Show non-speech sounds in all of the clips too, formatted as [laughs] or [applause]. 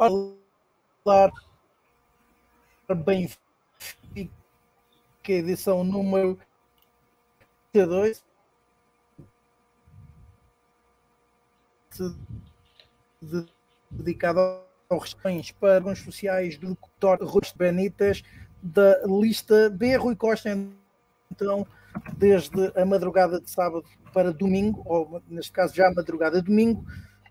Olá, Benfica, edição número 2. dedicado aos respeito para alguns sociais do locutor Rui Benitas da lista B. Rui Costa, então, desde a madrugada de sábado para domingo, ou neste caso já a madrugada de domingo,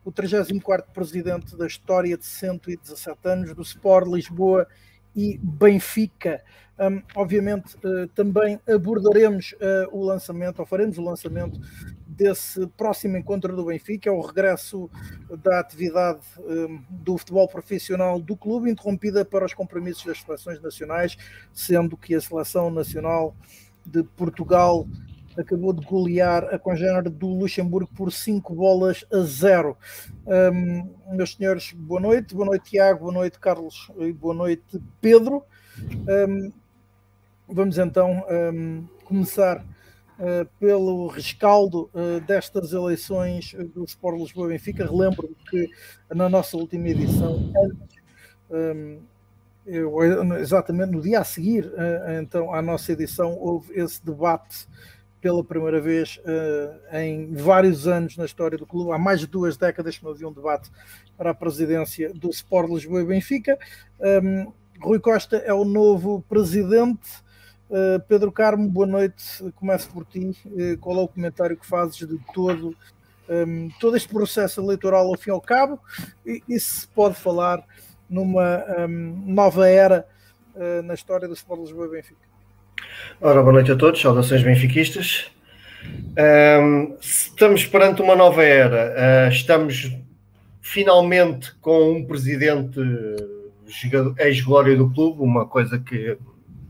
o 34 presidente da história de 117 anos do Sport Lisboa e Benfica. Um, obviamente, uh, também abordaremos uh, o lançamento, ou faremos o lançamento desse próximo encontro do Benfica, é o regresso da atividade um, do futebol profissional do clube, interrompida para os compromissos das seleções nacionais, sendo que a seleção nacional de Portugal acabou de golear a congênere do Luxemburgo por 5 bolas a 0. Um, meus senhores, boa noite, boa noite Tiago, boa noite Carlos e boa noite Pedro. Um, vamos então um, começar uh, pelo rescaldo uh, destas eleições do Sport Lisboa Benfica. Relembro que na nossa última edição, eu, exatamente no dia a seguir, uh, então, à nossa edição, houve esse debate pela primeira vez uh, em vários anos na história do clube, há mais de duas décadas que não havia um debate para a presidência do Sport Lisboa e Benfica. Um, Rui Costa é o novo presidente. Uh, Pedro Carmo, boa noite. Começo por ti. Uh, qual é o comentário que fazes de todo, um, todo este processo eleitoral ao fim e ao cabo? E, e se pode falar numa um, nova era na história do Sport Lisboa e Benfica? Ora, boa noite a todos, saudações benfiquistas. Um, estamos perante uma nova era, uh, estamos finalmente com um presidente ex-glória do clube, uma coisa que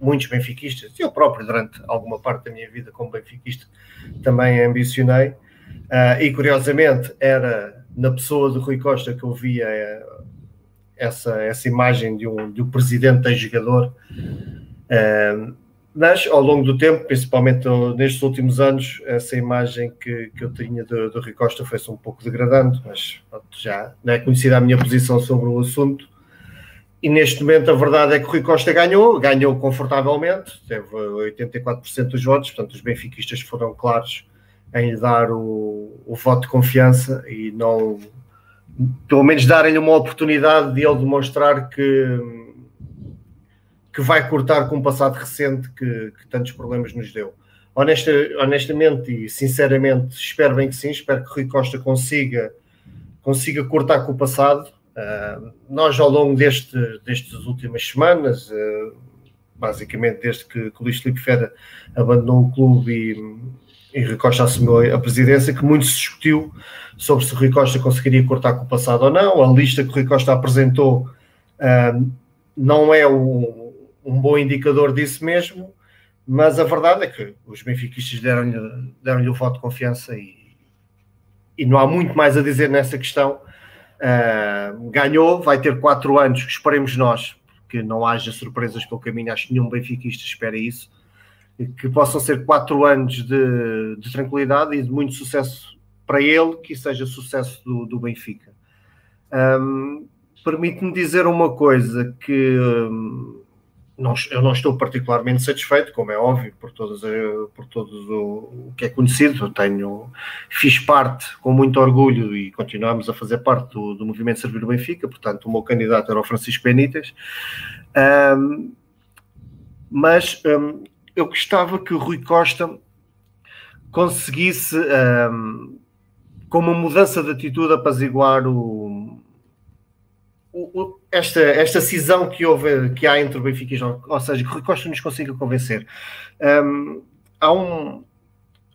muitos benfiquistas, eu próprio durante alguma parte da minha vida como benfiquista também ambicionei, uh, e curiosamente era na pessoa de Rui Costa que eu via uh, essa, essa imagem de um, de um presidente ex-jogador. Mas ao longo do tempo, principalmente nestes últimos anos, essa imagem que, que eu tinha do, do Rui Costa foi-se um pouco degradando, mas já não é conhecida a minha posição sobre o assunto. E neste momento a verdade é que o Rui Costa ganhou, ganhou confortavelmente, teve 84% dos votos, portanto os benfiquistas foram claros em lhe dar o, o voto de confiança e não, pelo menos darem-lhe uma oportunidade de ele demonstrar que que vai cortar com o passado recente que, que tantos problemas nos deu. Honesta, honestamente e sinceramente, espero bem que sim, espero que Rui Costa consiga, consiga cortar com o passado. Uh, nós, ao longo deste, destas últimas semanas, uh, basicamente desde que, que Luís Felipe Fera abandonou o clube e, e Rui Costa assumiu a presidência, que muito se discutiu sobre se Rui Costa conseguiria cortar com o passado ou não. A lista que Rui Costa apresentou uh, não é o, um bom indicador disso mesmo, mas a verdade é que os benfiquistas deram-lhe deram o voto de confiança e, e não há muito mais a dizer nessa questão. Uh, ganhou, vai ter quatro anos, esperemos nós, que não haja surpresas pelo caminho, acho que nenhum benfiquista espera isso, que possam ser quatro anos de, de tranquilidade e de muito sucesso para ele, que seja sucesso do, do Benfica. Um, Permite-me dizer uma coisa que um, não, eu não estou particularmente satisfeito, como é óbvio, por, todas, por todo o, o que é conhecido. Eu tenho, fiz parte com muito orgulho e continuamos a fazer parte do, do movimento Servir o Benfica, portanto, o meu candidato era o Francisco Benítez. Um, mas um, eu gostava que o Rui Costa conseguisse, um, com uma mudança de atitude, apaziguar o, o, esta, esta cisão que houve, que há entre o Benfica e João, ou seja, que Rui Costa nos consiga convencer. Um, há um,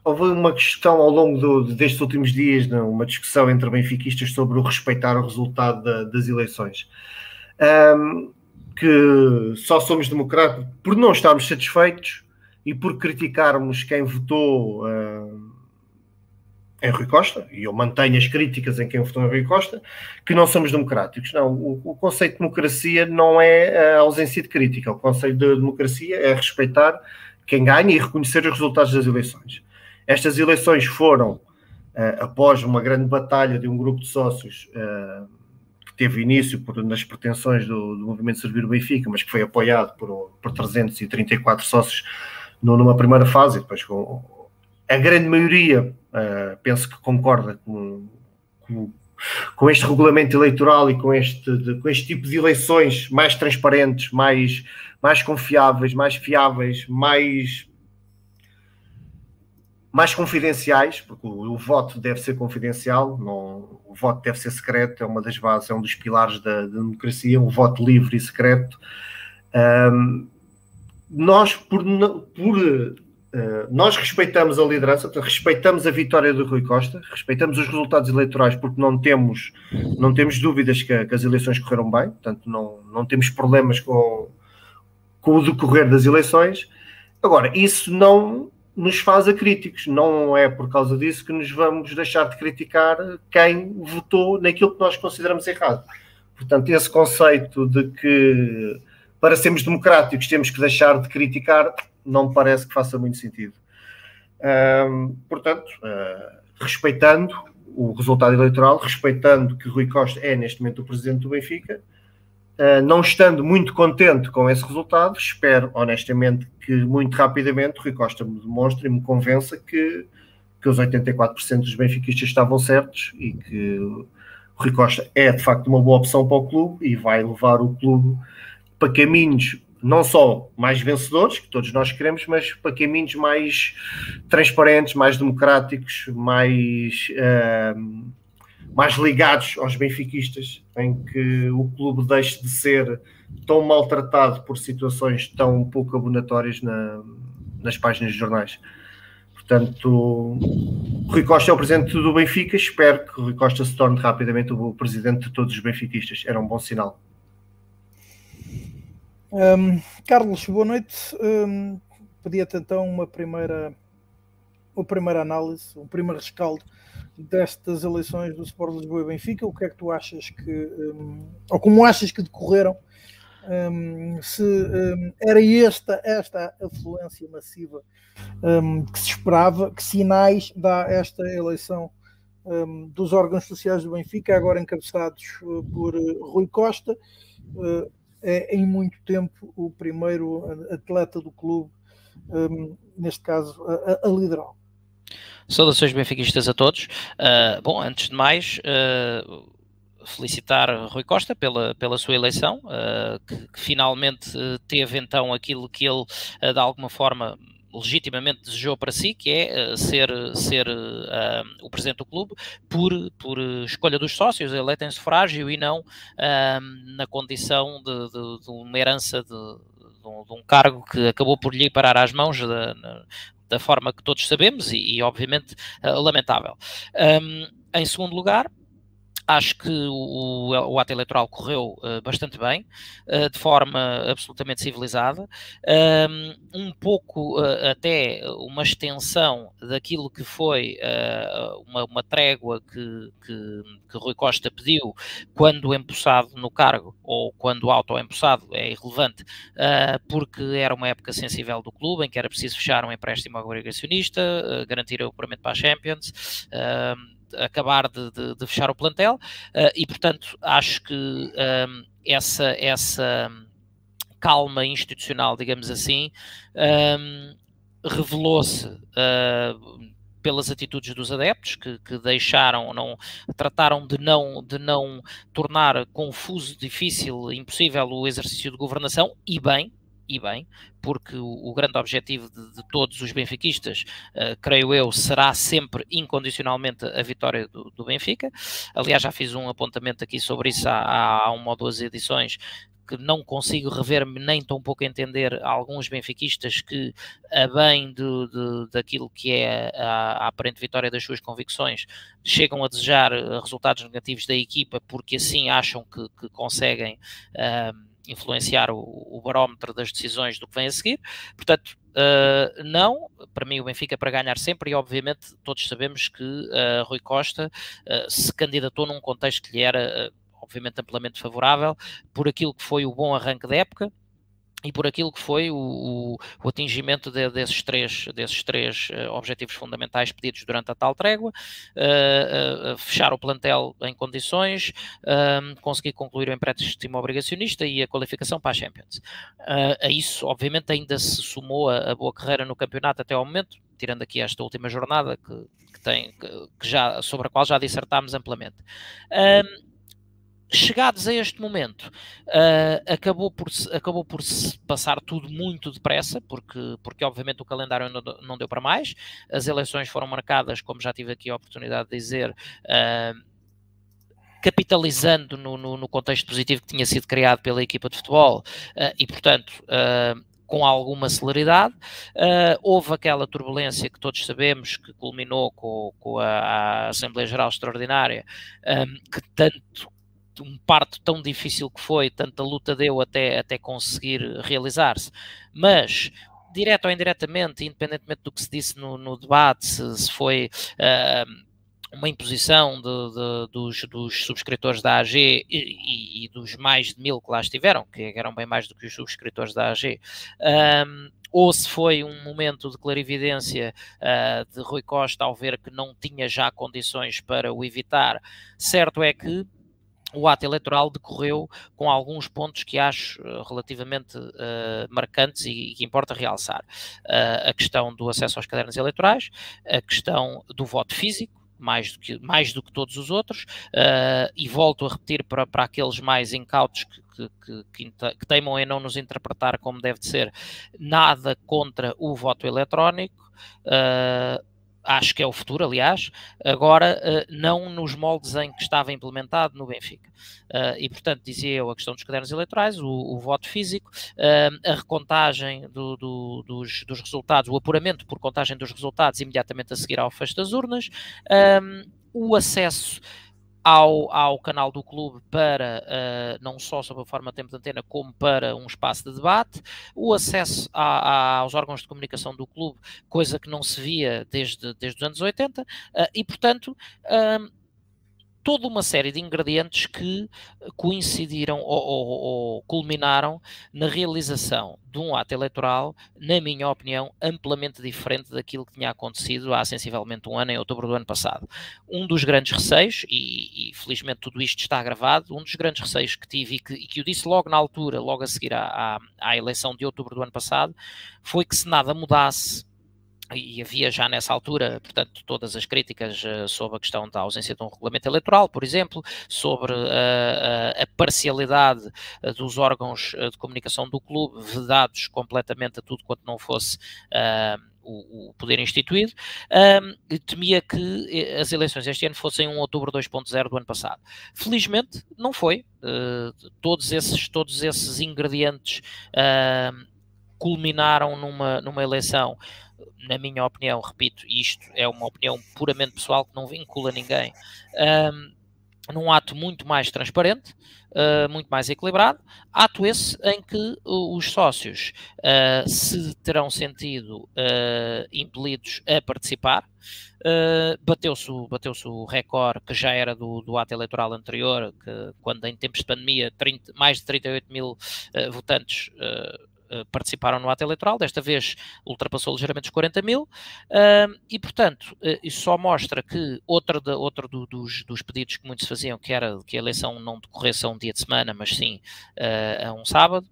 houve uma questão ao longo do, destes últimos dias, né, uma discussão entre benfiquistas sobre o respeitar o resultado da, das eleições. Um, que só somos democratas por não estarmos satisfeitos e por criticarmos quem votou. Um, em Rui Costa, e eu mantenho as críticas em quem votou em Rui Costa, que não somos democráticos. Não, o, o, conceito de democracia não é a ausência de crítica. O conceito de democracia é respeitar quem ganha e reconhecer os resultados das eleições. Estas eleições foram, uh, após uma grande batalha de um grupo de sócios uh, teve início por, nas pretensões do, do movimento Servir o Benfica, mas que foi apoiado por, por 334 sócios numa primeira fase, e depois com a grande maioria, uh, penso que concorda com, com, com, este regulamento eleitoral e com este, de, com este tipo de eleições mais transparentes, mais, mais confiáveis, mais fiáveis, mais mais confidenciais, porque o, o, voto deve ser confidencial, não, o voto deve ser secreto, é uma das bases, é um dos pilares da, da democracia, um voto livre e secreto. Um, nós, por, por nós respeitamos a liderança, respeitamos a vitória do Rui Costa, respeitamos os resultados eleitorais porque não temos, não temos dúvidas que, que as eleições correram bem, portanto não, não temos problemas com, com o decorrer das eleições. Agora, isso não nos faz a críticos. Não é por causa disso que nos vamos deixar de criticar quem votou naquilo que nós consideramos errado. Portanto, esse conceito de que para sermos democráticos temos que deixar de criticar não me parece que faça muito sentido. portanto, uh, respeitando o resultado eleitoral, respeitando que Rui Costa é neste momento o presidente do Benfica, Uh, não estando muito contente com esse resultado, espero honestamente que muito rapidamente Rui Costa me demonstre e me convença que, que os 84% dos benfiquistas estavam certos e que Rui Costa é de facto uma boa opção para o clube e vai levar o clube para caminhos não só mais vencedores, que todos nós queremos, mas para caminhos mais transparentes, mais democráticos, mais. Uh, mais ligados aos benfiquistas, em que o clube deixe de ser tão maltratado por situações tão pouco abonatórias na, nas páginas de jornais. Portanto, Rui Costa é o presidente do Benfica. Espero que Rui Costa se torne rapidamente o presidente de todos os benfiquistas. Era um bom sinal. Um, Carlos, boa noite. Um, Pedia-te então uma primeira, uma primeira análise, um primeiro rescaldo destas eleições do Sport Lisboa e Benfica, o que é que tu achas que, um, ou como achas que decorreram, um, se um, era esta, esta afluência massiva hum, que se esperava, que sinais dá esta eleição dos órgãos sociais do Benfica, agora encabeçados uh, por uh, Rui Costa, uh, é em muito tempo o primeiro atleta do clube, hum, neste caso a, a. Saudações benfiquistas a todos. Uh, bom, antes de mais, uh, felicitar Rui Costa pela, pela sua eleição, uh, que, que, finalmente teve então aquilo que ele, de alguma forma, legitimamente desejou para si, que é uh, ser, ser uh, o presidente do clube por, por escolha dos sócios, eleito em sufrágio e não uh, na condição de, de, de, uma herança de, de um, cargo que acabou por lhe parar às mãos da forma que todos sabemos e, e obviamente, uh, lamentável. Um, em segundo lugar, Acho que o, o, ato eleitoral correu uh, bastante bem, uh, de forma absolutamente civilizada, um, pouco uh, até uma extensão daquilo que foi uma, uma, trégua que, que, que, Rui Costa pediu quando empossado no cargo, ou quando auto-empossado, é irrelevante, porque era uma época sensível do clube, em que era preciso fechar um empréstimo obrigacionista, garantir o apuramento para a Champions acabar de, de, de fechar o plantel uh, e, portanto, acho que ehm, essa, essa calma institucional, digamos assim, ehm, revelou-se uh, pelas atitudes dos adeptos que, que, deixaram, não trataram de não de não tornar confuso, difícil, impossível o exercício de governação e bem, e bem, porque o, o grande objetivo de, de, todos os benfiquistas, uh, creio eu, será sempre incondicionalmente a vitória do, do, Benfica. Aliás, já fiz um apontamento aqui sobre isso há, há uma ou duas edições que não consigo rever-me nem tão pouco entender alguns benfiquistas que, a bem de, daquilo que é a, a, aparente vitória das suas convicções, chegam a desejar eh, resultados negativos da equipa porque assim acham que, que conseguem. Uh, influenciar o, o, barómetro das decisões do que vem a seguir. Portanto, uh, não, para mim o Benfica é para ganhar sempre e obviamente todos sabemos que uh, Rui Costa uh, se candidatou num contexto que lhe era obviamente amplamente favorável por aquilo que foi o bom arranque da época, e por aquilo que foi o, o, o atingimento de, desses três, desses três uh, objetivos fundamentais pedidos durante a tal trégua, uh, uh, fechar o plantel em condições, ehm, conseguir concluir o empréstimo obrigacionista e a qualificação para a Champions. a isso, obviamente, ainda se somou a, a, boa carreira no campeonato até ao momento, tirando aqui esta última jornada que, que tem, que, que, já, sobre a qual já dissertámos amplamente. Ehm, chegados a este momento, uh, acabou, por, acabou por se passar tudo muito depressa, porque, porque obviamente o calendário não, não deu para mais, as eleições foram marcadas, como já tive aqui a oportunidade de dizer, uh, capitalizando no, no, no, contexto positivo que tinha sido criado pela equipa de futebol uh, e, portanto, com alguma celeridade. Uh, houve aquela turbulência que todos sabemos que culminou com, com a, a, Assembleia Geral Extraordinária, um, que tanto um parto tão difícil que foi, tanta luta deu até, até conseguir realizar-se. Mas, direto ou indiretamente, independentemente do que se disse no, no debate, se, se foi uh, uma imposição de, de, dos, dos, subscritores da AG e, e, e, dos mais de mil que lá estiveram, que eram bem mais do que os subscritores da AG, um, ou se foi um momento de clarividência uh, de Rui Costa ao ver que não tinha já condições para o evitar, certo é que o ato eleitoral decorreu com alguns pontos que acho uh, relativamente uh, marcantes e, e, que importa realçar. Uh, a questão do acesso aos cadernos eleitorais, a questão do voto físico, mais do que, mais do que todos os outros, e volto a repetir para, para aqueles mais incautos que, que, que, que, teimam em não nos interpretar como deve de ser, nada contra o voto eletrónico. Uh, acho que é o futuro, aliás, agora uh, não nos moldes em que estava implementado no Benfica. Uh, e, portanto, dizia eu a questão dos cadernos eleitorais, o, o voto físico, uh, a recontagem do, do, dos, dos, resultados, o apuramento por contagem dos resultados imediatamente a seguir ao fecho das urnas, o acesso ao, ao canal do clube para, uh, não só sob a forma de tempo de antena, como para um espaço de debate, o acesso a, a, aos órgãos de comunicação do clube, coisa que não se via desde, desde os anos 80, uh, eh, e portanto. Uh, toda uma série de ingredientes que coincidiram ou, ou, ou, culminaram na realização de um ato eleitoral, na minha opinião, amplamente diferente daquilo que tinha acontecido há sensivelmente um ano, em outubro do ano passado. Um dos grandes receios, e, e felizmente tudo isto está gravado, um dos grandes receios que tive e que, e que eu disse logo na altura, logo a seguir à, à, à eleição de outubro do ano passado, foi que se nada mudasse e havia já nessa altura, portanto, todas as críticas uh, sobre a questão da ausência de um regulamento eleitoral, por exemplo, sobre uh, a parcialidade uh, dos órgãos de comunicação do clube, vedados completamente a tudo quanto não fosse o, o, poder instituído, um, temia que as eleições este ano fossem um outubro 2.0 do ano passado. Felizmente não foi. todos, esses, todos esses ingredientes culminaram numa, numa eleição na minha opinião, repito, isto é uma opinião puramente pessoal que não vincula ninguém, um, num ato muito mais transparente, uh, muito mais equilibrado, ato esse em que os sócios uh, se terão sentido uh, impelidos a participar. bateu-se bateu o recorde que já era do, do ato eleitoral anterior, que quando em tempos de pandemia 30, mais de 38 mil votantes eh, participaram no ato eleitoral, desta vez ultrapassou ligeiramente os 40 mil, e portanto, uh, isso só mostra que outro, de, outro do, dos, dos, pedidos que muitos faziam, que era que a eleição não decorresse a um dia de semana, mas sim uh, a um sábado,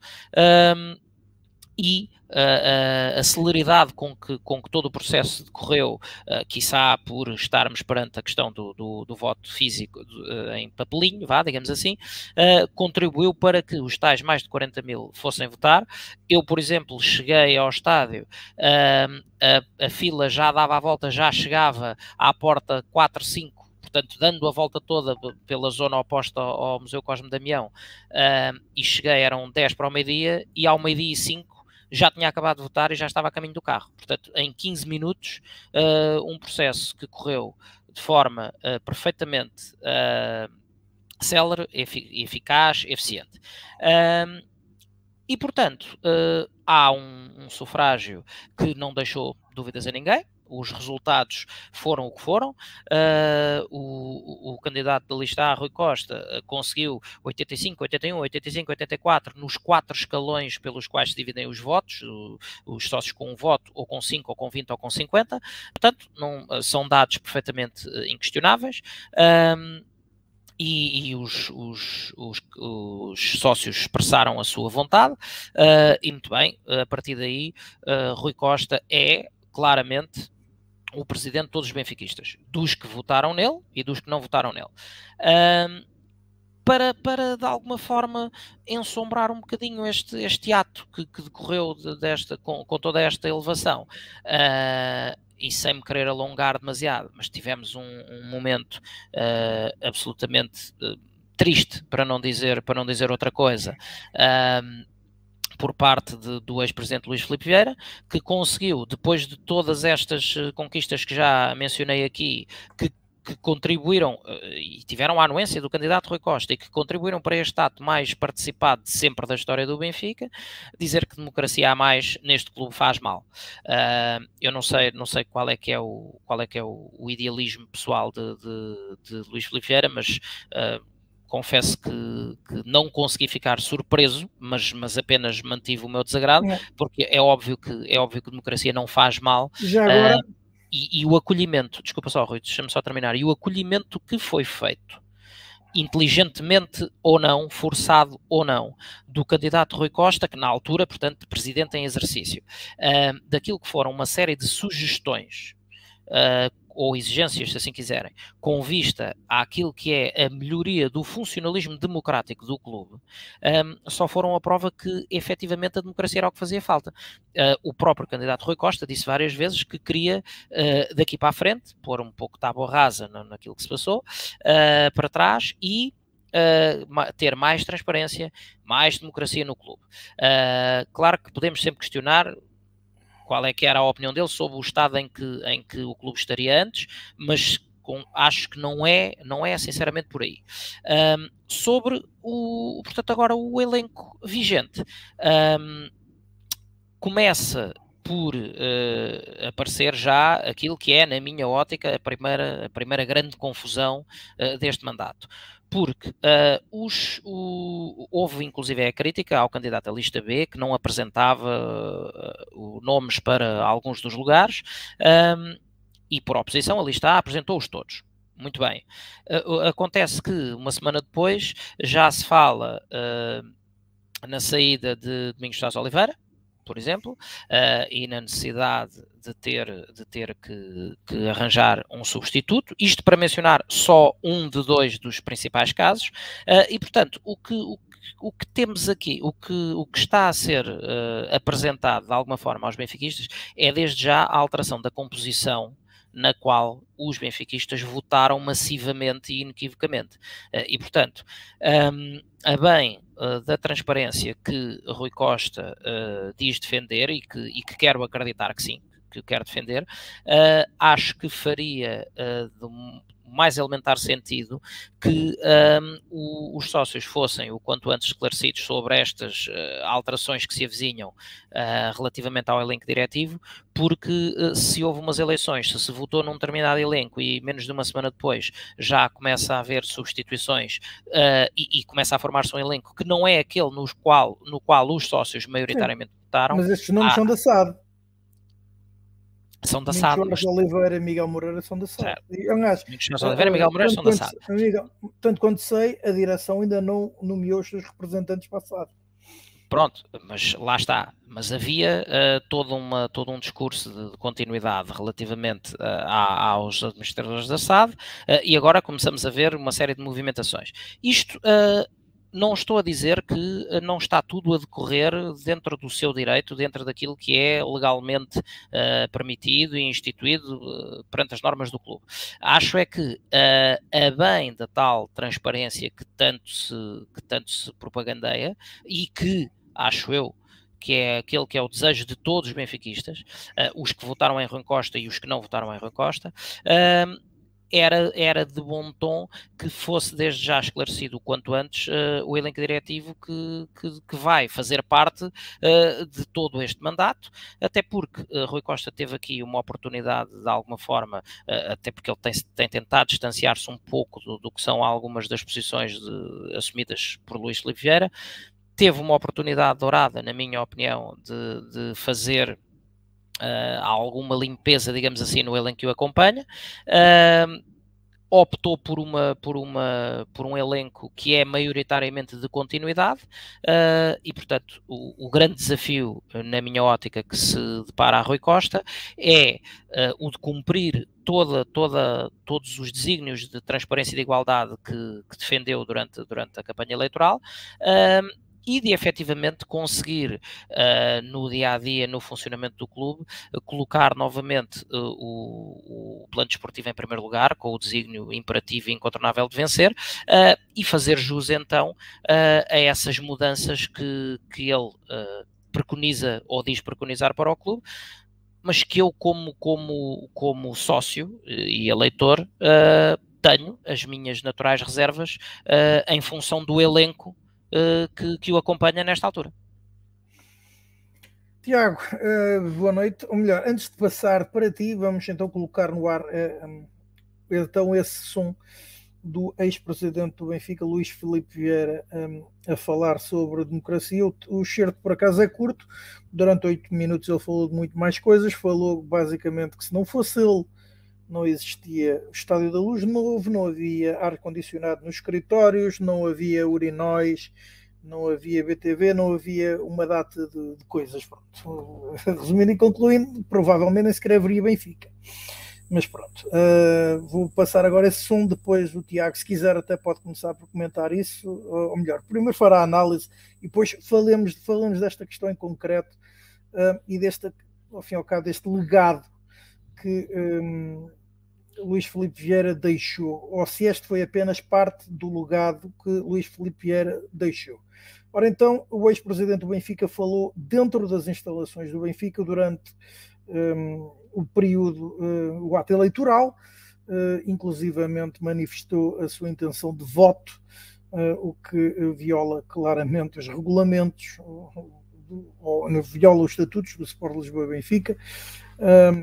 e uh, a celeridade com que, com que todo o processo decorreu, uh, quiçá por estarmos perante a questão do, do, do voto físico uh, em papelinho, vá, digamos assim, uh, contribuiu para que os tais mais de 40 mil fossem votar. Eu, por exemplo, cheguei ao estádio, a, a fila já dava a volta, já chegava à porta 4, 5 portanto, dando a volta toda pela zona oposta ao Museu Cosme Damião, uh, e cheguei, eram 10 para o meio-dia, e ao meio-dia e 5 já tinha acabado de votar e já estava a caminho do carro. Portanto, em 15 minutos, uh, um processo que correu de forma uh, perfeitamente uh, célere, efic eficaz, eficiente. e, portanto, há um, um, sufrágio que não deixou dúvidas a ninguém. Os resultados foram o que foram. Uh, o, o, candidato da lista A, Rui Costa, uh, conseguiu 85, 81, 85, 84 nos quatro escalões pelos quais se dividem os votos, o, os sócios com um voto, ou com 5, ou com 20, ou com 50. Portanto, não, uh, são dados perfeitamente inquestionáveis. Um, e, e os, os, os, os, sócios expressaram a sua vontade, uh, e muito bem, a partir daí, uh, Rui Costa é claramente o presidente de todos os benfiquistas, dos que votaram nele e dos que não votaram nele. Uh, para, para de alguma forma ensombrar um bocadinho este, este ato que, que decorreu de, desta, com, com, toda esta elevação. Uh, e sem me querer alongar demasiado, mas tivemos um, um momento uh, absolutamente uh, triste, para não dizer, para não dizer outra coisa, por parte de, do ex-presidente Luís Filipe Vieira, que conseguiu, depois de todas estas eh, conquistas que já mencionei aqui, que que contribuíram eh, e tiveram a anuência do candidato Rui Costa e que contribuíram para este ato mais participado de sempre da história do Benfica, dizer que democracia há mais neste clube faz mal. Uh, eu não sei, não sei qual é que é o, qual é que é o, o idealismo pessoal de, de, de Luís Filipe Vieira, mas uh, confesso que, que, não consegui ficar surpreso, mas, mas apenas mantive o meu desagrado, é. porque é óbvio que é óbvio que democracia não faz mal. Já agora, uh, e, e o acolhimento, desculpa só, Rui, deixa-me só terminar, e o acolhimento que foi feito inteligentemente ou não, forçado ou não, do candidato Rui Costa, que na altura, portanto, presidente em exercício, uh, daquilo que foram uma série de sugestões uh, ou exigências, se assim quiserem, com vista àquilo que é a melhoria do funcionalismo democrático do clube, um, só foram a prova que efetivamente a democracia era o que fazia falta. Uh, o próprio candidato Rui Costa disse várias vezes que queria, uh, daqui para a frente, pôr um pouco tábua rasa na, naquilo que se passou, uh, para trás e Uh, ter mais transparência, mais democracia no clube. Uh, claro que podemos sempre questionar qual é que era a opinião dele sobre o estado em que, em que o clube estaria antes, mas com, acho que não é, não é sinceramente por aí. Um, sobre o, portanto, agora o elenco vigente. Um, começa por uh, aparecer já aquilo que é, na minha ótica, a primeira, a primeira grande confusão uh, deste mandato porque uh, os, o, houve inclusive a crítica ao candidato à lista B que não apresentava uh, nomes para alguns dos lugares um, e por oposição a lista A apresentou-os todos. Muito bem. Uh, acontece que uma semana depois já se fala na saída de Domingos Sousa Oliveira, por exemplo, uh, e na necessidade de ter, de ter que, que, arranjar um substituto, isto para mencionar só um de dois dos principais casos, uh, e portanto, o que, o, o, que temos aqui, o que, o que está a ser uh, apresentado de alguma forma aos benfiquistas é desde já a alteração da composição na qual os benfiquistas votaram massivamente e inequivocamente. E, portanto, um, a bem uh, da transparência que Rui Costa uh, diz defender e que, e que quero acreditar que sim, que quer defender, uh, acho que faria de, mais elementar sentido que um, os sócios fossem o quanto antes esclarecidos sobre estas uh, alterações que se avizinham uh, relativamente ao elenco diretivo, porque uh, se houve umas eleições, se se votou num determinado elenco e menos de uma semana depois já começa a haver substituições e, e, começa a formar-se um elenco que não é aquele nos qual, no qual os sócios maioritariamente votaram. Mas estes nomes há, são da SAD são da SAD. Mas... Oliveira e Miguel Moreira são da SAD. Aliás, Oliveira e Miguel Moreira são da SAD. tanto quanto sei, a direção ainda não nomeou os seus representantes para a SAD. Pronto, mas lá está. Mas havia uh, todo, uma, todo um discurso de continuidade relativamente uh, aos administradores da SAD uh, e agora começamos a ver uma série de movimentações. Isto não estou a dizer que eh, não está tudo a decorrer dentro do seu direito, dentro daquilo que é legalmente uh, permitido e instituído uh, perante as normas do clube. Acho é que, uh, a bem da tal transparência que tanto se, que tanto se propagandeia e que, acho eu, que é aquele que é o desejo de todos os benfiquistas, os que votaram em Rui Costa e os que não votaram em Rui Costa, era, era de bom tom que fosse desde já esclarecido o quanto antes uh, o elenco diretivo que, que, que vai fazer parte uh, de todo este mandato, até porque uh, Rui Costa teve aqui uma oportunidade de alguma forma, até porque ele tem, tem tentado distanciar-se um pouco do, do, que são algumas das posições de, assumidas por Luís Filipe Vieira, teve uma oportunidade dourada, na minha opinião, de, de fazer uh, alguma limpeza, digamos assim, no elenco que o acompanha. Uh, optou por, uma, por, uma, por um elenco que é maioritariamente de continuidade uh, e, portanto, o, o, grande desafio, na minha ótica, que se depara a Rui Costa é o de cumprir toda, toda, todos os desígnios de transparência e de igualdade que, que defendeu durante, durante a campanha eleitoral. E de efetivamente conseguir uh, no dia a dia, no funcionamento do clube, colocar novamente uh, o, o, plano desportivo em primeiro lugar, com o desígnio imperativo e incontornável de vencer, e fazer jus então a essas mudanças que, que ele preconiza ou diz preconizar para o clube, mas que eu, como, como, como sócio e eleitor, tenho as minhas naturais reservas em função do elenco uh, que, que o acompanha nesta altura. Tiago, uh, boa noite. Ou melhor, antes de passar para ti, vamos então colocar no ar uh, então esse som do ex-presidente do Benfica, Luís Filipe Vieira, um, a falar sobre democracia. O, o certo, por acaso, é curto. Durante oito minutos ele falou de muito mais coisas. Falou basicamente que se não fosse ele, não existia Estádio da Luz novo, não havia ar-condicionado nos escritórios, não havia urinóis, não havia BTV, não havia uma data de, de coisas. Pronto. [laughs] Resumindo e concluindo, provavelmente nem sequer haveria Benfica. Mas pronto, uh, vou passar agora esse som, depois o Tiago, se quiser, até pode começar por comentar isso, ou melhor, primeiro fará a análise e depois falemos, falemos desta questão em concreto uh, e deste, ao fim e ao cabo, deste legado que um, Luís Felipe Vieira deixou, ou se este foi apenas parte do legado que Luís Felipe Vieira deixou. Ora então, o ex-presidente do Benfica falou dentro das instalações do Benfica durante um, o período, uh, o ato eleitoral, uh, inclusivamente manifestou a sua intenção de voto, uh, o que viola claramente os regulamentos, ou, ou viola os estatutos do Sport Lisboa Benfica,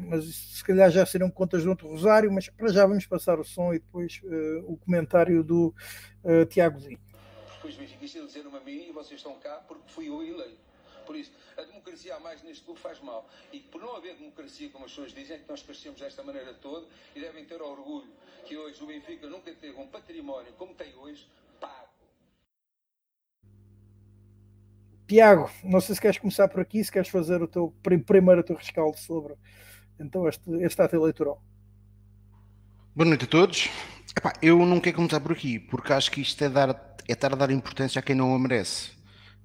mas se calhar já serão contas de outro Rosário, mas para já vamos passar o som e depois uh, o comentário do uh, Tiago Zinho. Depois benfiquistas dizeram-me a mim e vocês estão cá porque fui eu eleito. Por isso, a democracia a mais neste clube faz mal. E por não haver democracia, como as pessoas dizem, é que nós crescemos desta maneira toda e devem ter orgulho que hoje o Benfica nunca teve um património como tem hoje, Tiago, não sei se queres começar por aqui, se queres fazer o teu primeiro teu rescaldo sobre então este, este ato eleitoral. Boa noite a todos. Epá, eu não quero começar por aqui, porque acho que isto é, dar, é estar a dar importância a quem não a merece.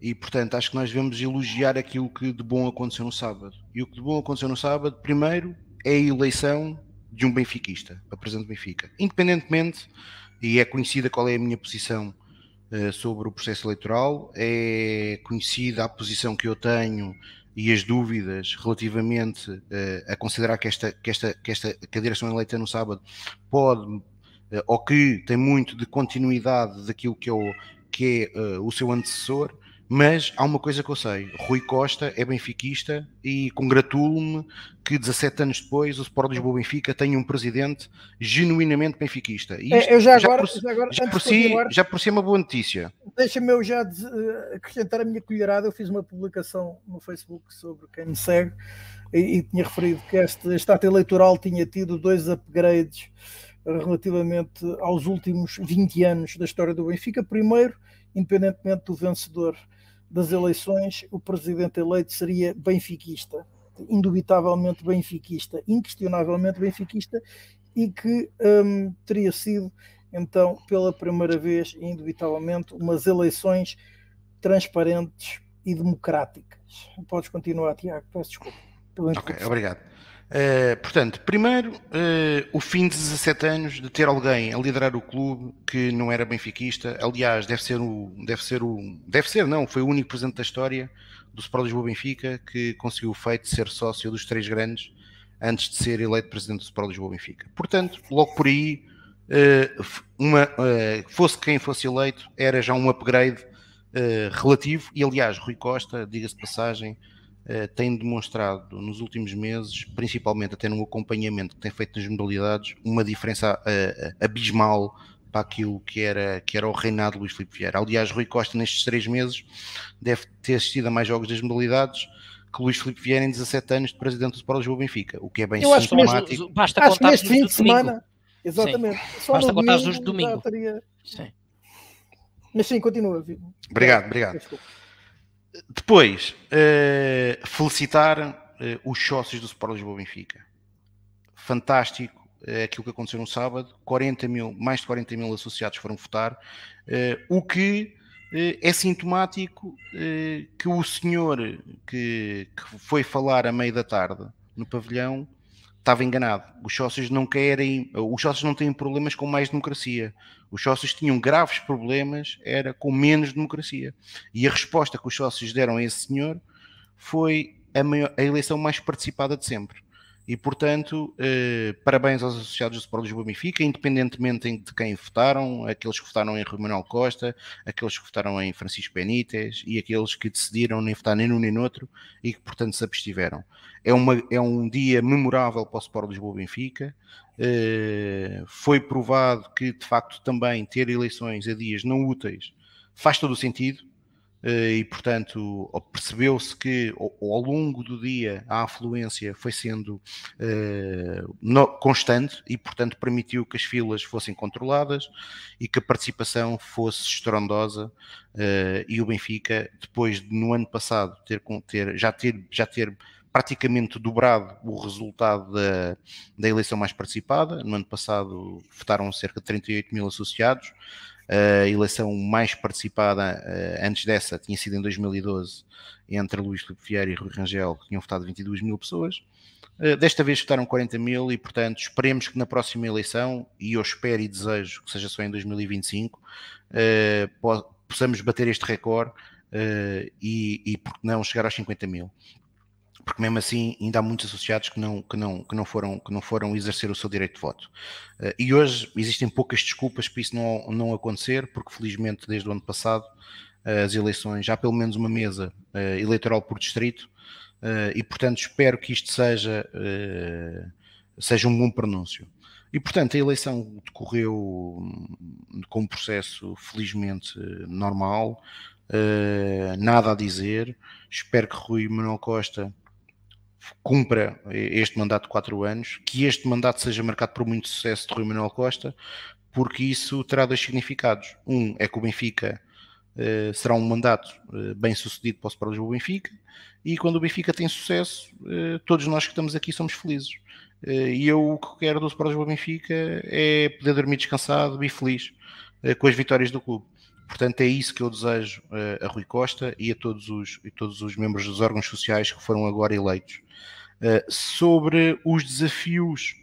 E, portanto, acho que nós devemos elogiar aquilo que de bom aconteceu no sábado. E o que de bom aconteceu no sábado, primeiro, é a eleição de um benfiquista, para presidente do Benfica. Independentemente, e é conhecida qual é a minha posição sobre o processo eleitoral, é conhecida a posição que eu tenho e as dúvidas relativamente uh, a considerar que esta, que, esta, que esta que a direção eleita no sábado pode uh, ou que tem muito de continuidade daquilo que é o, que é, uh, o seu antecessor, mas há uma coisa que eu sei: Rui Costa é benfiquista e congratulo-me que 17 anos depois o Sport Lisboa Benfica tem um presidente genuinamente benfiquista. E isto, é, eu já, já, agora, por, já, agora, já, por si, já por si é uma boa notícia. Deixa-me eu já eh, acrescentar a minha colherada. Eu fiz uma publicação no Facebook sobre quem me segue e, e tinha referido que este, este ato eleitoral tinha tido dois upgrades relativamente aos últimos 20 anos da história do Benfica. Primeiro, independentemente do vencedor das eleições, o presidente eleito seria benfiquista, indubitavelmente benfiquista, inquestionavelmente benfiquista, e que um, teria sido, então, pela primeira vez, indubitavelmente, umas eleições transparentes e democráticas. Podes continuar, Tiago, peço desculpa. Ok, obrigado. Uh, portanto, primeiro, uh, o fim de 17 anos de ter alguém a liderar o clube que não era benfiquista, aliás, deve ser o, deve ser o, deve ser, não, foi o único presidente da história do Sport Lisboa Benfica que conseguiu o feito de ser sócio dos três grandes antes de ser eleito presidente do Sport Lisboa Benfica. Portanto, logo por aí, uma, fosse quem fosse eleito, era já um upgrade relativo. E aliás, Rui Costa, diga-se de passagem, tem demonstrado nos últimos meses, principalmente até no acompanhamento que tem feito nas modalidades, uma diferença abismal para aquilo que era, que era o reinado de Luís Filipe Vieira. Aliás, Rui Costa, nestes três meses, deve ter assistido a mais jogos das modalidades que Luís Filipe Vieira em 17 anos de presidente do Lisboa Benfica, o que é bem Eu acho sintomático. Mesmo, basta acho contar neste fim de semana, exatamente. Sim. Basta contar nos de domingo. Teria... Sim. Mas sim, continua. Obrigado, obrigado. Depois, uh, felicitar uh, os sócios do Sport Lisboa Benfica. Fantástico uh, aquilo que aconteceu no sábado. 40 mil, mais de 40 mil associados foram votar, o que é sintomático que o senhor que, que foi falar à meia da tarde no pavilhão estava enganado. Os sócios não querem, os sócios não têm problemas com mais democracia. Os sócios tinham graves problemas, era com menos democracia. E a resposta que os sócios deram a esse senhor foi a, maior, a eleição mais participada de sempre. E, portanto, eh, parabéns aos associados do Sport Lisboa Benfica, independentemente de quem votaram, aqueles que votaram em Manuel Costa, aqueles que votaram em Francisco Benítez e aqueles que decidiram nem votar nem num nem noutro e que, portanto, se abstiveram. É, uma, é um dia memorável para o Sport Lisboa Benfica. Eh, foi provado que, de facto, também ter eleições a dias não úteis faz todo o sentido e, portanto, percebeu-se que ao, longo do dia a afluência foi sendo uh, constante e, portanto, permitiu que as filas fossem controladas e que a participação fosse estrondosa. Uh, e o Benfica, depois de no ano passado ter, ter, já, ter, já ter praticamente dobrado o resultado da, da eleição mais participada. No ano passado votaram cerca de 38 mil associados. A eleição mais participada uh, antes dessa tinha sido em 2012 entre Luís Filipe Vieira e Rui Rangel, que tinham votado 22 mil pessoas. Uh, desta vez votaram 40 mil e, portanto, esperemos que na próxima eleição, e eu espero e desejo que seja só em 2025, uh, possamos bater este recorde e, e, não, chegar aos 50 mil porque mesmo assim ainda há muitos associados que não, que não, que não, foram, que não foram exercer o seu direito de voto. Uh, e hoje existem poucas desculpas para isso não, não acontecer, porque felizmente desde o ano passado as eleições, já pelo menos uma mesa uh, eleitoral por distrito, e portanto espero que isto seja, seja um bom pronúncio. E portanto a eleição decorreu com um processo felizmente normal, nada a dizer. Espero que Rui Manuel Costa cumpra este mandato de quatro anos, que este mandato seja marcado por muito sucesso de Rui Manuel Costa, porque isso terá dois significados. Um é que o Benfica uh, será um mandato uh, bem sucedido para o Sport Lisboa Benfica, e quando o Benfica tem sucesso, uh, todos nós que estamos aqui somos felizes. e eu o que quero do Sport Lisboa Benfica é poder dormir descansado e feliz com as vitórias do clube. Portanto, é isso que eu desejo a Rui Costa e a todos os, e todos os membros dos órgãos sociais que foram agora eleitos. Uh, sobre os desafios,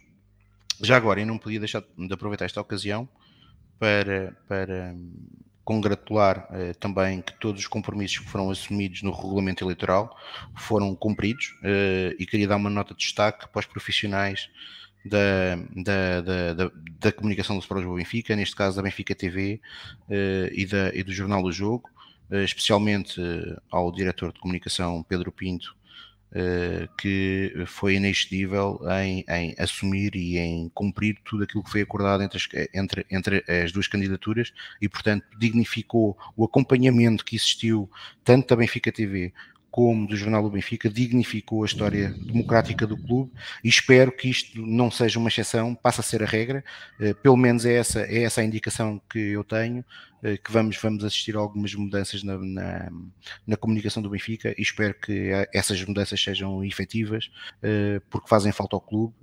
já agora, eu não podia deixar de aproveitar esta ocasião para, para congratular uh, também que todos os compromissos que foram assumidos no regulamento eleitoral foram cumpridos e queria dar uma nota de destaque para os profissionais da, da, da, da, comunicação do Sport Benfica, neste caso da Benfica TV e, da, e do Jornal do Jogo, especialmente ao diretor de comunicação Pedro Pinto, que foi inexcedível em, em, assumir e em cumprir tudo aquilo que foi acordado entre as, entre, entre as duas candidaturas e, portanto, dignificou o acompanhamento que existiu tanto da Benfica TV como do Jornal do Benfica, dignificou a história democrática do clube e espero que isto não seja uma exceção, passe a ser a regra, uh, pelo menos é essa, é essa a indicação que eu tenho, uh, que vamos, vamos assistir a algumas mudanças na, na, na, comunicação do Benfica e espero que essas mudanças sejam efetivas, uh, porque fazem falta ao clube,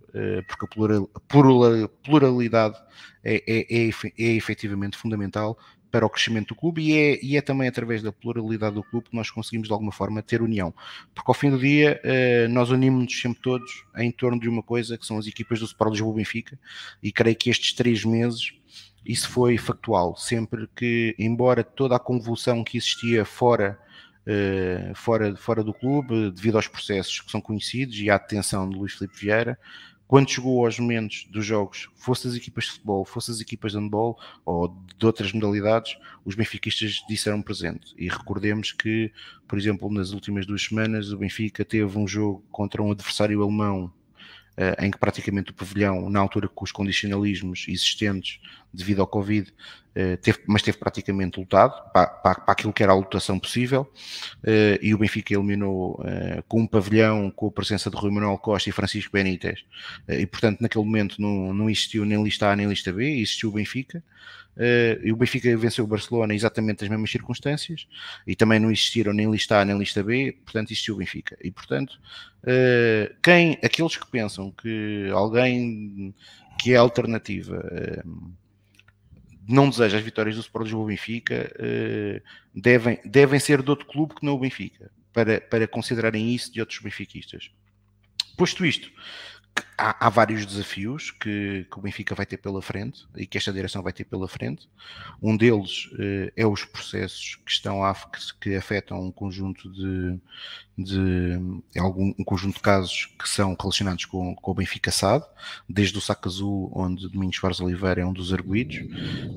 porque a pluralidade é, é, é, é efetivamente fundamental para o crescimento do clube e é, e é também através da pluralidade do clube que nós conseguimos de alguma forma ter união. Porque ao fim do dia eh, nós unimos-nos sempre todos em torno de uma coisa que são as equipas do Sport Lisboa Benfica e creio que estes três meses isso foi factual. Sempre que, embora toda a convulsão que existia fora Uh, fora, fora do clube, devido aos processos que são conhecidos e à detenção de Luís Filipe Vieira, quando chegou aos momentos dos jogos, fosse das equipas de futebol, fosse das equipas de handball ou de outras modalidades, os benfiquistas disseram presente. E recordemos que, por exemplo, nas últimas duas semanas, o Benfica teve um jogo contra um adversário alemão eh, em que praticamente o pavilhão, na altura com os condicionalismos existentes devido ao Covid, eh, teve, mas teve praticamente lutado para, para, para, aquilo que era a lotação possível eh, e o Benfica eliminou com um pavilhão com a presença de Rui Manuel Costa e Francisco Benítez. E portanto naquele momento não, não existiu nem lista A nem lista B, existiu o Benfica. Uh, e o Benfica venceu o Barcelona exatamente nas mesmas circunstâncias e também não existiram nem lista A nem lista B, portanto existiu o Benfica. E portanto, uh, quem, aqueles que pensam que alguém que é alternativa uh, não deseja as vitórias do Sport Lisboa Benfica, devem, devem ser de outro clube que não o Benfica, para, para considerarem isso de outros benfiquistas. Posto isto, há, há, vários desafios que, que, o Benfica vai ter pela frente e que esta direção vai ter pela frente. Um deles eh, é os processos que estão a, que, afetam um conjunto de, de algum, um conjunto de casos que são relacionados com, com o Benfica SAD, desde o Saco Azul, onde Domingos Soares Oliveira é um dos arguídos,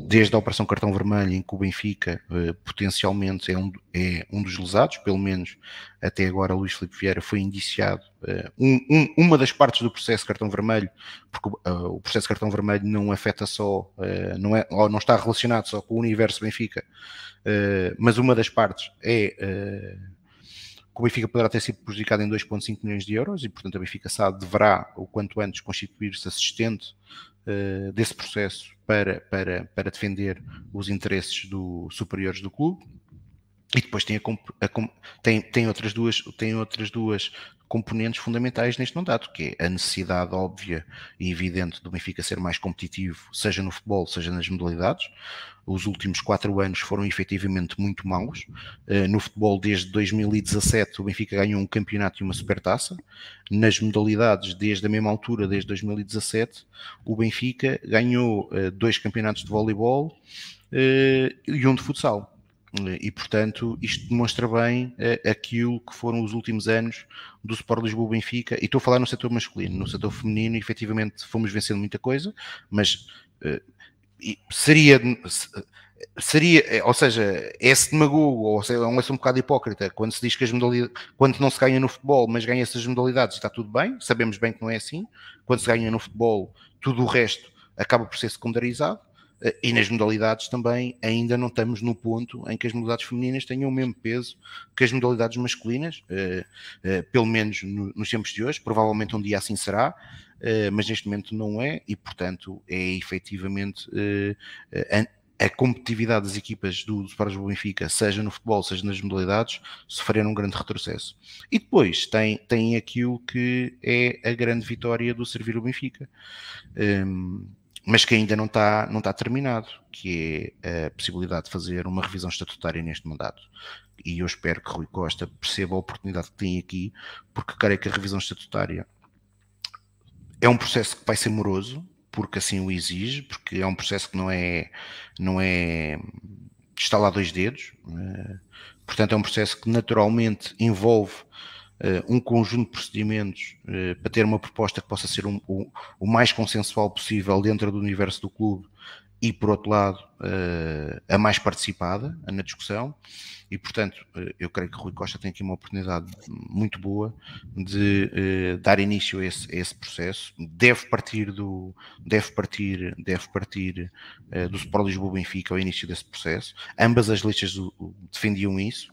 desde a Operação Cartão Vermelho, em que o Benfica eh, potencialmente é um, é um dos lesados, pelo menos até agora Luís Filipe Vieira foi indiciado eh, um, um, uma das partes do processo cartão vermelho, porque uh, o processo cartão vermelho não afeta só, uh, não, é, ou não está relacionado só com o universo Benfica, uh, mas uma das partes é que o Benfica poderá ter sido prejudicado em 2,5 milhões de euros e, portanto, a Benfica SAD deverá, o quanto antes, constituir-se assistente uh, desse processo para, para, para defender os interesses do, superiores do clube. E depois tem, a, a, tem, tem, outras duas, tem outras duas componentes fundamentais neste mandato, que é a necessidade óbvia e evidente do Benfica ser mais competitivo, seja no futebol, seja nas modalidades. Os últimos quatro anos foram efetivamente muito maus. Eh, no futebol, desde 2017, o Benfica ganhou um campeonato e uma supertaça. Nas modalidades, desde a mesma altura, desde 2017, o Benfica ganhou eh, dois campeonatos de voleibol eh, e um de futsal. E, portanto, isto demonstra bem uh, aquilo que foram os últimos anos do Sport Lisboa Benfica. E estou a falar no setor masculino. No setor feminino, efetivamente, fomos vencendo muita coisa, mas uh, seria. Seria, eh, ou seja, é-se demagogo, ou seja, é um um bocado hipócrita quando se diz que as modalidades, quando não se ganha no futebol, mas ganha essas modalidades, está tudo bem, sabemos bem que não é assim. Quando se ganha no futebol, tudo o resto acaba por ser secundarizado e nas modalidades também ainda não estamos no ponto em que as modalidades femininas tenham o mesmo peso que as modalidades masculinas, uh, uh, pelo menos no, nos tempos de hoje, provavelmente um dia assim será, uh, mas neste momento não é, e portanto é efetivamente a, competitividade das equipas do, do Sport Benfica, seja no futebol, seja nas modalidades, sofreram um grande retrocesso. E depois tem, tem aquilo que é a grande vitória do servir o Benfica. Um, mas que ainda não está, não está terminado, que é a possibilidade de fazer uma revisão estatutária neste mandato. E eu espero que Rui Costa perceba a oportunidade que tem aqui, porque creio que a revisão estatutária é um processo que vai ser moroso, porque assim o exige, porque é um processo que não é, não é está lá dois dedos, né? portanto é um processo que naturalmente envolve um conjunto de procedimentos uh, para ter uma proposta que possa ser um, o, o, mais consensual possível dentro do universo do clube e, por outro lado, uh, a mais participada na discussão. E, portanto, eu creio que Rui Costa tem aqui uma oportunidade muito boa de dar início a esse, a esse, processo. Deve partir do, deve partir, deve partir do Sport Lisboa Benfica ao início desse processo. Ambas as listas defendiam isso.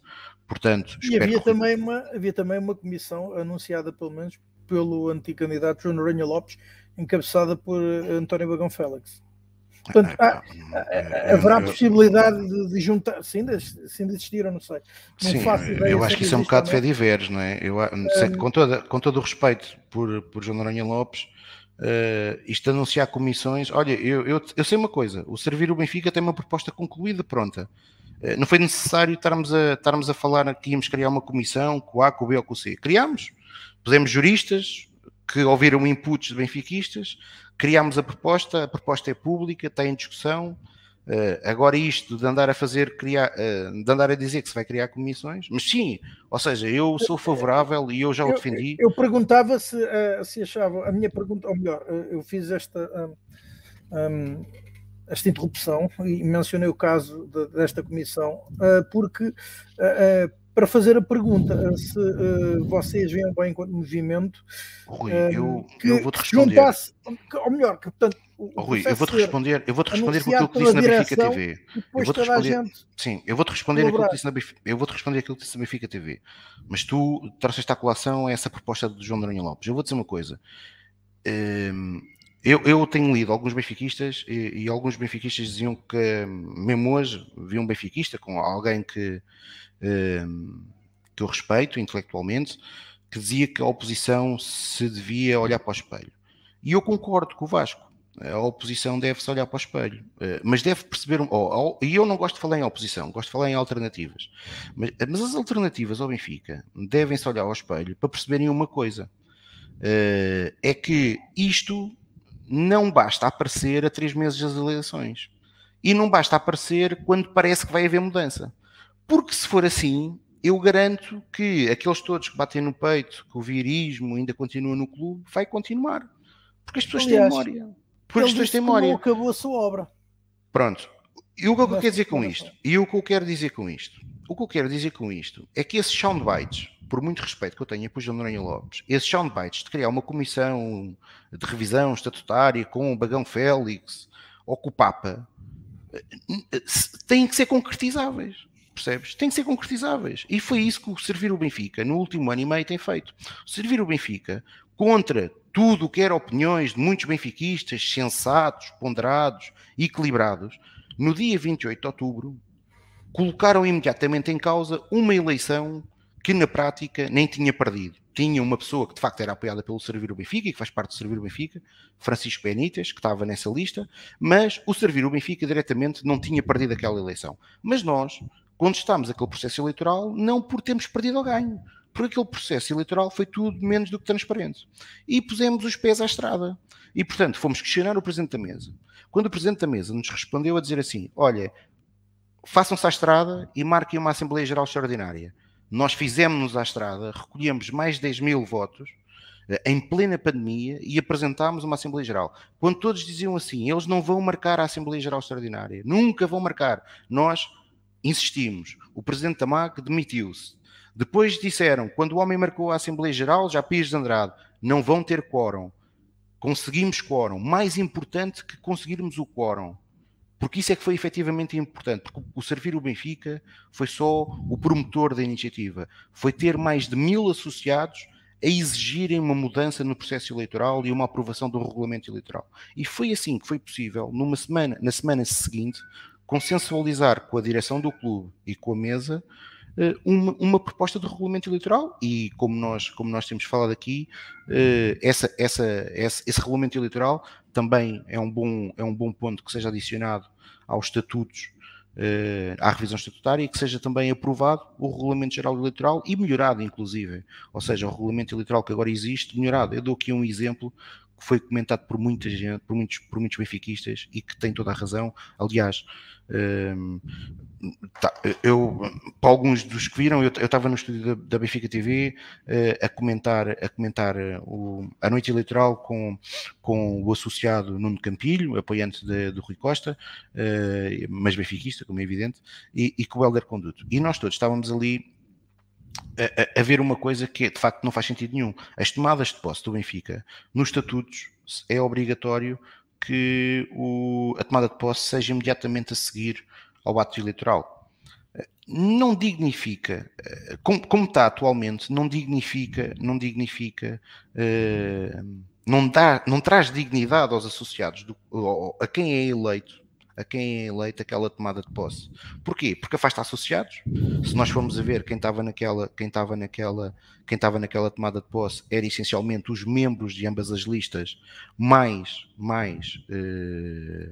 Portanto, e havia, que... também uma, havia também uma comissão anunciada, pelo menos, pelo antigo candidato João Noronha Lopes, encabeçada por eh, António Bagão Félix. Portanto, há, haverá possibilidade de, de juntar, sim, de, sim, de existir, eu não sei. Não sim, eu acho que isso é um bocado de fé diversos, não é? Eu, sei, com, toda, com todo o respeito por, por João Noronha Lopes, uh, isto anunciar comissões, olha, eu, eu, eu sei uma coisa, o Servir o Benfica tem uma proposta concluída, pronta. Eh, não foi necessário estarmos a, estarmos a falar que íamos criar uma comissão com o A, com o B ou com o C. Criámos, pusemos juristas que ouviram inputs de benfiquistas, criámos a proposta, a proposta é pública, está em discussão, Uh, agora isto de andar a fazer, criar, uh, de andar a dizer que se vai criar comissões, mas sim, ou seja, eu sou favorável e eu já o defendi. Eu, eu perguntava se, se achava, a minha pergunta, ou melhor, eu fiz esta, um, um, esta interrupção e mencionei o caso de, desta comissão, porque para fazer a pergunta se vocês veem bem enquanto movimento Rui, eu, eu vou-te responder juntasse, ou melhor, que portanto oh, Rui, eu vou-te responder, eu vou-te responder com aquilo que disse na Benfica TV. Eu vou-te responder, sim, eu vou-te responder aquilo que disse na eu vou-te responder aquilo que disse na Benfica TV. Mas tu trouxeste à colação essa proposta do João Noronha Lopes. Eu vou dizer uma coisa. Um, eu, eu, tenho lido alguns benfiquistas e, e, alguns benfiquistas diziam que mesmo hoje vi um benfiquista com alguém que Ehm, que eu respeito intelectualmente, que dizia que a oposição se devia olhar para o espelho. E eu concordo com o Vasco. A oposição deve-se olhar para o espelho, eh, mas deve perceber. Oh, oh, e eu não gosto de falar em oposição, gosto de falar em alternativas. Mas, mas as alternativas ao Benfica devem-se olhar ao espelho para perceberem uma coisa: eh, é que isto não basta aparecer a três meses das eleições. E não basta aparecer quando parece que vai haver mudança. Porque se for assim, eu garanto que aqueles todos que batem no peito, que o virismo ainda continua no clube, vai continuar. Porque as pessoas Aliás, têm memória. Porque as pessoas têm memória. acabou a sua obra. Pronto. E o que eu quero dizer com isto? E o que eu quero dizer com isto? O que eu quero dizer com isto é que esses soundbites, por muito respeito que eu tenha por João Noronha Lopes, esses soundbites de criar uma comissão de revisão estatutária com o Bagão Félix ou com o Papa, eh, eh, têm que ser concretizáveis percebes? Tem que ser concretizáveis. E foi isso que o Servir o Benfica, no último ano e meio, tem feito. Servir o Benfica, contra tudo o que era opiniões de muitos benfiquistas, sensatos, ponderados, equilibrados, no dia 28 de outubro, colocaram imediatamente em causa uma eleição que na prática nem tinha perdido. Tinha uma pessoa que de facto era apoiada pelo Servir o Benfica e que faz parte do Servir o Benfica, Francisco Benítez, que estava nessa lista, mas o Servir o Benfica diretamente não tinha perdido aquela eleição. Mas nós, contestámos aquele processo eleitoral não por termos perdido o ganho, porque aquele processo eleitoral foi tudo menos do que transparente. E pusemos os pés à estrada. E, portanto, fomos questionar o Presidente da Mesa. Quando o Presidente da Mesa nos respondeu a dizer assim: olha, façam-se à estrada e marquem uma Assembleia Geral Extraordinária. Nós fizemos-nos à estrada, recolhemos mais de 10 mil votos eh, em plena pandemia e apresentámos uma Assembleia Geral. Quando todos diziam assim, eles não vão marcar a Assembleia Geral Extraordinária, nunca vão marcar. Nós insistimos. O presidente da demitiu-se. Depois disseram, quando o homem marcou a Assembleia Geral, já Pires de Andrade, não vão ter quórum. Conseguimos quórum. Mais importante que conseguirmos o quórum. Porque isso é que foi efetivamente importante. Porque o servir o Benfica foi só o promotor da iniciativa. Foi ter mais de mil associados a exigirem uma mudança no processo eleitoral e uma aprovação do regulamento eleitoral. E foi assim que foi possível, numa semana, na semana seguinte, consensualizar com a direção do clube e com a mesa uma, uma, proposta de regulamento eleitoral e como nós, como nós temos falado aqui, eh, essa, essa, esse, esse regulamento eleitoral também é um, bom, é um bom ponto que seja adicionado aos estatutos, eh, à revisão estatutária e que seja também aprovado o regulamento geral eleitoral e melhorado inclusive, ou seja, o regulamento eleitoral que agora existe, melhorado. Eu dou aqui um exemplo que foi comentado por muita gente, por muitos, por muitos benfiquistas e que tem toda a razão. Aliás, tá, eu, para alguns dos que viram, eu estava no estúdio da, da Benfica TV uh, a comentar, a, comentar eh, o, a noite eleitoral com, com o associado Nuno Campilho, apoiante do Rui Costa, uh, mas benfiquista, como é evidente, e, e com o Helder Conduto. E nós todos estávamos ali a, ver uma coisa que de facto não faz sentido nenhum. As tomadas de posse do Benfica, nos estatutos, é obrigatório que o, a tomada de posse seja imediatamente a seguir ao ato eleitoral. Não dignifica, como, como está atualmente, não dignifica, não dignifica, uh, não, dá, não traz dignidade aos associados, do, a quem é eleito, a quem é eleito aquela tomada de posse. Porquê? Porque afasta associados. Se nós formos a ver quem estava naquela, quem estava naquela, quem estava naquela tomada de posse, era essencialmente os membros de ambas as listas, mais, mais uh,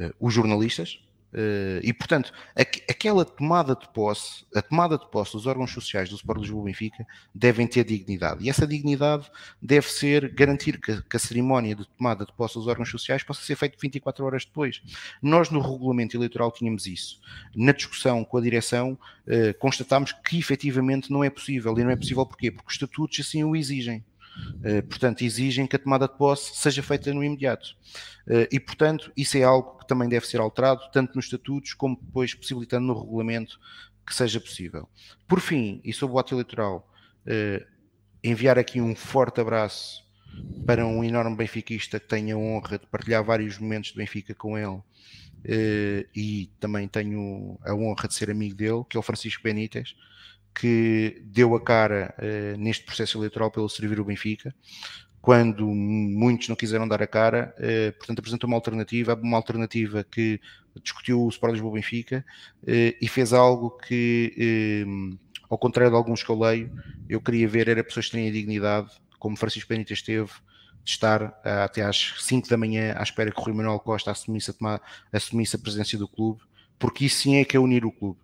uh, os jornalistas. Uh, e portanto, aqu aquela tomada de posse, a tomada de posse dos órgãos sociais do Sport Lisboa Benfica devem ter dignidade. E essa dignidade deve ser garantir que, que, a cerimónia de tomada de posse dos órgãos sociais possa ser feita 24 horas depois. Nós, no regulamento eleitoral, tínhamos isso. Na discussão com a direção, uh, constatámos que efetivamente não é possível. E não é possível porquê? Porque os estatutos assim o exigem. Uh, portanto, exigem que a tomada de posse seja feita no imediato. Uh, e, portanto, isso é algo que também deve ser alterado, tanto nos estatutos como depois possibilitando no regulamento que seja possível. Por fim, e sobre o ato eleitoral, uh, enviar aqui um forte abraço para um enorme benfiquista que tenho a honra de partilhar vários momentos de Benfica com ele e também tenho a honra de ser amigo dele, que é o Francisco Benítez que deu a cara uh, neste processo eleitoral pelo servir o Benfica, quando muitos não quiseram dar a cara, uh, portanto apresentou uma alternativa, uma alternativa que discutiu o Sport Lisboa Benfica uh, e fez algo que, ao contrário de alguns que eu leio, eu queria ver era pessoas que têm a dignidade, como Francisco Benítez esteve, de estar até às 5 da manhã à espera que o Rui Manuel Costa assumisse a, tomar, assumisse a presidência do clube, porque isso sim é que é unir o clube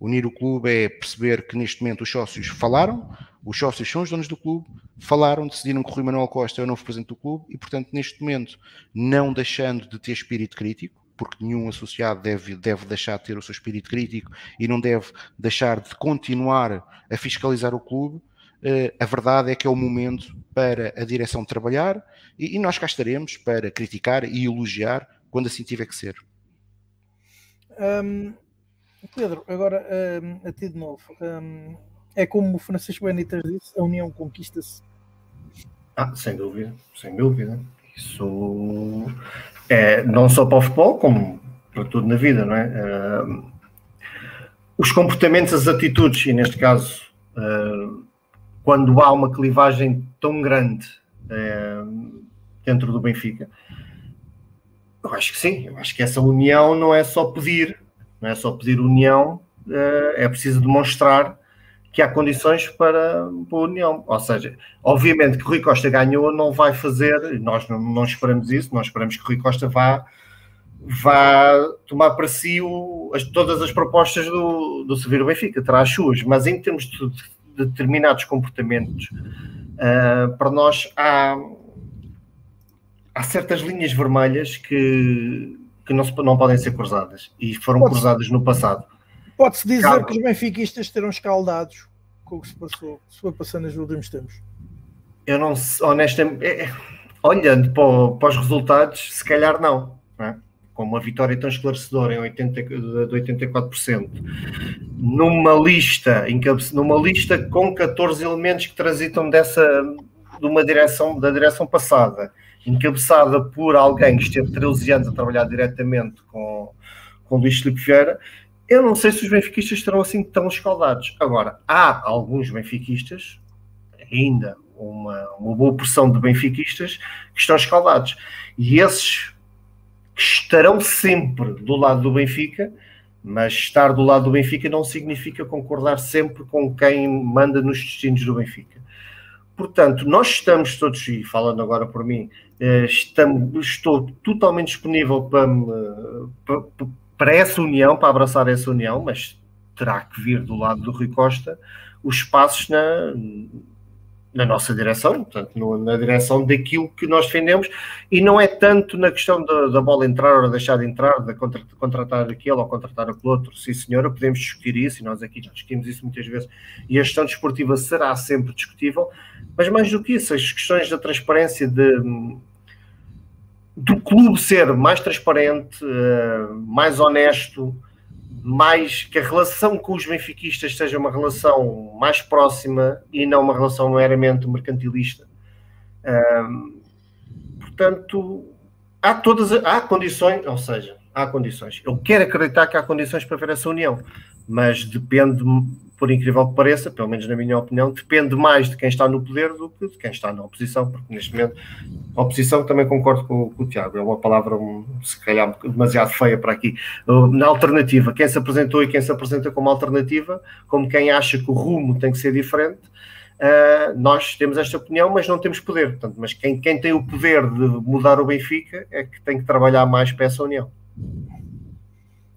Unir o clube é perceber que neste momento os sócios falaram, os sócios são os donos do clube, falaram, decidiram que o Rui Manuel Costa é o novo presidente do clube e, portanto, neste momento, não deixando de ter espírito crítico, porque nenhum associado deve, deve deixar de ter o seu espírito crítico e não deve deixar de continuar a fiscalizar o clube, Uh, a verdade é que é o momento para a direção trabalhar e, nós cá estaremos para criticar e elogiar quando assim tiver que ser. Pedro, agora um, a ti de novo. Um, é como o Francisco Benítez disse, a união conquista-se. Ah, sem dúvida, sem dúvida. Isso é não só para o futebol, como para tudo na vida, não é? Uh, os comportamentos, as atitudes, e neste caso, uh, quando há uma clivagem tão grande uh, dentro do Benfica, eu acho que sim, eu acho que essa união não é só pedir, não é só pedir união, eh, é preciso demonstrar que há condições para, para a união. Ou seja, obviamente que Rui Costa ganhou, não vai fazer, nós não, não esperamos isso, nós esperamos que Rui Costa vá, vá tomar para si o, as, todas as propostas do, do Severo Benfica, terá as suas, mas em termos de, de determinados comportamentos, uh, para nós há, há certas linhas vermelhas que, que não, se, não podem ser cruzadas e foram pode cruzadas no passado. Pode-se dizer Calma. que os benfiquistas terão escaldados com o que se passou, se foi passando nos últimos tempos. Eu não honestamente, é, é, olhando para, para, os resultados, se calhar não, não é? com uma vitória tão esclarecedora em 80, de 84%, numa lista, numa lista com 14 elementos que transitam dessa de uma direção da direção passada encabeçada por alguém que esteve 13 anos a trabalhar diretamente com, com Luís Filipe Vieira, eu não sei se os benfiquistas estarão assim tão escaldados. Agora, há alguns benfiquistas, ainda uma, uma boa porção de benfiquistas, que estão escaldados. E esses estarão sempre do lado do Benfica, mas estar do lado do Benfica não significa concordar sempre com quem manda nos destinos do Benfica. Portanto, nós estamos todos, e falando agora por mim, estamos, estou totalmente disponível para, para, para, essa união, para abraçar essa união, mas terá que vir do lado do Rui Costa os passos na, na nossa direção, portanto, na direção daquilo que nós defendemos, e não é tanto na questão da, da bola entrar ou deixar de entrar, de contra, contratar aquele ou contratar aquele outro, sim senhora, podemos discutir isso, e nós aqui já discutimos isso muitas vezes, e a gestão desportiva será sempre discutível, mas mais do que isso, as questões da transparência de, do clube ser mais transparente, eh, mais honesto, mais que a relação com os benfiquistas seja uma relação mais próxima e não uma relação meramente mercantilista. Portanto, há todas há condições, ou seja, há condições. Eu quero acreditar que há condições para ver essa união, mas depende por incrível que pareça, pelo menos na minha opinião, depende mais de quem está no poder do que de quem está na oposição, porque neste momento a oposição também concordo com, com o Tiago, é uma palavra um, se calhar demasiado feia para aqui. Na alternativa, quem se apresentou e quem se apresenta como alternativa, como quem acha que o rumo tem que ser diferente, uh, nós temos esta opinião, mas não temos poder. Portanto, mas quem, quem tem o poder de mudar o Benfica é que tem que trabalhar mais para essa união.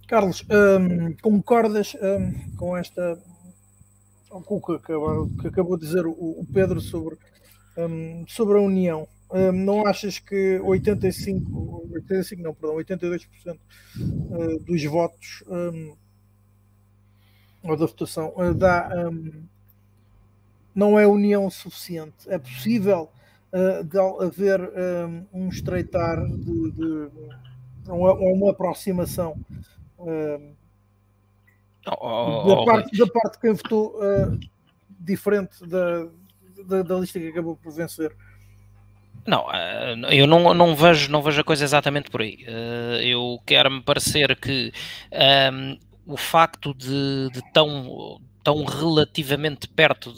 Carlos, um, concordas um, com esta o que acabou, que acabou de dizer o, o Pedro sobre, um, sobre a União? não achas que 85, 85 não, perdão, 82% uh, dos votos ou da votação uh, dá não é união suficiente. É possível uh, de haver um, um estreitar de, de uma, uma aproximação uh, oh, da, parte, da parte de quem votou uh, diferente da, da, da, lista que acabou por vencer. Não, eu não, não, vejo, não vejo a coisa exatamente por aí. Eu quero-me parecer que um, o facto de, de tão tão relativamente perto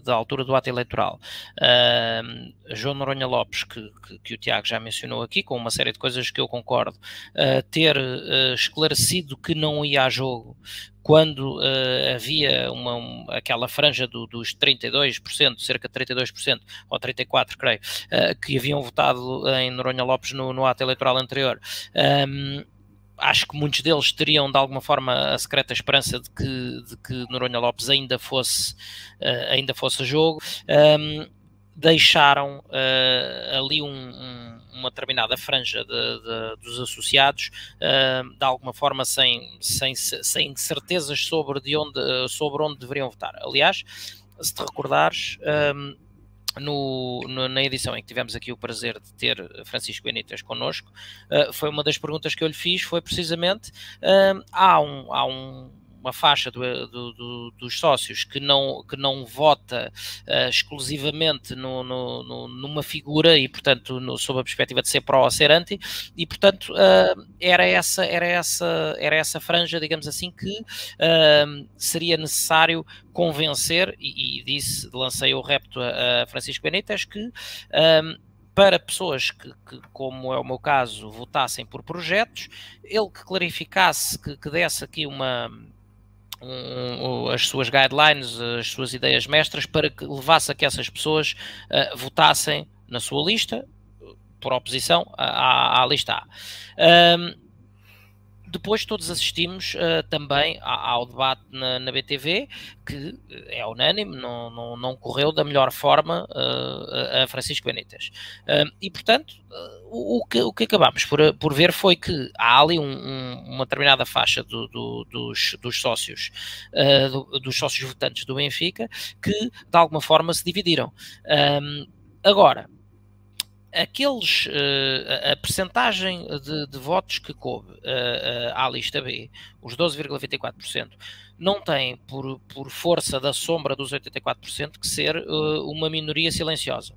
da altura do ato eleitoral. Uh, João Noronha Lopes, que, que, que, o Tiago já mencionou aqui, com uma série de coisas que eu concordo, uh, ter uh, esclarecido que não ia a jogo quando uh, havia uma, um, aquela franja do, dos 32%, cerca de 32%, ou 34%, creio, uh, que haviam votado em Noronha Lopes no, no ato eleitoral anterior. Acho que muitos deles teriam de alguma forma a secreta esperança de que, de que Noronha Lopes ainda fosse, uh, ainda fosse jogo. Um, deixaram uh, ali um, um, uma determinada franja de, de, dos associados uh, de alguma forma sem, sem, sem certezas sobre, de onde, sobre onde deveriam votar. Aliás, se te recordares, um, no, no, na edição em que tivemos aqui o prazer de ter Francisco Benítez connosco, uh, foi uma das perguntas que eu lhe fiz, foi precisamente, uh, há, um, há um, uma faixa do, do, do, dos sócios que não, que não vota uh, exclusivamente no, no, no, numa figura e, portanto, no, sob a perspectiva de ser pró ou ser anti, e, portanto, uh, era, essa, era, essa, era essa franja, digamos assim, que uh, seria necessário convencer, e, e, disse, lancei o repto a, a Francisco Benítez, que para pessoas que, que, como é o meu caso, votassem por projetos, ele que clarificasse, que, que desse aqui uma, um, as suas guidelines, as suas ideias mestras, para que levasse a que essas pessoas uh, votassem na sua lista, por oposição à, à lista A. Um, depois todos assistimos uh, também ao, debate na, na, BTV, que é unânime, não, não, não correu da melhor forma uh, a Francisco Benítez. Uh, e, portanto, o, o, que, o que acabamos por, por ver foi que há ali um, um, uma determinada faixa do, do, dos, dos, sócios, do, dos sócios votantes do Benfica, que de alguma forma se dividiram. agora, aqueles uh, a percentagem de, de, votos que coube uh, uh, à lista B, os 12,24%, não tem por, por força da sombra dos 84% que ser uma minoria silenciosa.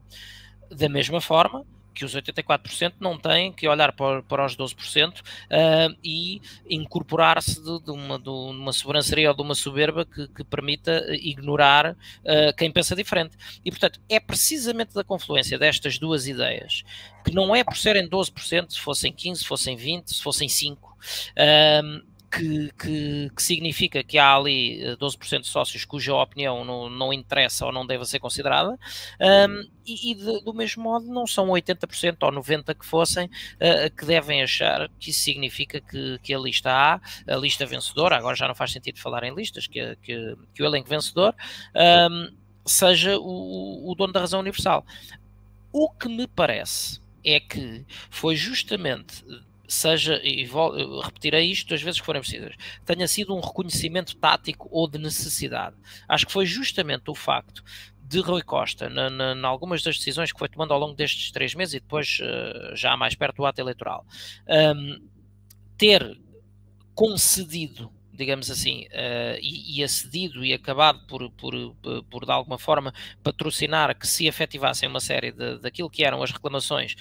Da mesma forma, que os 84% não têm que olhar para, para os 12% uh, e incorporar-se de, de, uma, de uma sobranceria ou de uma soberba que, que permita ignorar uh, quem pensa diferente. E, portanto, é precisamente da confluência destas duas ideias, que não é por serem 12%, se fossem 15%, se fossem 20%, se fossem 5%, uh, que, que, que, significa que há ali 12% eh, de sócios cuja opinião não, não interessa ou não deve ser considerada, um, e, e de, do mesmo modo não são 80% ou 90% que fossem uh, que devem achar que isso significa que, que a lista A, a lista vencedora, agora já não faz sentido falar em listas, que, que, que o elenco vencedor um, seja o, o dono da razão universal. O que me parece é que foi justamente seja, e vou, repetirei isto duas vezes que forem precisas, tenha sido um reconhecimento tático ou de necessidade. Acho que foi justamente o facto de Rui Costa, na, na, na, algumas das decisões que foi tomando ao longo destes três meses e depois uh, já mais perto do ato eleitoral, um, ter concedido digamos assim, uh, e, e, acedido e acabado por, por, por, por, de alguma forma, patrocinar que se efetivassem uma série de, daquilo que eram as reclamações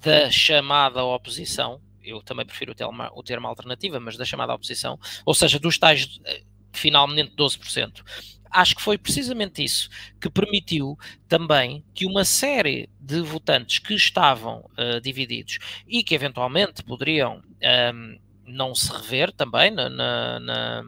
da chamada oposição, eu também prefiro o termo, o termo alternativa, mas da chamada oposição, ou seja, dos tais eh, finalmente 12%. Acho que foi precisamente isso que permitiu também que uma série de votantes que estavam uh, divididos e que eventualmente poderiam um, ehm, não se rever também na, na, na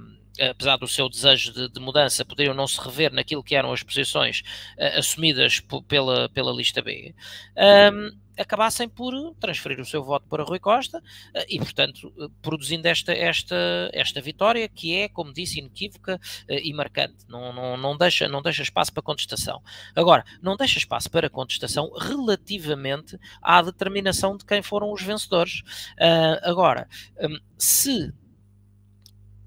apesar do seu desejo de, de, mudança, poderiam não se rever naquilo que eram as posições uh, assumidas pela, pela lista B. Um, ehm, acabassem por transferir o seu voto para Rui Costa uh, e, portanto, uh, produzindo esta, esta, esta vitória que é, como disse, inequívoca e marcante. Não, não, não, deixa, não deixa espaço para contestação. Agora, não deixa espaço para contestação relativamente à determinação de quem foram os vencedores. agora, um, se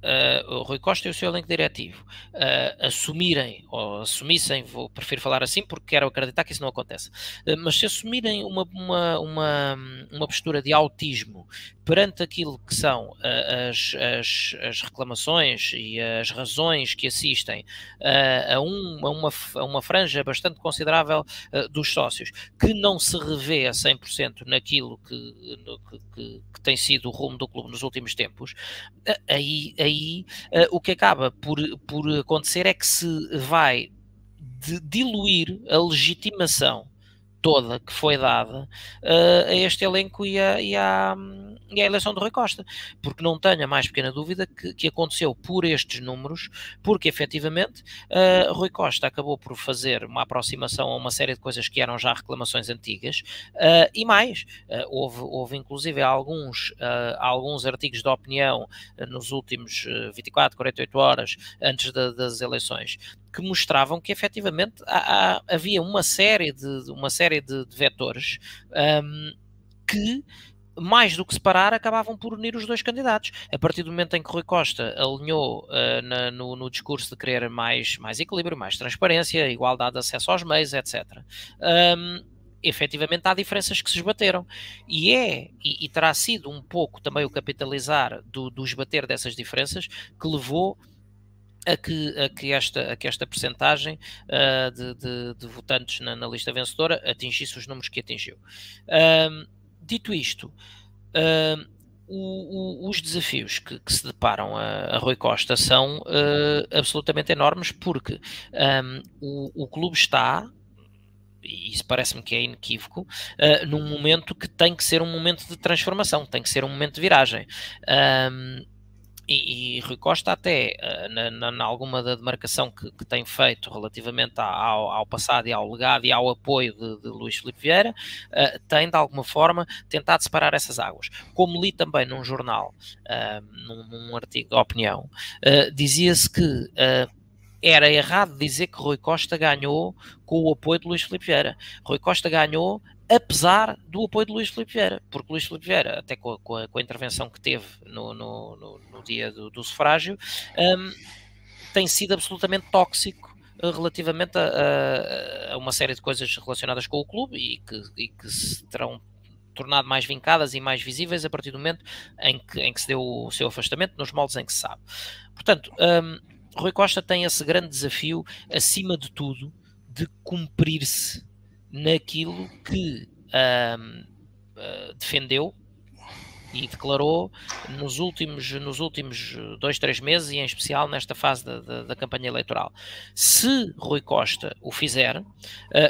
uh, o Rui Costa e o seu elenco diretivo uh, assumirem, ou assumissem, vou, prefiro falar assim porque quero acreditar que isso não acontece, uh, mas se assumirem uma, uma, uma, uma postura de autismo perante aquilo que são as, as, as, reclamações e as razões que assistem a, um, a, uma, a uma franja bastante considerável dos sócios, que não se revê a 100% naquilo que, no, que, que, que, tem sido o rumo do clube nos últimos tempos, aí, aí o que acaba por, por acontecer é que se vai diluir a legitimação toda que foi dada uh, a este elenco e, a, e, e à eleição de Rui Costa, porque não tenho a mais pequena dúvida que, que aconteceu por estes números, porque efetivamente uh, Rui Costa acabou por fazer uma aproximação a uma série de coisas que eram já reclamações antigas uh, e mais, houve, houve inclusive alguns, alguns artigos de opinião nos últimos 24, 48 horas antes das eleições que mostravam que efetivamente há, há, havia uma série de, uma série de, de vetores um, que mais do que separar, acabavam por unir os dois candidatos. A partir do momento em que Rui Costa alinhou uh, na, no, no, discurso de querer mais, mais equilíbrio, mais transparência, igualdade de acesso aos meios, etc. Um, efetivamente há diferenças que se esbateram. E é, e, e terá sido um pouco também o capitalizar do, do esbater dessas diferenças que levou a que, a que, esta, a que esta percentagem uh, de, de, de, votantes na, na, lista vencedora atingisse os números que atingiu. Uh, dito isto, uh, o, o, os desafios que, que, se deparam a, a Rui Costa são absolutamente enormes porque um, o, o clube está e isso parece-me que é inequívoco, uh, num momento que tem que ser um momento de transformação, tem que ser um momento de viragem. Um, e, e Rui Costa até, uh, na, na, alguma da demarcação que, que, tem feito relativamente ao, ao, passado e ao legado e ao apoio de, de Luís Filipe Vieira, uh, tem de alguma forma tentado separar essas águas. Como li também num jornal, uh, num, num, artigo de opinião, dizia-se que era errado dizer que Rui Costa ganhou com o apoio de Luís Filipe Vieira. Rui Costa ganhou apesar do apoio de Luís Filipe Vieira, porque Luís Filipe Vieira, até com a, com a, com a intervenção que teve no, no, no, no dia do, do sufrágio, um, tem sido absolutamente tóxico uh, relativamente a, a, a, uma série de coisas relacionadas com o clube e que, e que se terão tornado mais vincadas e mais visíveis a partir do momento em que, em que se deu o seu afastamento, nos moldes em que se sabe. Portanto, um, Rui Costa tem esse grande desafio, acima de tudo, de cumprir-se naquilo que um, uh, ah, defendeu e declarou nos últimos, nos últimos dois, três meses, e em especial nesta fase da, da, da campanha eleitoral. Se Rui Costa o fizer, uh,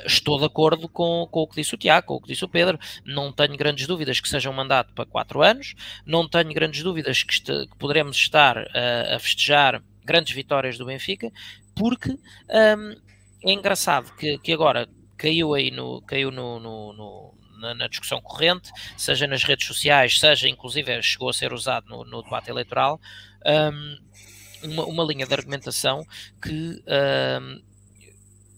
estou de acordo com, com o que disse o Tiago, com o que disse o Pedro. Não tenho grandes dúvidas que seja um mandato para quatro anos, não tenho grandes dúvidas que, este, que poderemos estar uh, a festejar grandes vitórias do Benfica, porque um, é engraçado que, que agora caiu aí no, caiu no, no, no na, na, discussão corrente, seja nas redes sociais, seja inclusive chegou a ser usado no, no debate eleitoral, um, uma, uma, linha de argumentação que, um,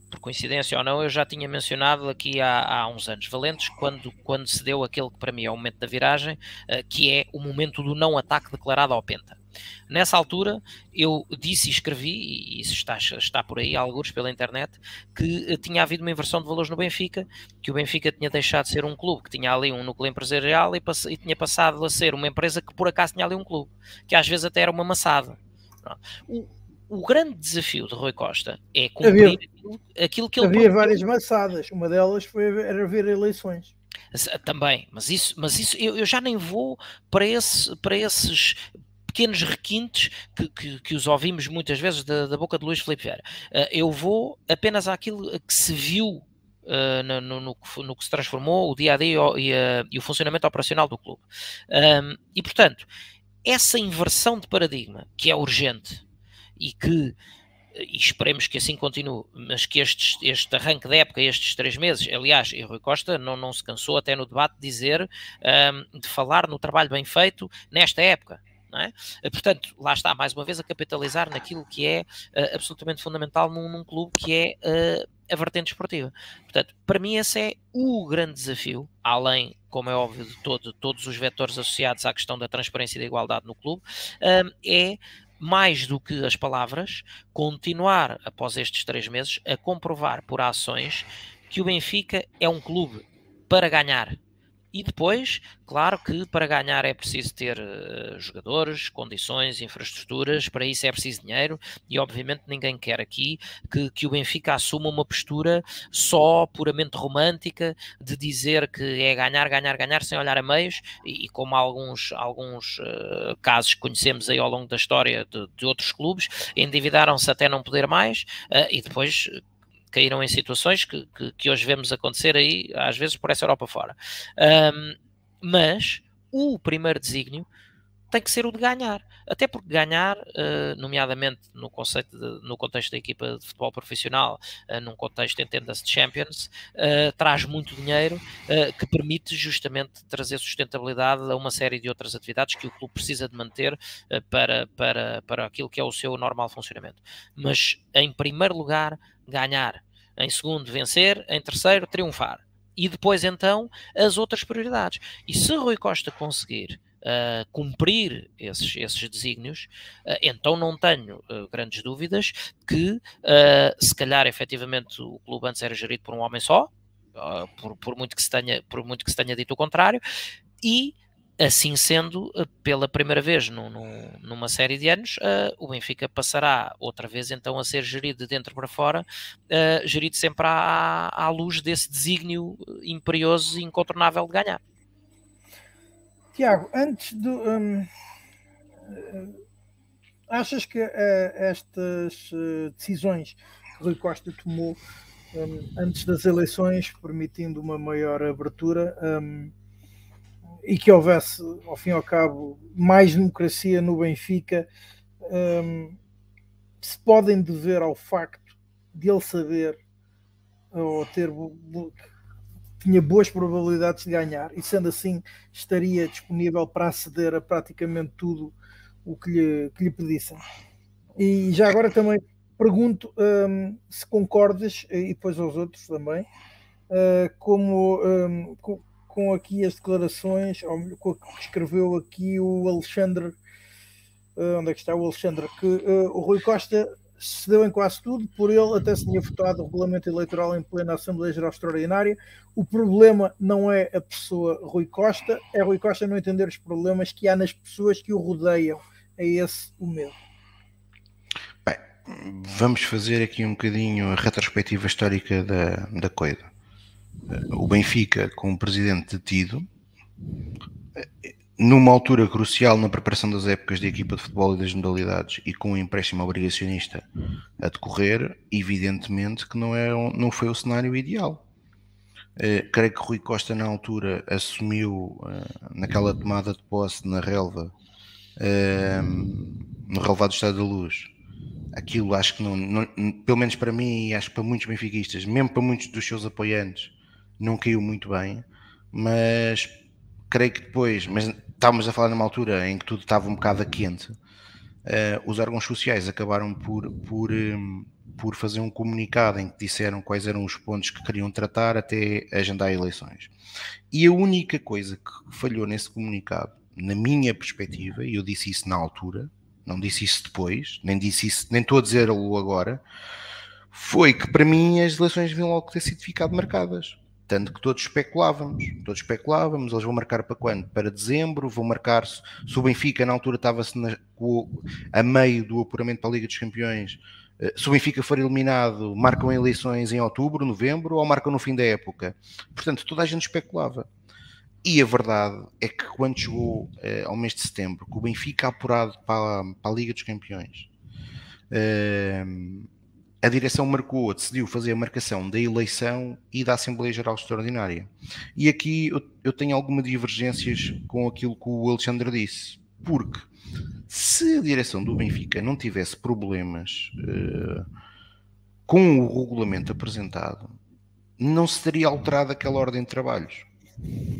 por coincidência ou não, eu já tinha mencionado aqui há, há, uns anos valentes, quando, quando se deu aquele que para mim é o momento da viragem, uh, que é o momento do não ataque declarado ao Penta. Nessa altura, eu disse e escrevi, e isso está, está por aí, alguns pela internet, que eh, tinha havido uma inversão de valores no Benfica, que o Benfica tinha deixado de ser um clube que tinha ali um núcleo empresarial e, pass e tinha passado a ser uma empresa que por acaso tinha ali um clube, que às vezes até era uma maçada. O, o grande desafio de Rui Costa é cumprir havia, aquilo, que ele Havia várias maçadas, uma delas foi era ver eleições. Também, mas isso, mas isso eu, eu já nem vou para, esse, para esses pequenos requintes que, que, que, os ouvimos muitas vezes da, da boca de Luís Filipe Vieira. Uh, eu vou apenas àquilo que se viu Uh, no, no, no, no, que se transformou o dia a dia e, o funcionamento operacional do clube. Um, e portanto, essa inversão de paradigma que é urgente e que e esperemos que assim continue, mas que este, este arranque da época, estes três meses, aliás, e Rui Costa não, não se cansou até no debate de dizer, um, de falar no trabalho bem feito nesta época. É? Eh, portanto, lá está, mais uma vez, a capitalizar naquilo que é uh, absolutamente fundamental num, num, clube que é uh, a vertente esportiva. Portanto, para mim, esse é o grande desafio, além, como é óbvio, de todo, todos os vetores associados à questão da transparência e da igualdade no clube, um, é mais do que as palavras, continuar após estes três meses a comprovar por ações que o Benfica é um clube para ganhar, e depois, claro que para ganhar é preciso ter uh, jogadores, condições, infraestruturas, para isso é preciso dinheiro e obviamente ninguém quer aqui que, que o Benfica assuma uma postura só puramente romântica de dizer que é ganhar, ganhar, ganhar sem olhar a meios e, e como alguns, alguns uh, casos que conhecemos aí ao longo da história de, de outros clubes, endividaram-se até não poder mais uh, e depois caíram em situações que, que, que, hoje vemos acontecer aí, às vezes por essa Europa fora. Um, mas o primeiro desígnio tem que ser o de ganhar. Até porque ganhar, uh, nomeadamente no, conceito de, no contexto da equipa de futebol profissional, uh, num contexto, entenda-se, de Champions, uh, traz muito dinheiro que permite justamente trazer sustentabilidade a uma série de outras atividades que o clube precisa de manter para, para, para aquilo que é o seu normal funcionamento. Mas, em primeiro lugar, ganhar. Em segundo, vencer. Em terceiro, triunfar. E depois, então, as outras prioridades. E se Rui Costa conseguir uh, cumprir esses, esses desígnios, uh, então não tenho uh, grandes dúvidas que, se calhar, efetivamente, o clube antes era gerido por um homem só, por, por, muito que se tenha, por muito que se tenha dito o contrário, e Assim sendo, eh, pela primeira vez numa série de anos, uh, o Benfica passará outra vez então a ser gerido de dentro para fora, uh, gerido sempre à, à luz desse desígnio imperioso e incontornável de ganhar. Tiago, antes do. Um, achas que uh, estas decisões que Rui Costa tomou um, antes das eleições, permitindo uma maior abertura, um, e que houvesse, ao fim e ao cabo, mais democracia no Benfica, um, se podem dever ao facto de ele saber ou ter tinha boas probabilidades de ganhar e sendo assim estaria disponível para aceder a praticamente tudo o que lhe, que lhe pedissem. E já agora também pergunto um, se concordas, e depois aos outros também, uh, como, um, com aqui as declarações, ou com o que escreveu aqui o Alexandre, uh, onde é que está o Alexandre, que uh, o Rui Costa cedeu em quase tudo, por ele até se tinha votado o regulamento eleitoral em plena Assembleia Geral Extraordinária. O problema não é a pessoa Rui Costa, é Rui Costa não entender os problemas que há nas pessoas que o rodeiam. É esse o medo. Bem, vamos fazer aqui um bocadinho a retrospectiva histórica da, da coisa o Benfica com um presidente detido, numa altura crucial na preparação das épocas de equipa de futebol e das modalidades e com um empréstimo obrigacionista a decorrer, evidentemente que não, é, não foi o cenário ideal. Uh, creio que Rui Costa na altura assumiu uh, naquela tomada de posse na relva uh, no relvado do Estado da Luz aquilo acho que não, não, pelo menos para mim e acho que para muitos benfiquistas, mesmo para muitos dos seus apoiantes não caiu muito bem, mas creio que depois, mas estávamos a falar numa altura em que tudo estava um bocado a quente, uh, os órgãos sociais acabaram por, por, um, por fazer um comunicado em que disseram quais eram os pontos que queriam tratar até agendar eleições. E a única coisa que falhou nesse comunicado, na minha perspectiva, e eu disse isso na altura, não disse isso depois, nem disse isso, nem estou a dizer-o agora, foi que para mim as eleições deviam logo ter sido ficado marcadas. Tanto que todos especulávamos, todos especulávamos, eles vão marcar para quando? Para dezembro, vão marcar se, se o Benfica na altura estava-se a meio do apuramento para a Liga dos Campeões, eh, se o Benfica for eliminado, marcam eleições em outubro, novembro ou marcam no fim da época. Portanto, toda a gente especulava. E a verdade é que quando chegou eh, ao mês de setembro, com o Benfica apurado para, para a Liga dos Campeões, eh, a direção marcou, decidiu fazer a marcação da eleição e da Assembleia Geral Extraordinária. E aqui eu, eu tenho algumas divergências com aquilo que o Alexandre disse, porque se a direção do Benfica não tivesse problemas uh, com o regulamento apresentado, não se teria alterado aquela ordem de trabalhos.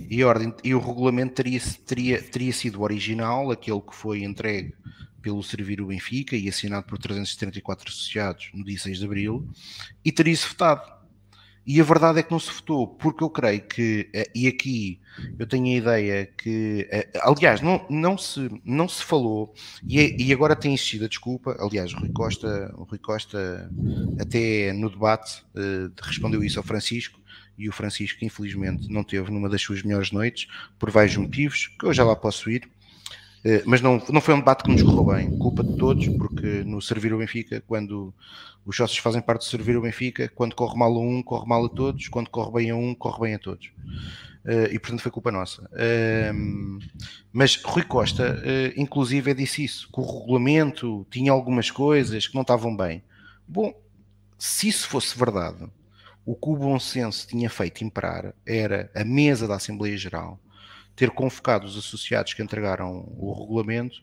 E, ordem, e o regulamento teria, teria, teria sido original, aquele que foi entregue pelo Servir o Benfica e assinado por 334 associados no dia 6 de abril, e teria-se votado. E a verdade é que não se votou, porque eu creio que, eh, e aqui eu tenho a ideia que, eh, aliás, não, não, se, não se falou, e, é, e agora tem existido a desculpa, aliás, o Rui Costa, o Rui Costa até no debate uh, respondeu isso ao Francisco, e o Francisco infelizmente não teve numa das suas melhores noites, por vários motivos, que eu já lá posso ir, mas não, não foi um debate que nos correu bem, culpa de todos, porque no Servir o Benfica, quando os sócios fazem parte de servir o Benfica. Quando corre mal a um, corre mal a todos. Quando corre bem a um, corre bem a todos. Uh, e portanto foi culpa nossa. Uh, mas Rui Costa, uh, inclusive, disse isso: que o regulamento tinha algumas coisas que não estavam bem. Bom, se isso fosse verdade, o que o bom senso tinha feito imperar era a mesa da Assembleia Geral ter convocado os associados que entregaram o regulamento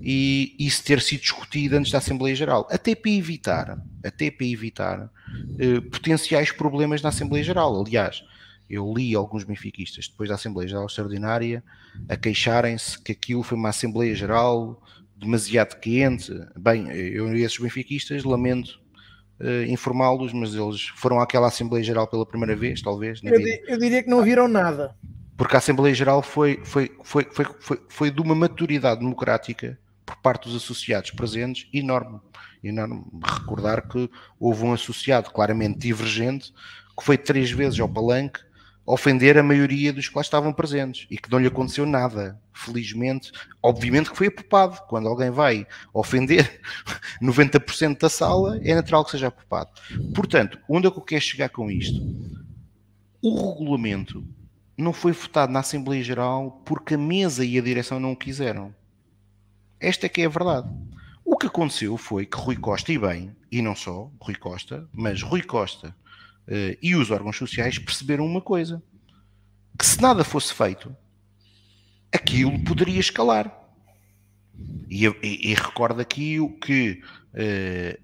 e isso ter sido discutido antes da Assembleia Geral, até para evitar, até para evitar eh, potenciais problemas na Assembleia Geral. Aliás, eu li alguns benfiquistas depois da Assembleia Geral Extraordinária a queixarem-se que aquilo foi uma Assembleia Geral demasiado quente. Bem, eu e esses benfiquistas lamento uh, informá-los, mas eles foram àquela Assembleia Geral pela primeira vez, talvez. Eu, eu, diria que não viram nada porque a Assembleia Geral foi, foi, foi, foi, foi, foi de uma maturidade democrática por parte dos associados presentes enorme. enorme. Recordar que houve um associado claramente divergente que foi três vezes ao palanque ofender a maioria dos que lá estavam presentes e que não lhe aconteceu nada. Felizmente, obviamente que foi apopado. Quando alguém vai ofender [laughs] 90% da sala, é natural que seja apopado. Portanto, onde é que eu quero chegar com isto? O regulamento não foi votado na Assembleia Geral porque a mesa e a direção não o quiseram. Esta é que é a verdade. O que aconteceu foi que Rui Costa, e bem, e não só Rui Costa, mas Rui Costa uh, e os órgãos sociais perceberam uma coisa: que se nada fosse feito, aquilo poderia escalar. E, e, e recordo aqui o que uh,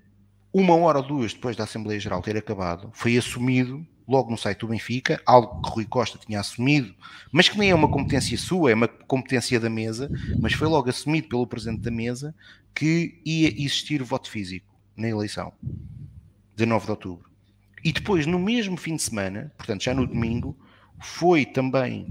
uma hora ou duas depois da Assembleia Geral ter acabado, foi assumido logo no site do Benfica, algo que Rui Costa tinha assumido, mas que nem é uma competência sua, é uma competência da mesa, mas foi logo assumido pelo presidente da mesa que ia existir voto físico na eleição de 9 de outubro. E depois, no mesmo fim de semana, portanto já no domingo, foi também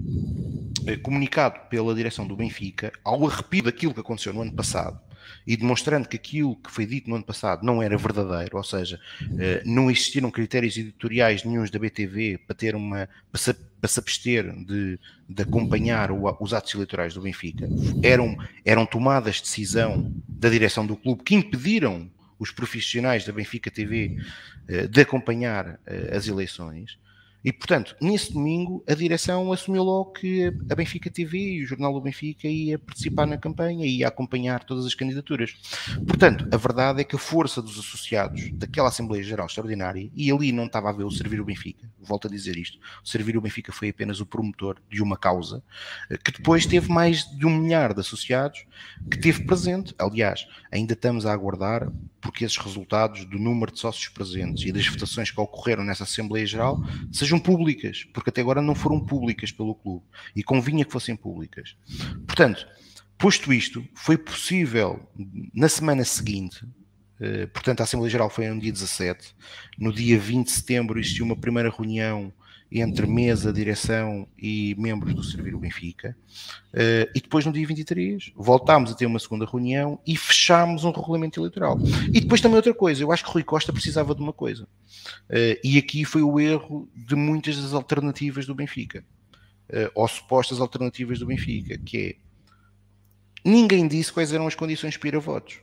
eh, comunicado pela direção do Benfica, ao arrepio daquilo que aconteceu no ano passado, e demonstrando que aquilo que foi dito no ano passado não era verdadeiro, ou seja, eh, não existiram critérios editoriais nenhums da BTV para ter uma para se, abster de, de acompanhar o, os atos eleitorais do Benfica, eram, eram tomadas de decisão da direção do clube que impediram os profissionais da Benfica TV eh, de acompanhar eh, as eleições. E, portanto, nesse domingo, a direção assumiu logo que a Benfica TV e o Jornal do Benfica ia participar na campanha e ia acompanhar todas as candidaturas. Portanto, a verdade é que a força dos associados daquela Assembleia Geral Extraordinária, e ali não estava a ver o Servir o Benfica, volto a dizer isto, o Servir o Benfica foi apenas o promotor de uma causa, eh, que depois teve mais de um milhar de associados que teve presente. Aliás, ainda estamos a aguardar porque esses resultados do número de sócios presentes e das votações que ocorreram nessa Assembleia Geral sejam públicas, porque até agora não foram públicas pelo clube e convinha que fossem públicas. Portanto, posto isto, foi possível na semana seguinte. Eh, portanto, a Assembleia Geral foi no dia 17. No dia 20 de setembro existiu uma primeira reunião entre mesa, direção e membros do Servir o Benfica. Uh, e depois, no dia 23, voltámos a ter uma segunda reunião e fechámos um regulamento eleitoral. E depois também outra coisa, eu acho que Rui Costa precisava de uma coisa. Uh, e aqui foi o erro de muitas das alternativas do Benfica, uh, ou supostas alternativas do Benfica, que é ninguém disse quais eram as condições para ir a votos.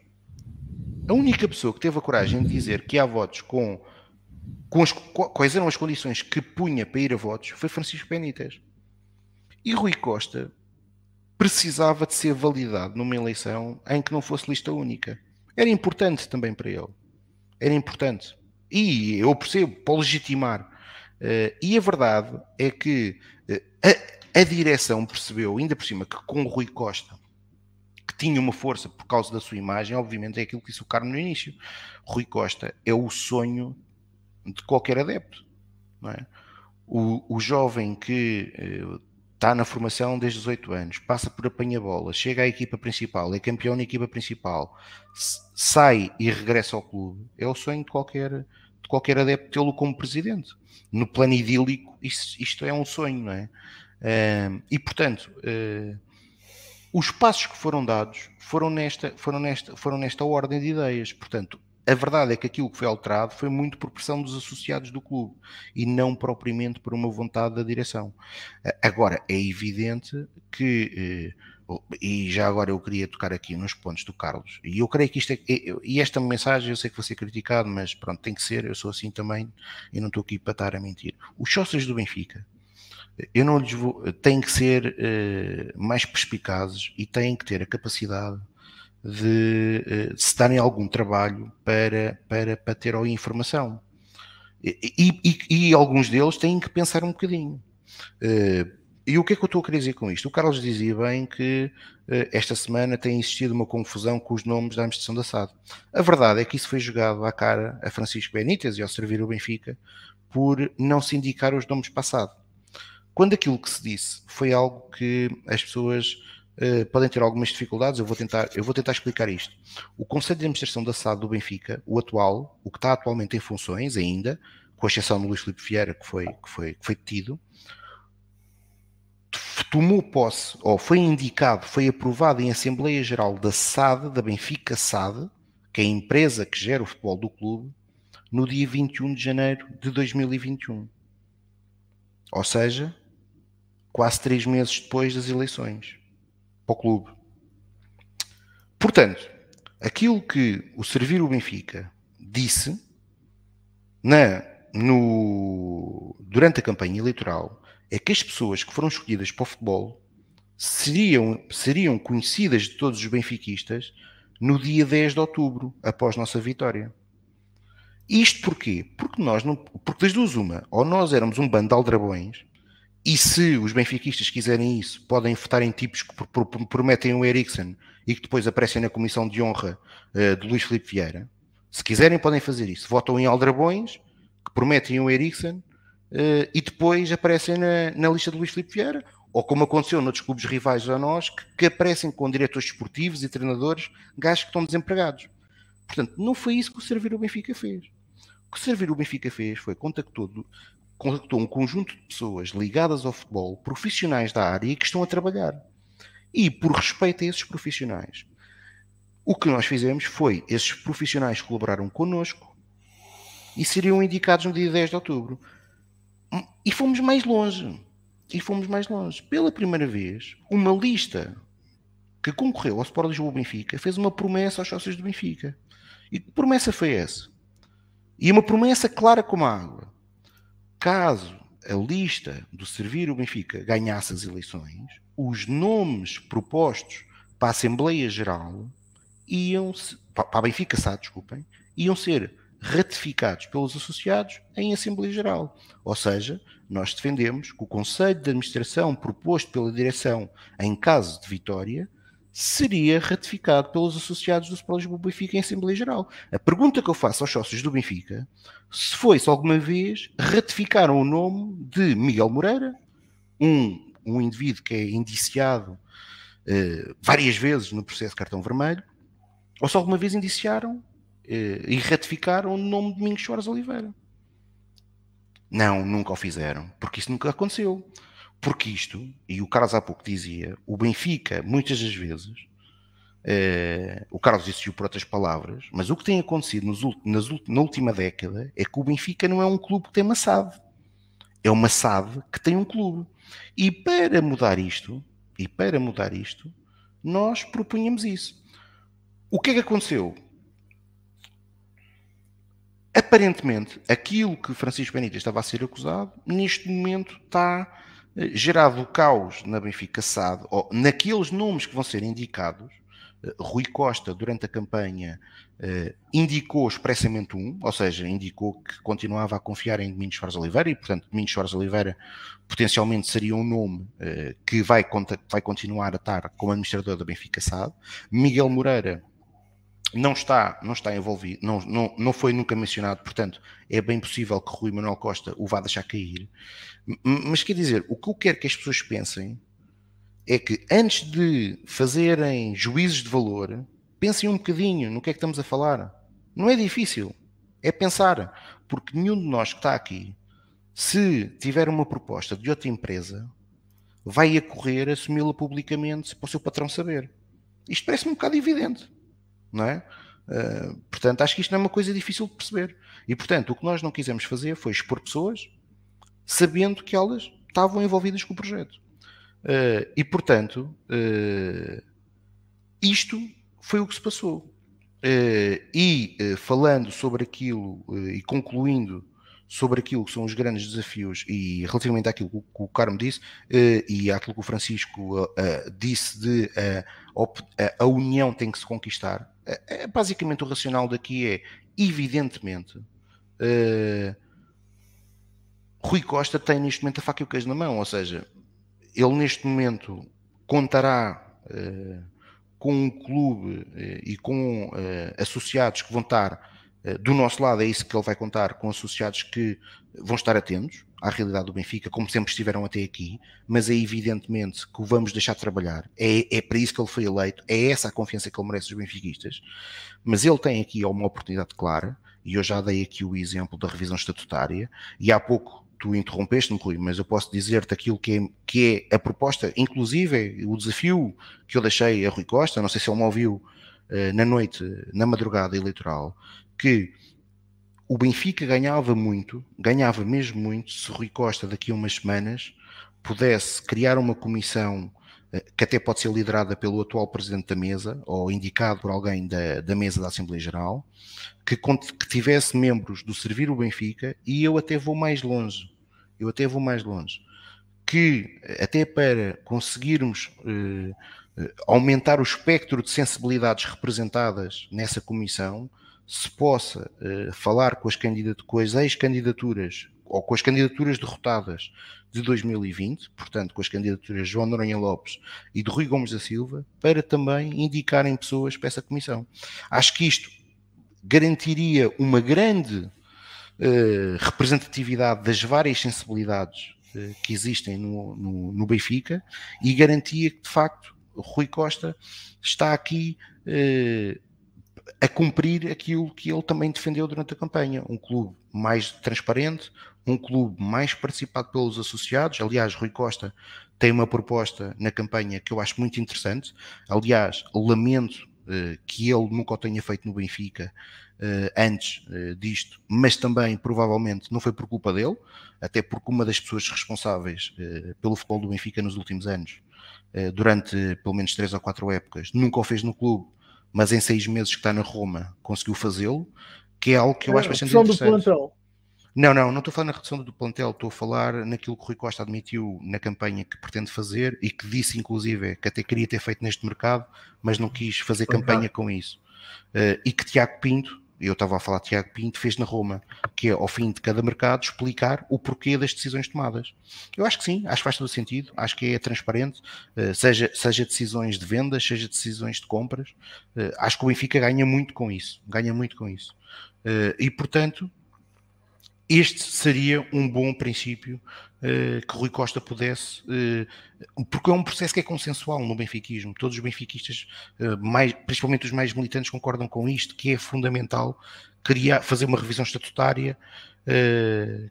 A única pessoa que teve a coragem de dizer que há votos com com as, quais eram as condições que punha para ir a votos foi Francisco Benítez. E Rui Costa precisava de ser validado numa eleição em que não fosse lista única. Era importante também para ele. Era importante. E eu percebo, para legitimar. Uh, e a verdade é que uh, a, a, direção percebeu, ainda por cima, que com o Rui Costa, que tinha uma força por causa da sua imagem, obviamente é aquilo que disse o Carmo no início. Rui Costa é o sonho de qualquer adepto. É? O, o, jovem que eh, está na formação desde os 8 anos, passa por apanha-bola, chega à equipa principal, é campeão na equipa principal, sai e regressa ao clube, é o sonho de qualquer, de qualquer adepto tê-lo como presidente. No plano idílico, isto, isto é um sonho, não é? Uh, e portanto, uh, os passos que foram dados foram nesta, foram, nesta, foram nesta ordem de ideias. Portanto, a verdade é que aquilo que foi alterado foi muito por pressão dos associados do clube e não propriamente por uma vontade da direção. Agora, é evidente que, eh, e já agora eu queria tocar aqui nos pontos do Carlos, e eu creio que isto é, e esta mensagem eu sei que vou ser criticado, mas pronto, tem que ser, eu sou assim também e não estou aqui para estar a mentir. Os sócios do Benfica, eu não lhes vou, têm que ser uh, mais perspicazes e têm que ter a capacidade de, uh, se darem algum trabalho para, para, para ter a informação. E, e, e, alguns deles têm que pensar um bocadinho. Uh, e o que é que eu estou a querer dizer com isto? O Carlos dizia bem que uh, esta semana tem existido uma confusão com os nomes da administração da SAD. A verdade é que isso foi jogado à cara a Francisco Benítez e ao servir o Benfica por não se indicar os nomes passados. Quando aquilo que se disse foi algo que as pessoas Uh, podem ter algumas dificuldades, eu vou tentar, eu vou tentar explicar isto. O Conselho de Administração da SAD do Benfica, o atual, o que está atualmente em funções ainda, com exceção do Luís Filipe Vieira, que foi, que foi, que foi detido, tomou posse, ou foi indicado, foi aprovado em Assembleia Geral da SAD, da Benfica SAD, que é a empresa que gera o futebol do clube, no dia 21 de janeiro de 2021. Ou seja, quase três meses depois das eleições para o clube. Portanto, aquilo que o Servir o Benfica disse na, no, durante a campanha eleitoral é que as pessoas que foram escolhidas para o futebol seriam, seriam conhecidas de todos os benfiquistas no dia 10 de outubro, após nossa vitória. Isto porquê? Porque nós não. Porque das duas, uma, ou nós éramos um bando de aldrabões e se os benfiquistas quiserem isso, podem votar em tipos que prometem o Eriksen e que depois aparecem na comissão de honra uh, de Luís Filipe Vieira. Se quiserem, podem fazer isso. Votam em Aldrabões, que prometem o Eriksen, uh, e depois aparecem na, na, lista de Luís Filipe Vieira, ou como aconteceu noutros clubes rivais a nós, que, que aparecem com diretores esportivos e treinadores, gajos que estão desempregados. Portanto, não foi isso que o Servir o Benfica fez. O que o Servir o Benfica fez foi contactou contactou um conjunto de pessoas ligadas ao futebol, profissionais da área e que estão a trabalhar. E por respeito a esses profissionais, o que nós fizemos foi, esses profissionais colaboraram connosco e seriam indicados no dia 10 de outubro. E fomos mais longe. E fomos mais longe. Pela primeira vez, uma lista que concorreu ao Sport Lisboa Benfica fez uma promessa aos sócios do Benfica. E que promessa foi essa? E uma promessa clara como a água caso a lista do Servir o Benfica ganhasse as eleições, os nomes propostos para a Assembleia Geral iam para a Benfica SAD, desculpem, iam ser ratificados pelos associados em Assembleia Geral. Ou seja, nós defendemos que o Conselho de Administração proposto pela direção em caso de vitória seria ratificado pelos associados do Sport Lisboa Benfica em Assembleia Geral. A pergunta que eu faço aos sócios do Benfica, se foi se alguma vez ratificaram o nome de Miguel Moreira, um, um indivíduo que é indiciado uh, várias vezes no processo de cartão vermelho, ou se alguma vez indiciaram uh, e ratificaram o nome de Domingos Soares Oliveira. Não, nunca o fizeram, porque isso nunca aconteceu. Porque isto, e o Carlos há pouco dizia, o Benfica, muitas das vezes, eh, o Carlos disse por outras palavras, mas o que tem acontecido nos, nas, na última década é que o Benfica não é um clube que tem uma SAD. É uma SAD que tem um clube. E para mudar isto, e para mudar isto, nós propunhamos isso. O que é que aconteceu? Aparentemente, aquilo que Francisco Benítez estava a ser acusado, neste momento está gerado o caos na Benfica SAD, ou naqueles nomes que vão ser indicados, Rui Costa, durante a campanha, indicou expressamente um, ou seja, indicou que continuava a confiar em Domingos Soares Oliveira e, portanto, Domingos Soares Oliveira potencialmente seria um nome que vai, vai continuar a estar como administrador da Benfica SAD. Miguel Moreira não está, não está envolvido, não, não, não foi nunca mencionado, portanto, é bem possível que Rui Manuel Costa o vá deixar cair. Mas quer dizer, o que eu quero que as pessoas pensem é que antes de fazerem juízes de valor, pensem um bocadinho no que é que estamos a falar. Não é difícil, é pensar, porque nenhum de nós que está aqui, se tiver uma proposta de outra empresa, vai a correr assumi-la publicamente para o seu patrão saber. Isto parece-me um bocado evidente não é? Uh, portanto, acho que isto não é uma coisa difícil de perceber. E, portanto, o que nós não quisemos fazer foi expor pessoas sabendo que elas estavam envolvidas com o projeto. Uh, e, portanto, uh, isto foi o que se passou. e falando sobre aquilo e concluindo sobre aquilo que são os grandes desafios e relativamente àquilo que o Carmo disse e àquilo que o Francisco disse de a união tem que se conquistar, é, é, basicamente o racional daqui é, evidentemente, uh, Rui Costa tem neste momento a faca e o queijo na mão, ou seja, ele neste momento contará uh, com um clube uh, e com associados que vão estar do nosso lado, é isso que ele vai contar, com associados que vão estar atentos à realidade do Benfica, como sempre estiveram até aqui, mas é evidentemente que o vamos deixar de trabalhar. É, é para isso que ele foi eleito, é essa a confiança que ele merece dos benfiquistas. Mas ele tem aqui uma oportunidade clara, e eu já dei aqui o exemplo da revisão estatutária, e há pouco tu interrompeste-me, Rui, mas eu posso dizer-te aquilo que é, que é a proposta, inclusive o desafio que eu deixei a Rui Costa, não sei se ele me ouviu uh, na noite, na madrugada eleitoral, que o Benfica ganhava muito, ganhava mesmo muito, se Rui Costa daqui a umas semanas pudesse criar uma comissão eh, que até pode ser liderada pelo atual presidente da mesa ou indicado por alguém da, da mesa da Assembleia Geral, que, que tivesse membros do Servir o Benfica e eu até vou mais longe, eu até vou mais longe, que até para conseguirmos eh, eh aumentar o espectro de sensibilidades representadas nessa comissão, se possa uh, falar com as, com as ex-candidaturas ou com as candidaturas derrotadas de 2020, portanto com as candidaturas de João Noronha Lopes e de Rui Gomes da Silva, para também indicarem pessoas para essa comissão. Acho que isto garantiria uma grande uh, representatividade das várias sensibilidades uh, que existem no, no, no, Benfica e garantia que, de facto, Rui Costa está aqui uh, a cumprir aquilo que ele também defendeu durante a campanha. Um clube mais transparente, um clube mais participado pelos associados. Aliás, Rui Costa tem uma proposta na campanha que eu acho muito interessante. Aliás, lamento uh, que ele nunca o tenha feito no Benfica uh, antes uh, disto, mas também provavelmente não foi por culpa dele, até porque uma das pessoas responsáveis pelo futebol do Benfica nos últimos anos, durante pelo menos três ou quatro épocas, nunca o fez no clube mas em seis meses que está na Roma conseguiu fazê-lo, que é algo que eu acho bastante interessante. Do plantel. Não, não, não estou a falar na redução do plantel, estou a falar naquilo que o Rui Costa admitiu na campanha que pretende fazer e que disse, inclusive, que até queria ter feito neste mercado, mas não quis fazer campanha com isso. Uh, e que Tiago Pinto, eu estava a falar de Tiago Pinto, fez na Roma, que é ao fim de cada mercado explicar o porquê das decisões tomadas. Eu acho que sim, acho que faz todo sentido, acho que é transparente, eh, seja, seja decisões de vendas, seja decisões de compras, eh, acho que o Benfica ganha muito com isso, ganha muito com isso. Eh, e portanto, este seria um bom princípio que Rui Costa pudesse, uh, porque é um processo que é consensual no benfiquismo. Todos os benfiquistas, uh, mais, principalmente os mais militantes, concordam com isto, que é fundamental criar, fazer uma revisão estatutária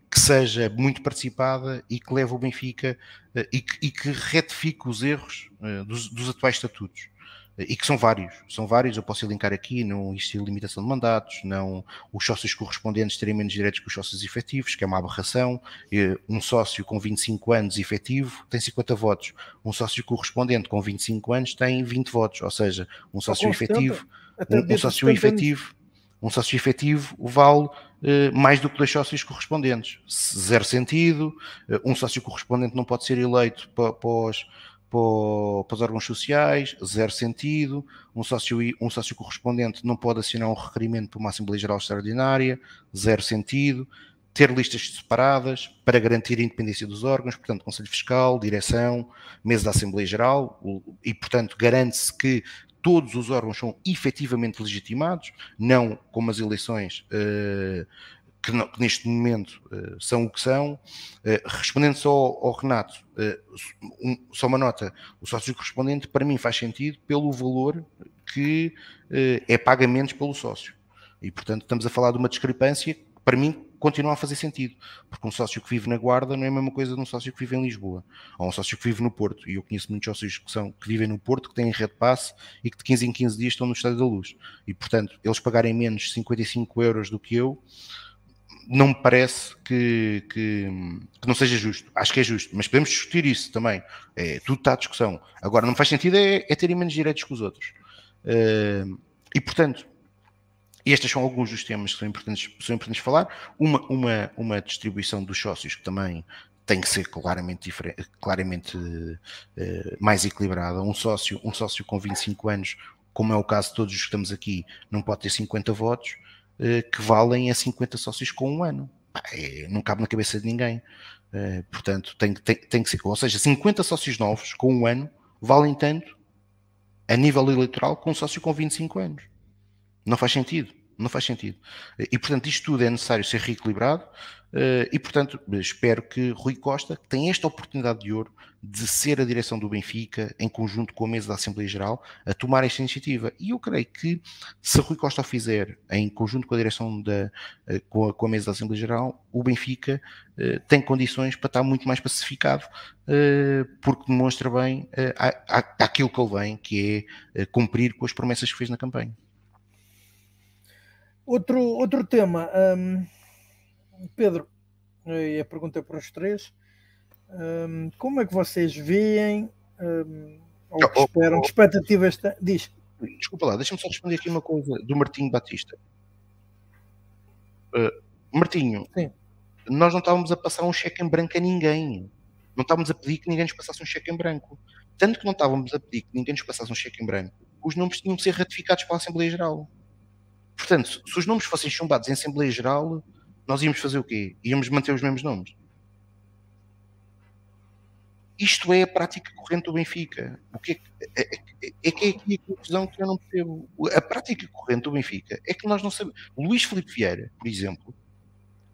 que seja muito participada e que leve o Benfica e que, e, que, retifique os erros dos, dos atuais estatutos e que são vários, são vários, eu posso elencar aqui, não existe limitação de mandatos, não os sócios correspondentes terem menos direitos que os sócios efetivos, que é uma aberração, um sócio com 25 anos efetivo tem 50 votos, um sócio correspondente com 25 anos tem 20 votos, ou seja, um sócio efetivo, um, um sócio efetivo, um sócio efetivo vale uh, mais do que dois sócios correspondentes, zero sentido, uh, um sócio correspondente não pode ser eleito para, para os para, os órgãos sociais, zero sentido. Um sócio, um sócio correspondente não pode assinar um requerimento para uma Assembleia Geral Extraordinária, zero sentido. Ter listas separadas para garantir a independência dos órgãos, portanto, Conselho Fiscal, Direção, Mesa da Assembleia Geral, e, portanto, garante-se que todos os órgãos são efetivamente legitimados, não como as eleições uh, que, que, neste momento uh, são o que são. Uh, respondendo só ao, ao Renato, um, só uma nota: o sócio correspondente para mim faz sentido pelo valor que é pagamentos pelo sócio. E portanto estamos a falar de uma discrepância que para mim continua a fazer sentido, porque um sócio que vive na Guarda não é a mesma coisa de um sócio que vive em Lisboa, ou um sócio que vive no Porto, e eu conheço muitos sócios que, são, que vivem no Porto, que têm rede passe e que de 15 em 15 dias estão no Estádio da Luz, e portanto, eles pagarem menos 55 euros do que eu, não me parece que, que, que, não seja justo. Acho que é justo, mas podemos discutir isso também. É, tudo está à discussão. Agora, não faz sentido é, é terem menos direitos que os outros. Uh, e, portanto, estes são alguns dos temas que são importantes, são importantes falar. Uma, uma, uma distribuição dos sócios que também tem que ser claramente, diferente, claramente uh, mais equilibrada. Um sócio, um sócio com 25 anos, como é o caso de todos os que estamos aqui, não pode ter 50 votos que valem a 50 sócios com um ano. É, não cabe na cabeça de ninguém. Uh, portanto, tem, tem, tem que ser. Ou seja, 50 sócios novos com um ano valem tanto a nível eleitoral com um sócio com 25 anos. Não faz sentido. Não faz sentido. E, portanto, isto tudo é necessário ser reequilibrado. Eh, e, portanto, espero que Rui Costa tenha esta oportunidade de ouro de ser a direção do Benfica, em conjunto com a mesa da Assembleia Geral, a tomar esta iniciativa. E eu creio que, se Rui Costa o fizer, em conjunto com a direção da, eh, com a, com a mesa da Assembleia Geral, o Benfica eh, tem condições para estar muito mais pacificado, porque demonstra bem aquilo que ele vem, que é cumprir com as promessas que fez na campanha. Outro, outro tema, um, Pedro, e a pergunta é para os três: um, como é que vocês veem um, ou que oh, esperam? Oh, que expectativas têm? Diz. Desculpa lá, deixa-me só responder aqui uma coisa do Martinho Batista. Uh, Martinho, Sim. nós não estávamos a passar um cheque em branco a ninguém. Não estávamos a pedir que ninguém nos passasse um cheque em branco. Tanto que não estávamos a pedir que ninguém nos passasse um cheque em branco, os nomes tinham de ser ratificados pela Assembleia Geral. Portanto, se os nomes fossem chumbados em Assembleia Geral, nós íamos fazer o quê? Íamos manter os mesmos nomes. Isto é a prática corrente do Benfica. O que é, é, é, é que é aqui a conclusão que eu não percebo. A prática corrente do Benfica é que nós não sabemos. Luís Filipe Vieira, por exemplo,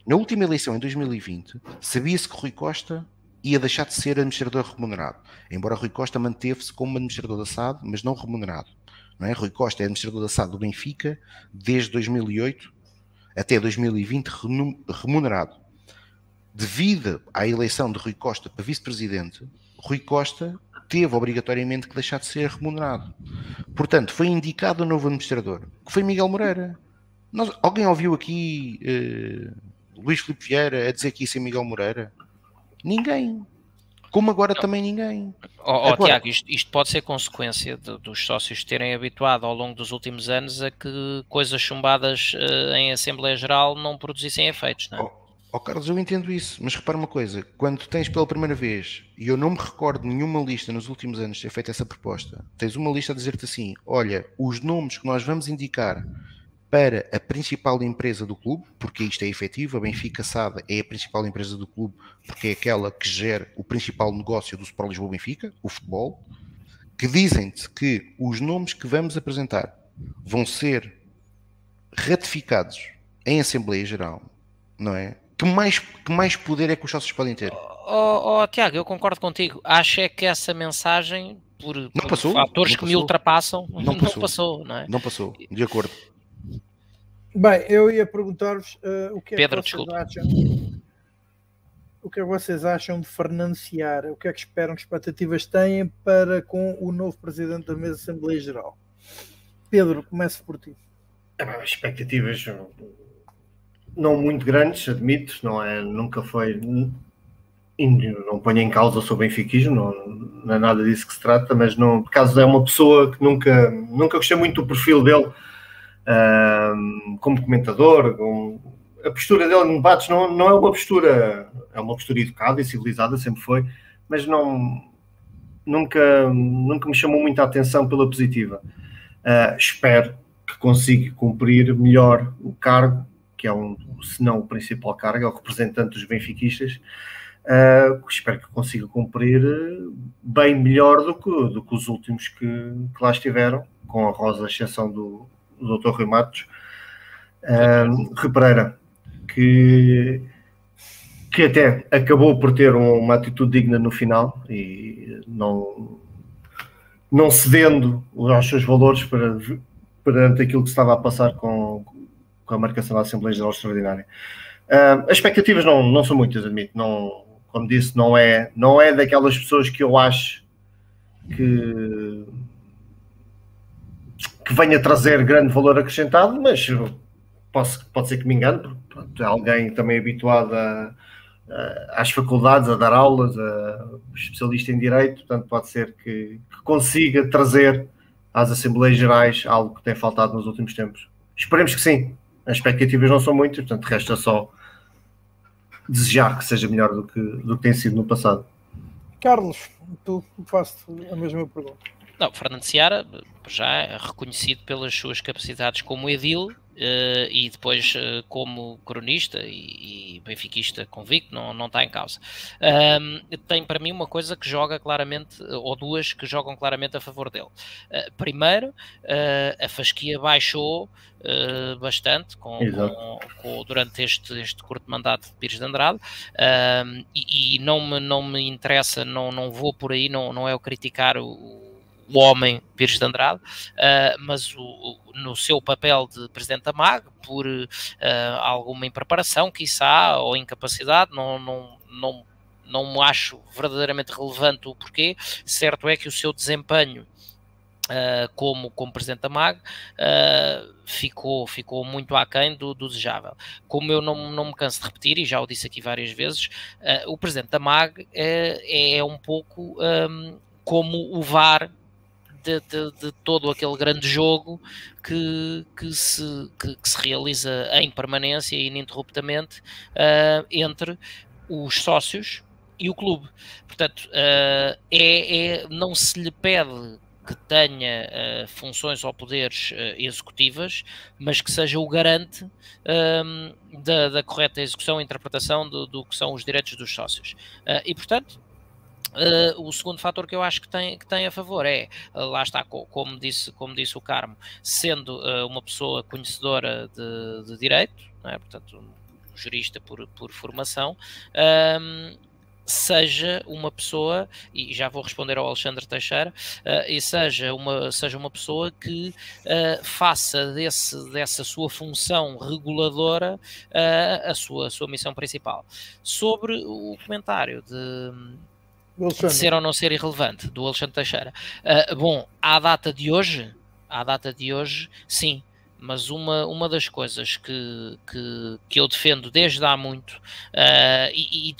na última eleição em 2020, sabia-se que Rui Costa ia deixar de ser administrador remunerado. Embora Rui Costa manteve-se como administrador da SAD, mas não remunerado. Não é? Rui Costa é administrador da SAD do Benfica desde 2008 até 2020 remunerado. Devido à eleição de Rui Costa para vice-presidente, Rui Costa teve obrigatoriamente que deixar de ser remunerado. Portanto, foi indicado o um novo administrador, que foi Miguel Moreira. Nós, alguém ouviu aqui uh, Luís Filipe Vieira a dizer que ia ser Miguel Moreira? Ninguém. Como agora não. também ninguém. Oh, oh. Tiago, isto, isto, pode ser consequência de, dos sócios terem habituado ao longo dos últimos anos a que coisas chumbadas uh, em Assembleia Geral não produzissem efeitos, não é? Oh, oh, Carlos, eu entendo isso, mas repara uma coisa: quando tens pela primeira vez, e eu não me recordo nenhuma lista nos últimos anos ter feito essa proposta, tens uma lista a dizer-te assim: olha, os nomes que nós vamos indicar para a principal empresa do clube, porque isto é efetivo, a Benfica SAD é a principal empresa do clube, porque é aquela que gera o principal negócio do Sport Lisboa Benfica, o futebol, que dizem-te que os nomes que vamos apresentar vão ser ratificados em Assembleia Geral, não é? Que mais, que mais poder é que os sócios podem ter? Oh, oh, Tiago, eu concordo contigo. Acho é que essa mensagem, por, por passou, fatores que passou. me ultrapassam, não, [laughs] não passou, passou, não é? Não passou, de acordo. Bem, eu ia perguntar-vos uh, o que é Pedro, que vocês acham. O que é que vocês acham de Fernando Seara? O que é que esperam, que expectativas têm para com o novo presidente da mesa de Assembleia Geral? Pedro, comece por ti. É, expectativas não muito grandes, admito, não é, nunca foi, não ponho em causa o seu benfiquismo, não, não é nada disso que se trata, mas não, por caso é uma pessoa que nunca, nunca gostei muito do perfil dele, como comentador, com, a postura dele em debates não, não é uma postura, é uma postura educada e civilizada, sempre foi, mas não, nunca, nunca me chamou muita atenção pela positiva. Uh, espero que consiga cumprir melhor o cargo, que é um, se não o principal cargo, é o representante dos benfiquistas. Uh, espero que consiga cumprir bem melhor do que, do que os últimos que, que lá estiveram, com a rosa exceção do, do Dr. Rui Matos. Uh, que que até acabou por ter uma atitude digna no final e não, não cedendo aos seus valores para, perante aquilo que estava a passar com, com a marcação da Assembleia Geral Extraordinária. As expectativas não, não são muitas, admito. Não, como disse, não é, não é daquelas pessoas que eu acho que, que venha trazer grande valor acrescentado, mas posso, pode ser que me engane, porque é alguém também habituado a uh, às faculdades a dar aulas, a especialista em direito, portanto pode ser que, que, consiga trazer às Assembleias Gerais algo que tem faltado nos últimos tempos. Esperemos que sim. As expectativas não são muitas, portanto resta só desejar que seja melhor do que, do que tem sido no passado. Carlos, tu faço a mesma pergunta. Não, Fernando Seara já é reconhecido pelas suas capacidades como edil Uh, e depois uh, como cronista e, e benfiquista convicto, não, não está em causa. Tem para mim uma coisa que joga claramente, ou duas que jogam claramente a favor dele. Uh, primeiro, a fasquia baixou bastante com, com, com, durante este, este curto mandato de Pires de Andrade e, e, não, me, não me interessa, não, não vou por aí, não, não é o criticar o o homem Pires de Andrade, uh, mas o, no seu papel de presidente da MAG, por uh, alguma impreparação, quiçá, ou incapacidade, não, não, não, não acho verdadeiramente relevante o porquê. Certo é que o seu desempenho Uh, como, como presidente da MAG, uh, ficou, ficou muito aquém do, do desejável. Como eu não, não me canso de repetir, e já o disse aqui várias vezes, uh, o presidente da MAG é, é um pouco um, como o VAR de, de, de, todo aquele grande jogo que, que, se, que, que se realiza em permanência e ininterruptamente uh, entre os sócios e o clube. Portanto, uh, é, é, não se lhe pede que tenha uh, funções ou poderes uh, executivas, mas que seja o garante da, da, correta execução e interpretação do, do, que são os direitos dos sócios. Uh, e, portanto, Uh, o segundo fator que eu acho que tem, que tem a favor é, uh, lá está, como disse, como disse o Carmo, sendo uh, uma pessoa conhecedora de, de direito, é? portanto, um jurista por, por formação, seja uma pessoa, e já vou responder ao Alexandre Teixeira, uh, e seja uma, seja uma pessoa que uh, faça desse, dessa sua função reguladora uh, a, sua, a sua missão principal. Sobre o comentário de ser ou não ser irrelevante, do Alexandre Teixeira. Uh, bom, à data de hoje, à data de hoje, sim, mas uma, uma das coisas que, que, que eu defendo desde há muito uh, e, e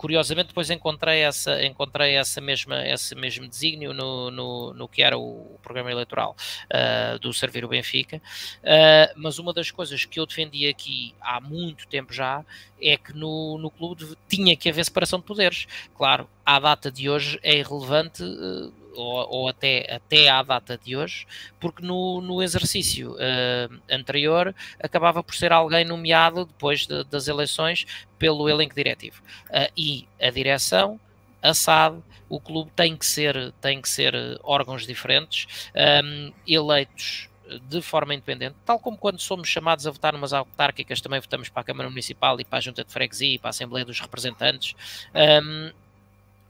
curiosamente depois encontrei essa encontrei essa mesma esse mesmo desígnio no, no, no que era o programa eleitoral uh, do servir o Benfica. Uh, mas uma das coisas que eu defendi aqui há muito tempo já é que no, no clube tinha que haver separação de poderes. Claro à data de hoje é irrelevante uh, ou, ou, até, até à data de hoje, porque no, no exercício uh, anterior acabava por ser alguém nomeado depois de, das eleições pelo elenco diretivo. Uh, e a direção, a SAD, o clube tem que ser, tem que ser órgãos diferentes, um, eleitos de forma independente, tal como quando somos chamados a votar numas autárquicas, também votamos para a Câmara Municipal e para a Junta de Freguesia e para a Assembleia dos Representantes. Um,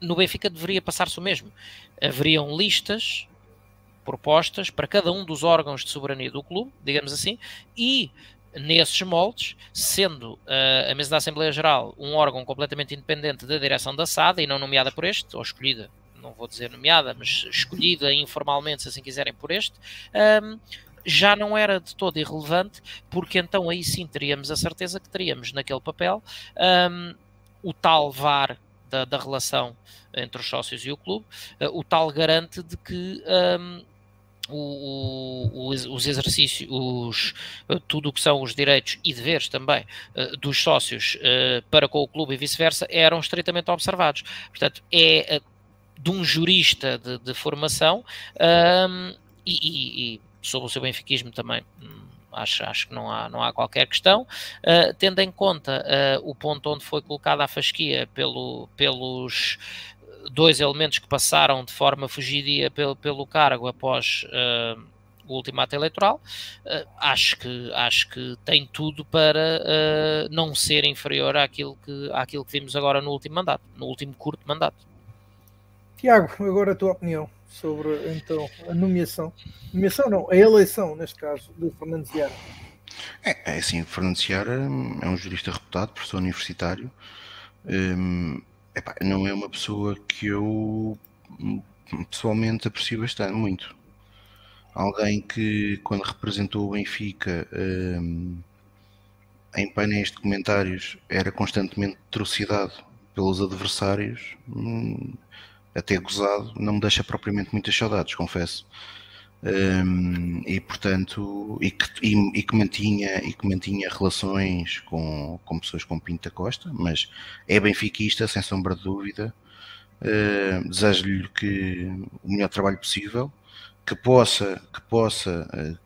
no Benfica deveria passar-se o mesmo. Haveriam listas propostas para cada um dos órgãos de soberania do clube, digamos assim, e nesses moldes, sendo uh, a mesa da Assembleia Geral um órgão completamente independente da direção da SAD e não nomeada por este, ou escolhida, não vou dizer nomeada, mas escolhida informalmente, se assim quiserem, por este, um, já não era de todo irrelevante, porque então aí sim teríamos a certeza que teríamos naquele papel um, o tal VAR da, da relação entre os sócios e o clube, uh, o tal garante de que um, o, o, os exercícios, os, eh, tudo o que são os direitos e deveres também uh, dos sócios uh, para com o clube e vice-versa eram estritamente observados. Portanto, é de um jurista de, de formação um, e, e, e, sobre o seu benfiquismo também hum, acho, acho que não há, não há qualquer questão, uh, tendo em conta uh, o ponto onde foi colocada a fasquia pelo, pelos dois elementos que passaram de forma fugidia pelo, pelo cargo após uh, o ultimato eleitoral, uh, acho, que, acho que tem tudo para uh, não ser inferior àquilo que, àquilo que vimos agora no último mandato, no último curto mandato. Tiago, agora a tua opinião sobre então a nomeação, nomeação não, a eleição neste caso de Fernando Ziara. É, é assim, Fernando Ziara é um jurista reputado, professor universitário, um, epá, não é uma pessoa que eu pessoalmente aprecio bastante, muito. Alguém que quando representou o Benfica um, em painéis de comentários era constantemente trucidado pelos adversários. Um, até gozado, não me deixa propriamente muitas saudades, confesso. Um, e portanto e que, e, e, que mantinha e que mantinha relações com, com pessoas como Pinta Costa mas é benfiquista sem sombra de dúvida. Uh, desejo-lhe que o melhor trabalho possível que possa que possa uh,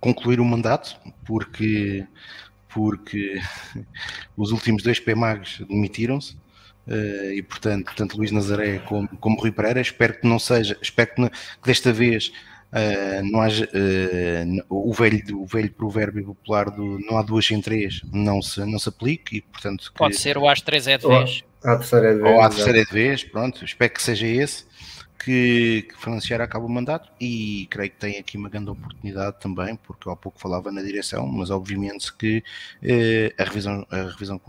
concluir o mandato porque porque [laughs] os últimos dois PMAGs demitiram-se. Uh, e portanto, tanto Luís Nazaré como, como Rui Pereira, espero que não seja, espero que, que desta vez uh, não haja uh, o, velho, o velho provérbio popular do não há duas sem três não se, não se aplique e portanto que, pode ser o às três é de vez ou à terceira é de vez, ou à terceira é de vez pronto, espero que seja esse que, que Fernando acaba o mandato e creio que tem aqui uma grande oportunidade também, porque eu há pouco falava na direção, mas obviamente que a revisão, a revisão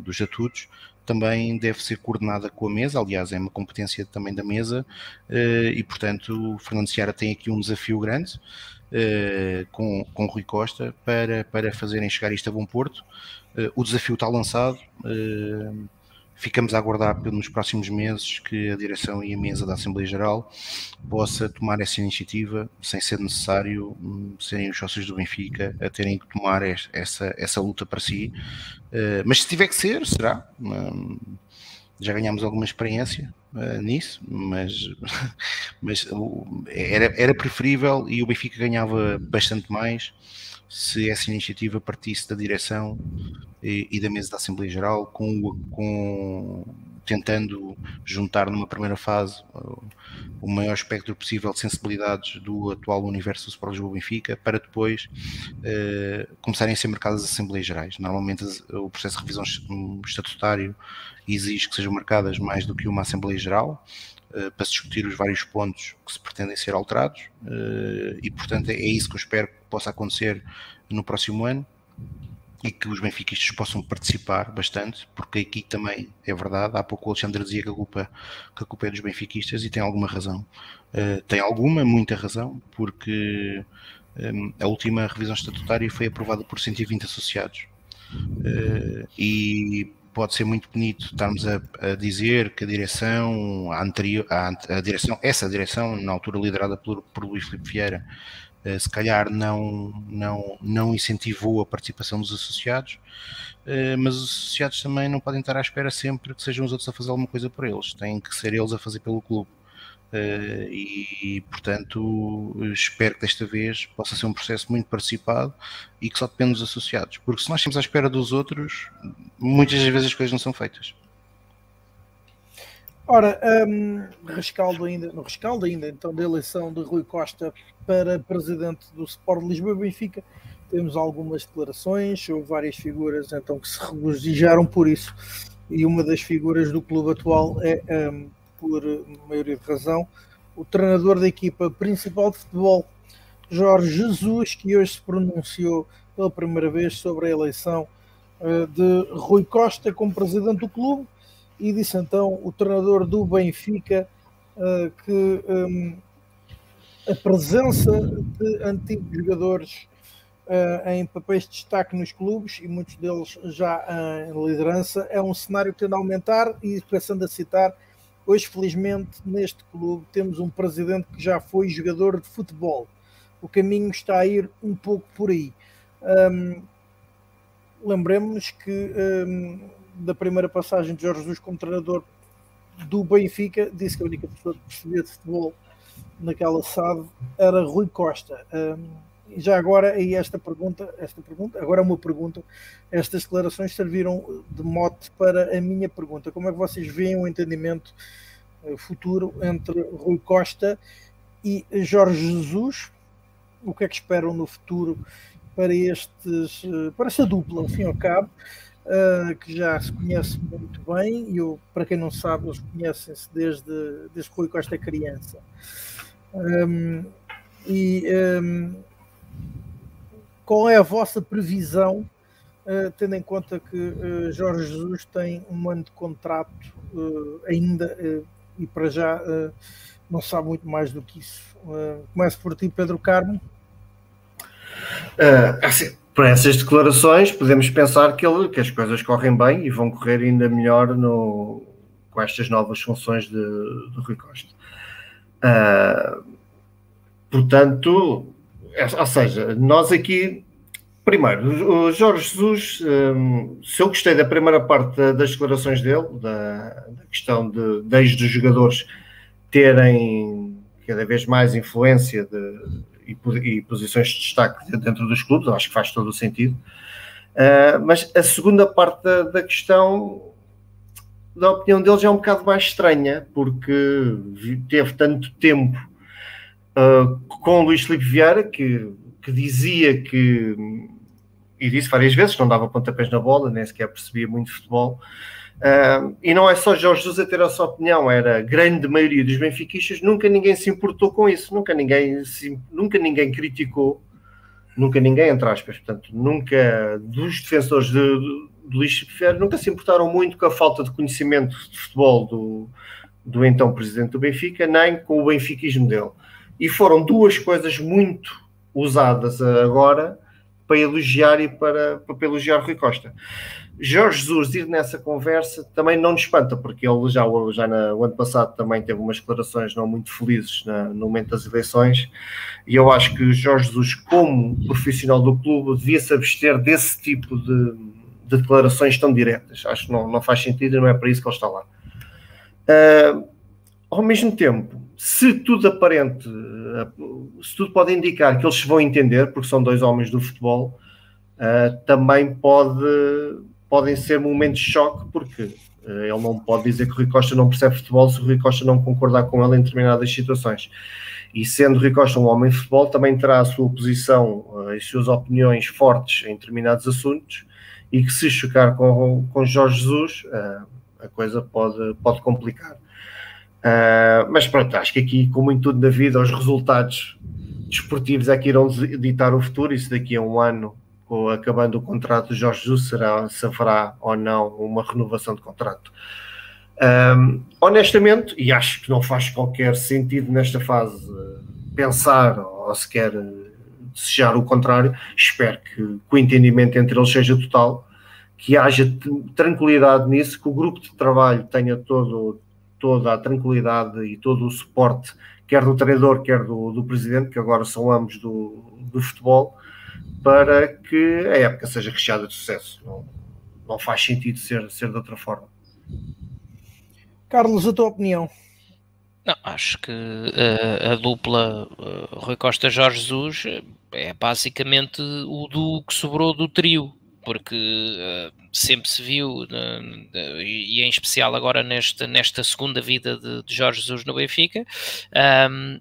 dos estatutos também deve ser coordenada com a mesa, aliás, é uma competência também da mesa, eh, e portanto o Fernando Seara tem aqui um desafio grande eh, com, com Rui Costa para, para fazerem chegar isto a bom porto. Eh, o desafio está lançado ficamos a aguardar nos próximos meses que a direção e a mesa da Assembleia Geral possa tomar essa iniciativa sem ser necessário hum, serem os sócios do Benfica a terem que tomar essa, essa luta para si. Uh, mas se tiver que ser, será. Um, já ganhámos alguma experiência uh, nisso, mas, [laughs] mas era, era preferível e o Benfica ganhava bastante mais se essa iniciativa partisse da direção e, e da mesa da Assembleia Geral, com, com, tentando juntar numa primeira fase o, o maior espectro possível de sensibilidades do atual universo do Sport Lisboa Benfica, para depois eh, começarem a ser marcadas as Assembleias Gerais. Normalmente o processo de revisão estatutário exige que sejam marcadas mais do que uma Assembleia Geral, Uh, para se discutir os vários pontos que se pretendem ser alterados uh, e portanto é, isso que eu espero que possa acontecer no próximo ano e que os benfiquistas possam participar bastante, porque aqui também é verdade, há pouco o Alexandre dizia que a culpa, que a culpa é dos benfiquistas e tem alguma razão. Uh, tem alguma, muita razão, porque um, a última revisão estatutária foi aprovada por 120 associados. e pode ser muito bonito estarmos a, a dizer que a direção, a anterior, a, a, direção, essa direção, na altura liderada por, por Luís Filipe Vieira, uh, se calhar não, não, não incentivou a participação dos associados, uh, mas os associados também não podem estar à espera sempre que sejam os outros a fazer alguma coisa por eles, têm que ser eles a fazer pelo clube. Uh, e, portanto, espero que desta vez possa ser um processo muito participado e que só depende dos associados, porque se nós estamos à espera dos outros, muitas vezes as coisas não são feitas. Ora, um, rescaldo ainda, no rescaldo ainda, então, da eleição de Rui Costa para presidente do Sport Lisboa Benfica, temos algumas declarações, houve várias figuras então que se regozijaram por isso, e uma das figuras do clube atual é um, por maioria de razão, o treinador da equipa principal de futebol, Jorge Jesus, que hoje se pronunciou pela primeira vez sobre a eleição uh, de Rui Costa como presidente do clube e disse então o treinador do Benfica uh, que um, a presença de antigos jogadores em papéis de destaque nos clubes e muitos deles já em liderança é um cenário que tende a aumentar e pensando a citar Hoje, felizmente, neste clube temos um presidente que já foi jogador de futebol. O caminho está a ir um pouco por aí. Um, Lembremos-nos que um, da primeira passagem de Jorge Jesus como treinador do Benfica disse que a única pessoa que percebia de futebol naquela SAD era Rui Costa. Um, já agora, e esta pergunta, esta pergunta, agora uma pergunta, estas declarações serviram de mote para a minha pergunta. Como é que vocês veem o entendimento eh, futuro entre Rui Costa e Jorge Jesus? O que é que esperam no futuro para estes, eh, para esta dupla, ao fim e ao cabo, uh, que já se conhece muito bem, e eu, para quem não sabe, eles conhecem-se desde, desde que Rui Costa é criança. Um, e um, qual é a vossa previsão, uh, tendo em conta que uh, Jorge Jesus tem um ano de contrato uh, ainda e para já não sabe muito mais do que isso? começo por ti, Pedro Carmo. assim, por essas declarações, podemos pensar que, ele, que as coisas correm bem e vão correr ainda melhor no, com estas novas funções de, de Rui Costa. Portanto, ou seja, nós aqui, primeiro, o Jorge Jesus, um, se eu gostei da primeira parte das declarações dele, da, da questão de, desde os jogadores terem cada vez mais influência de, e, e, posições de destaque dentro dos clubes, acho que faz todo o sentido. Uh, mas a segunda parte da questão da opinião deles é um bocado mais estranha, porque teve tanto tempo uh, com o Luís Filipe Vieira, que, que dizia que, e disse várias vezes, não dava pontapés na bola, nem sequer percebia muito futebol. Uh, e não é só Jorge a ter a sua opinião, era a grande maioria dos benfiquistas, nunca ninguém se importou com isso, nunca ninguém, se, nunca ninguém criticou, nunca ninguém, entre aspas, portanto, nunca dos defensores de, de, de Luís nunca se importaram muito com a falta de conhecimento de futebol do, do então presidente do Benfica, nem com o benfiquismo dele. E foram duas coisas muito usadas agora para elogiar e para, para elogiar Rui Costa. Jorge Jesus ir nessa conversa também não nos espanta, porque ele já, já no ano passado também teve umas declarações não muito felizes na, no momento das eleições, e eu acho que Jorge Jesus, como profissional do clube, devia se abster desse tipo de, de declarações tão diretas. Acho que não, não faz sentido e não é para isso que ele está lá. Uh, ao mesmo tempo, se tudo aparente, se tudo pode indicar que eles se vão entender, porque são dois homens do futebol, uh, também pode podem ser momentos de choque, porque uh, ele não pode dizer que o Rui Costa não percebe futebol se o Rui Costa não concordar com ele em determinadas situações. E sendo Rui Costa um homem de futebol, também terá a sua posição uh, e as suas opiniões fortes em determinados assuntos, e que se chocar com, com Jorge Jesus, a coisa pode, pode complicar. Mas pronto, acho que aqui, como em tudo na vida, os resultados desportivos é que irão ditar o futuro, se daqui a um ano ou acabando o contrato de Jorge Jesus, será, se haverá ou não uma renovação de contrato. Um, honestamente, e acho que não faz qualquer sentido nesta fase pensar ou sequer desejar o contrário, espero que, que o entendimento entre eles seja total, que haja tranquilidade nisso, que o grupo de trabalho tenha todo, toda a tranquilidade e todo o suporte, quer do treinador, quer do, do presidente, que agora são ambos do, do futebol, para que a época seja recheada de sucesso. Não, não faz sentido ser, ser de outra forma. Carlos, a tua opinião? Não, acho que uh, a dupla uh, Rui Costa Jorge Jesus é basicamente o do que sobrou do trio, porque uh, sempre se viu, e em especial agora nesta, nesta segunda vida de, de Jorge Jesus no Benfica, um,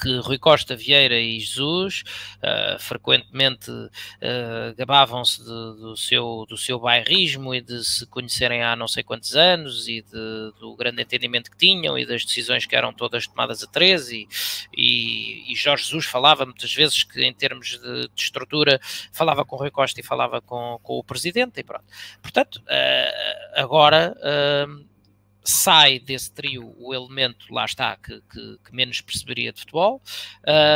que Rui Costa, Vieira e Jesus uh, frequentemente uh, gabavam-se do, seu, do seu bairrismo e de se conhecerem há não sei quantos anos e de, do grande entendimento que tinham e das decisões que eram todas tomadas a 13 e, e, Jorge Jesus falava muitas vezes que em termos de, de, estrutura falava com Rui Costa e falava com, com o Presidente e pronto. Portanto, uh, agora sai desse trio o elemento, lá está, que, que, que menos perceberia de futebol,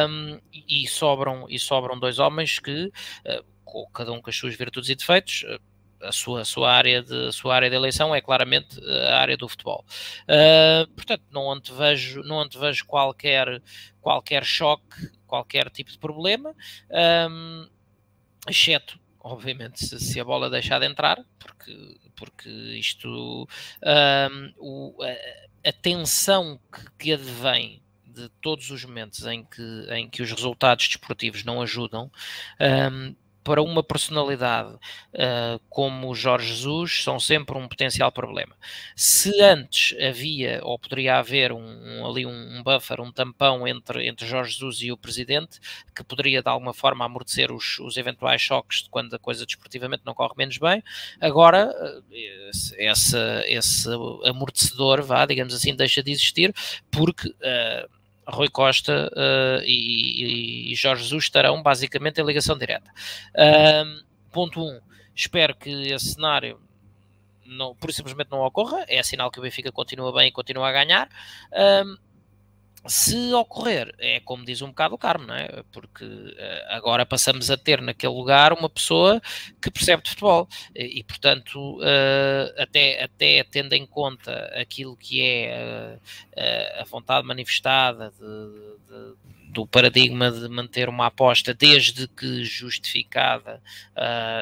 um, e, sobram, e sobram dois homens que, uh, cada um com as suas virtudes e defeitos, uh, a sua, a sua, área de, sua área de eleição é claramente a área do futebol. Uh, portanto, não antevejo, não antevejo qualquer, qualquer choque, qualquer tipo de problema, um, exceto obviamente, se, se, a bola deixar de entrar, porque, porque isto, um, o, a, a, tensão que, que advém de todos os momentos em que, em que os resultados desportivos não ajudam, um, para uma personalidade uh, como Jorge Jesus são sempre um potencial problema. Se antes havia ou poderia haver um, um, ali um, buffer, um tampão entre, entre Jorge Jesus e o presidente, que poderia de alguma forma amortecer os, os eventuais choques de quando a coisa desportivamente não corre menos bem, agora esse, esse amortecedor, vá, digamos assim, deixa de existir porque. Uh, Rui Costa uh, e, e, Jorge Jesus estarão basicamente em ligação direta. Uh, ponto 1. Um, espero que esse cenário não, por simplesmente não ocorra. É sinal que o Benfica continua bem e continua a ganhar. Uh, se ocorrer, é como diz um bocado o Carmo, não é? Porque uh, agora passamos a ter naquele lugar uma pessoa que percebe de futebol e, portanto, uh, até, até tendo em conta aquilo que é uh, a vontade manifestada de, de, do paradigma de manter uma aposta desde que justificada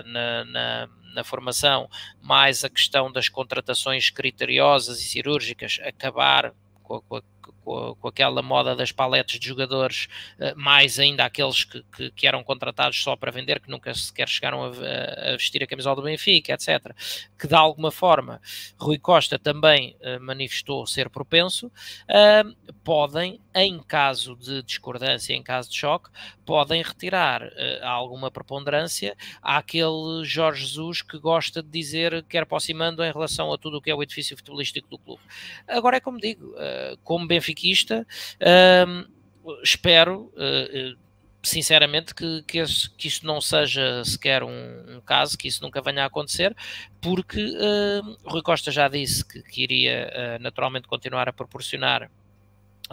na, na na formação, mais a questão das contratações criteriosas e cirúrgicas acabar com a, com a com, com aquela moda das paletes de jogadores, eh, mais ainda aqueles que, que, que, eram contratados só para vender, que nunca sequer chegaram a, a, vestir a camisola do Benfica, etc. Que de alguma forma Rui Costa também uh, manifestou ser propenso, uh, podem, em caso de discordância, em caso de choque, podem retirar uh, alguma preponderância àquele Jorge Jesus que gosta de dizer que era aproximando em relação a tudo o que é o edifício futebolístico do clube. Agora é como digo, como benfiquista, uh, espero uh, sinceramente que, que, esse, que não seja sequer um, um, caso, que isso nunca venha a acontecer, porque uh, Rui Costa já disse que, que iria uh, naturalmente continuar a proporcionar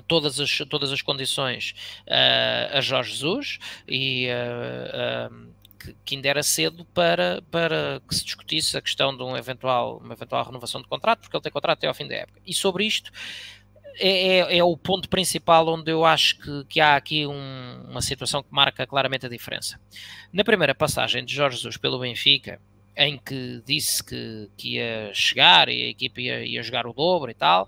todas as, todas as condições a Jorge Jesus e que, que ainda era cedo para, para que se discutisse a questão de um eventual, uma eventual renovação de contrato, porque ele tem contrato até ao fim da época. E sobre isto, é, é, é, o ponto principal onde eu acho que, que há aqui um, uma situação que marca claramente a diferença. Na primeira passagem de Jorge Jesus pelo Benfica, em que disse que, que ia chegar e a equipa ia, ia jogar o dobro e tal,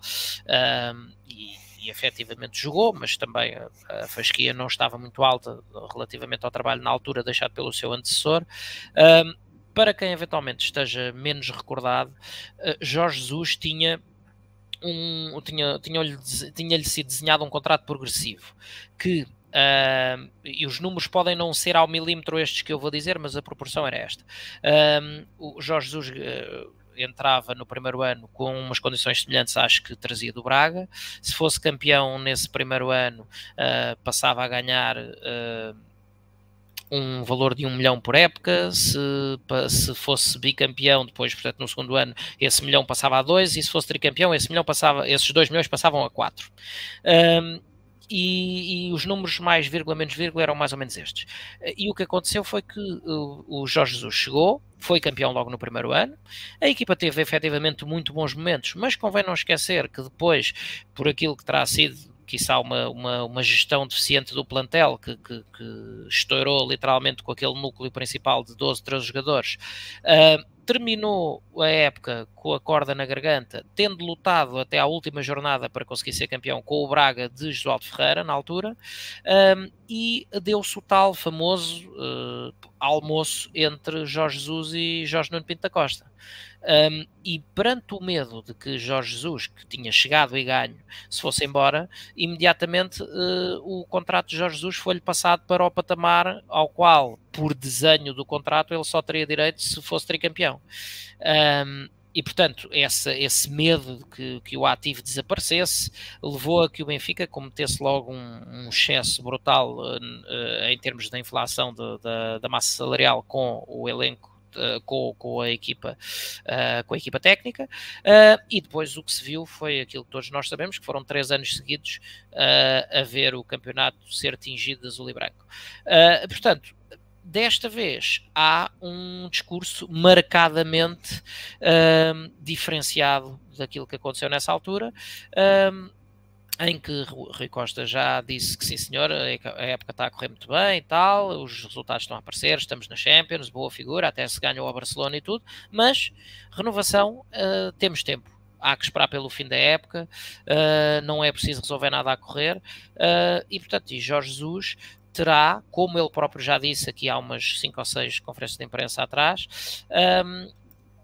um, e, e efetivamente jogou, mas também a, a, fasquia não estava muito alta relativamente ao trabalho na altura deixado pelo seu antecessor. Um, para quem eventualmente esteja menos recordado, uh, Jorge Jesus tinha um, tinha, tinha-lhe tinha sido desenhado um contrato progressivo que uh, e os números podem não ser ao milímetro estes que eu vou dizer, mas a proporção era esta. Uh, o Jorge Jesus uh, entrava no primeiro ano com umas condições semelhantes às que trazia do Braga. Se fosse campeão nesse primeiro ano, passava a ganhar um valor de um milhão por época, se, se fosse bicampeão depois, portanto, no segundo ano, esse milhão passava a dois, e se fosse tricampeão, esse milhão passava, esses dois milhões passavam a quatro. Um, e, e, os números mais vírgula menos vírgula eram mais ou menos estes. E o que aconteceu foi que o, o Jorge Jesus chegou, foi campeão logo no primeiro ano, a equipa teve efetivamente muito bons momentos, mas convém não esquecer que depois, por aquilo que terá sido quiçá uma, uma, uma gestão deficiente do plantel que, que, que, estourou literalmente com aquele núcleo principal de 12, 13 jogadores. Uh, terminou a época com a corda na garganta, tendo lutado até à última jornada para conseguir ser campeão com o Braga de Josualdo Ferreira, na altura, um, e deu-se o tal famoso uh, almoço entre Jorge Jesus e Jorge Nuno Pinto da Costa. Um, e perante o medo de que Jorge Jesus, que tinha chegado e ganho, se fosse embora, imediatamente uh, o contrato de Jorge Jesus foi-lhe passado para o patamar ao qual, por desenho do contrato, ele só teria direito se fosse tricampeão. Um, e portanto, esse, esse medo de que, que o ativo desaparecesse levou a que o Benfica cometesse logo um, um excesso brutal uh, uh, em termos da inflação de, da massa salarial com o elenco uh, com, com, a equipa, uh, com a equipa técnica, uh, e depois o que se viu foi aquilo que todos nós sabemos, que foram três anos seguidos a ver o campeonato ser tingido de azul e branco. portanto, desta vez há um discurso marcadamente diferenciado daquilo que aconteceu nessa altura em que Rui Costa já disse que sim senhor, a época está a correr muito bem e tal, os resultados estão a aparecer, estamos na Champions, boa figura, até se ganhou ao Barcelona e tudo, mas renovação, uh, temos tempo. Há que esperar pelo fim da época, uh, não é preciso resolver nada a correr, uh, e portanto, e Jorge Jesus terá, como ele próprio já disse aqui há umas 5 ou 6 conferências de imprensa atrás, um,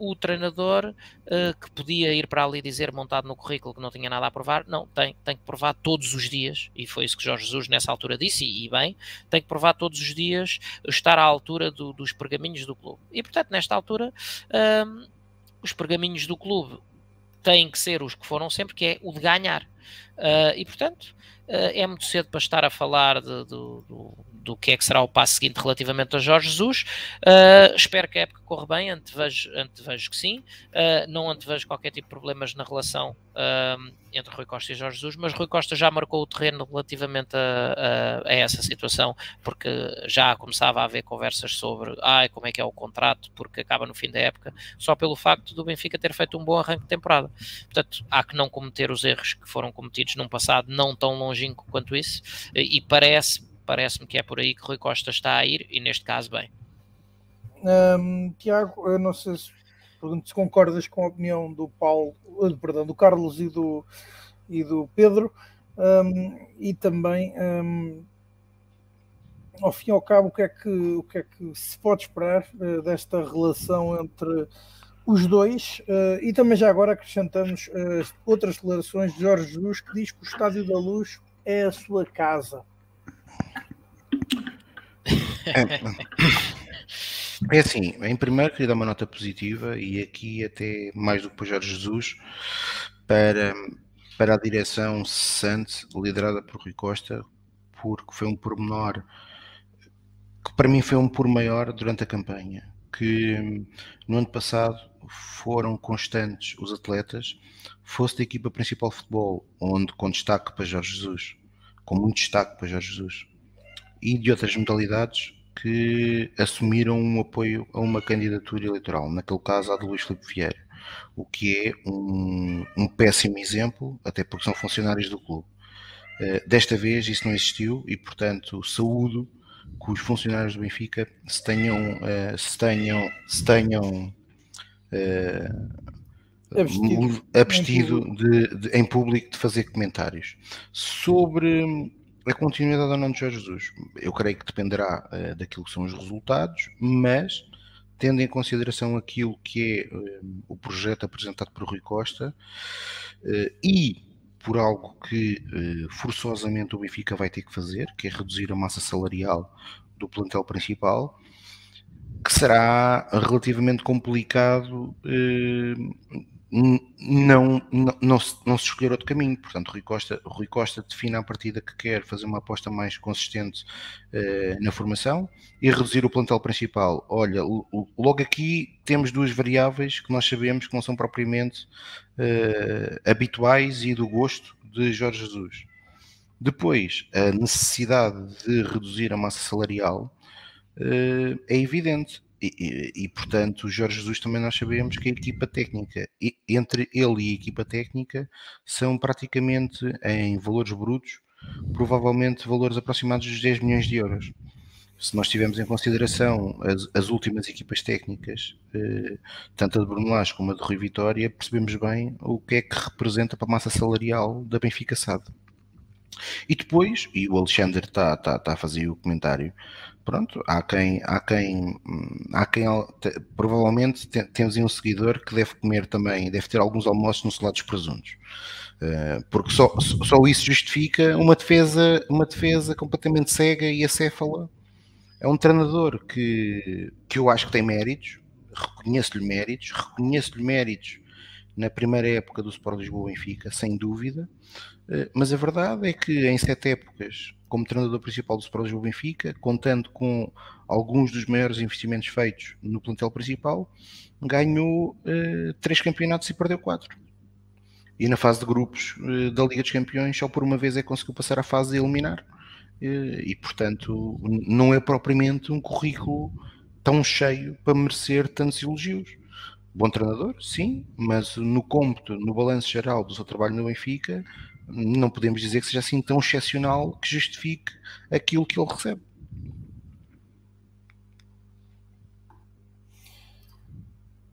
o treinador uh, que podia ir para ali dizer montado no currículo que não tinha nada a provar, não, tem, tem que provar todos os dias, e foi isso que Jorge Jesus nessa altura disse, e, e bem, tem que provar todos os dias estar à altura do, dos pergaminhos do clube. E portanto, nesta altura, um, os pergaminhos do clube têm que ser os que foram sempre, que é o de ganhar. Uh, e portanto, uh, é muito cedo para estar a falar de, de do que é que será o passo seguinte relativamente a Jorge Jesus. Uh, espero que a época corra bem, antevejo, antevejo que sim. Uh, não antevejo qualquer tipo de problemas na relação uh, entre Rui Costa e Jorge Jesus, mas Rui Costa já marcou o terreno relativamente a, a, a, essa situação, porque já começava a haver conversas sobre como é que é o contrato, porque acaba no fim da época, só pelo facto do Benfica ter feito um bom arranque de temporada. Portanto, há que não cometer os erros que foram cometidos num passado não tão longínquo quanto isso, e parece Parece-me que é por aí que Rui Costa está a ir e neste caso bem. Um, Tiago, eu não sei se, se concordas com a opinião do Paulo, eh, perdão, do Carlos e do, e do Pedro, um, e também um, ao fim e ao cabo o que é que, o que, é que se pode esperar uh, desta relação entre os dois, uh, e também já agora acrescentamos uh, outras declarações de Jorge Jesus que diz que o Estádio da Luz é a sua casa. É, é assim, em primeiro queria dar uma nota positiva e aqui até mais do que para Jorge Jesus para, para a direção cessante liderada por Rui Costa porque foi um pormenor que para mim foi um por maior durante a campanha que no ano passado foram constantes os atletas fosse da equipa principal de futebol onde com destaque para Jorge Jesus com muito destaque para Jorge Jesus e de outras modalidades que assumiram um apoio a uma candidatura eleitoral, naquele caso a de Luís Filipe Vieira, o que é um, um péssimo exemplo, até porque são funcionários do clube. Uh, desta vez isso não existiu e, portanto, saúdo que os funcionários do Benfica se tenham, uh, se tenham, se tenham uh, abstido, abstido de, de, em público de fazer comentários. Sobre a continuidade ou não de Jorge Jesus, eu creio que dependerá uh, daquilo que são os resultados, mas tendo em consideração aquilo que é uh, o projeto apresentado por Rui Costa uh, e por algo que forçosamente o Benfica vai ter que fazer, que é reduzir a massa salarial do plantel principal, que será relativamente complicado não, não, não, se, não se escolher outro caminho. Portanto, Rui Costa, Rui Costa define a partida que quer fazer uma aposta mais consistente uh, na formação e reduzir o plantel principal. Olha, logo aqui temos duas variáveis que nós sabemos que não são propriamente uh, habituais e do gosto de Jorge Jesus. Depois, a necessidade de reduzir a massa salarial uh, é evidente e, e, portanto, o Jorge Jesus também nós sabemos que a equipa técnica, e, entre ele e a equipa técnica, são praticamente em valores brutos, provavelmente valores aproximados dos 10 milhões de euros. Se nós tivermos em consideração as, as últimas equipas técnicas, eh, tanto a de Bruno Lage como a de Rui Vitória, percebemos bem o que é que representa para a massa salarial da Benfica SAD. E depois, e o Alexandre está tá, tá a fazer o comentário, pronto, há quem, há quem, há quem provavelmente temos um seguidor que deve comer também, deve ter alguns almoços no salado dos presuntos. Uh, porque só, só isso justifica uma defesa, uma defesa completamente cega e acéfala. É um treinador que, que eu acho que tem méritos, reconheço-lhe méritos, reconheço-lhe méritos na primeira época do Sport Lisboa Benfica, sem dúvida, uh, mas a verdade é que em sete épocas como treinador principal do Sport Lisboa Benfica, contando com alguns dos maiores investimentos feitos no plantel principal, ganhou uh, três campeonatos e perdeu quatro. E na fase de grupos uh, da Liga dos Campeões, só por uma vez é conseguiu passar a fase de eliminar. Uh, e portanto, não é propriamente um currículo tão cheio para merecer tantos elogios. Bom treinador, sim, mas no cômputo, no balanço geral do seu trabalho no Benfica, não podemos dizer que seja assim tão excepcional que justifique aquilo que ele recebe.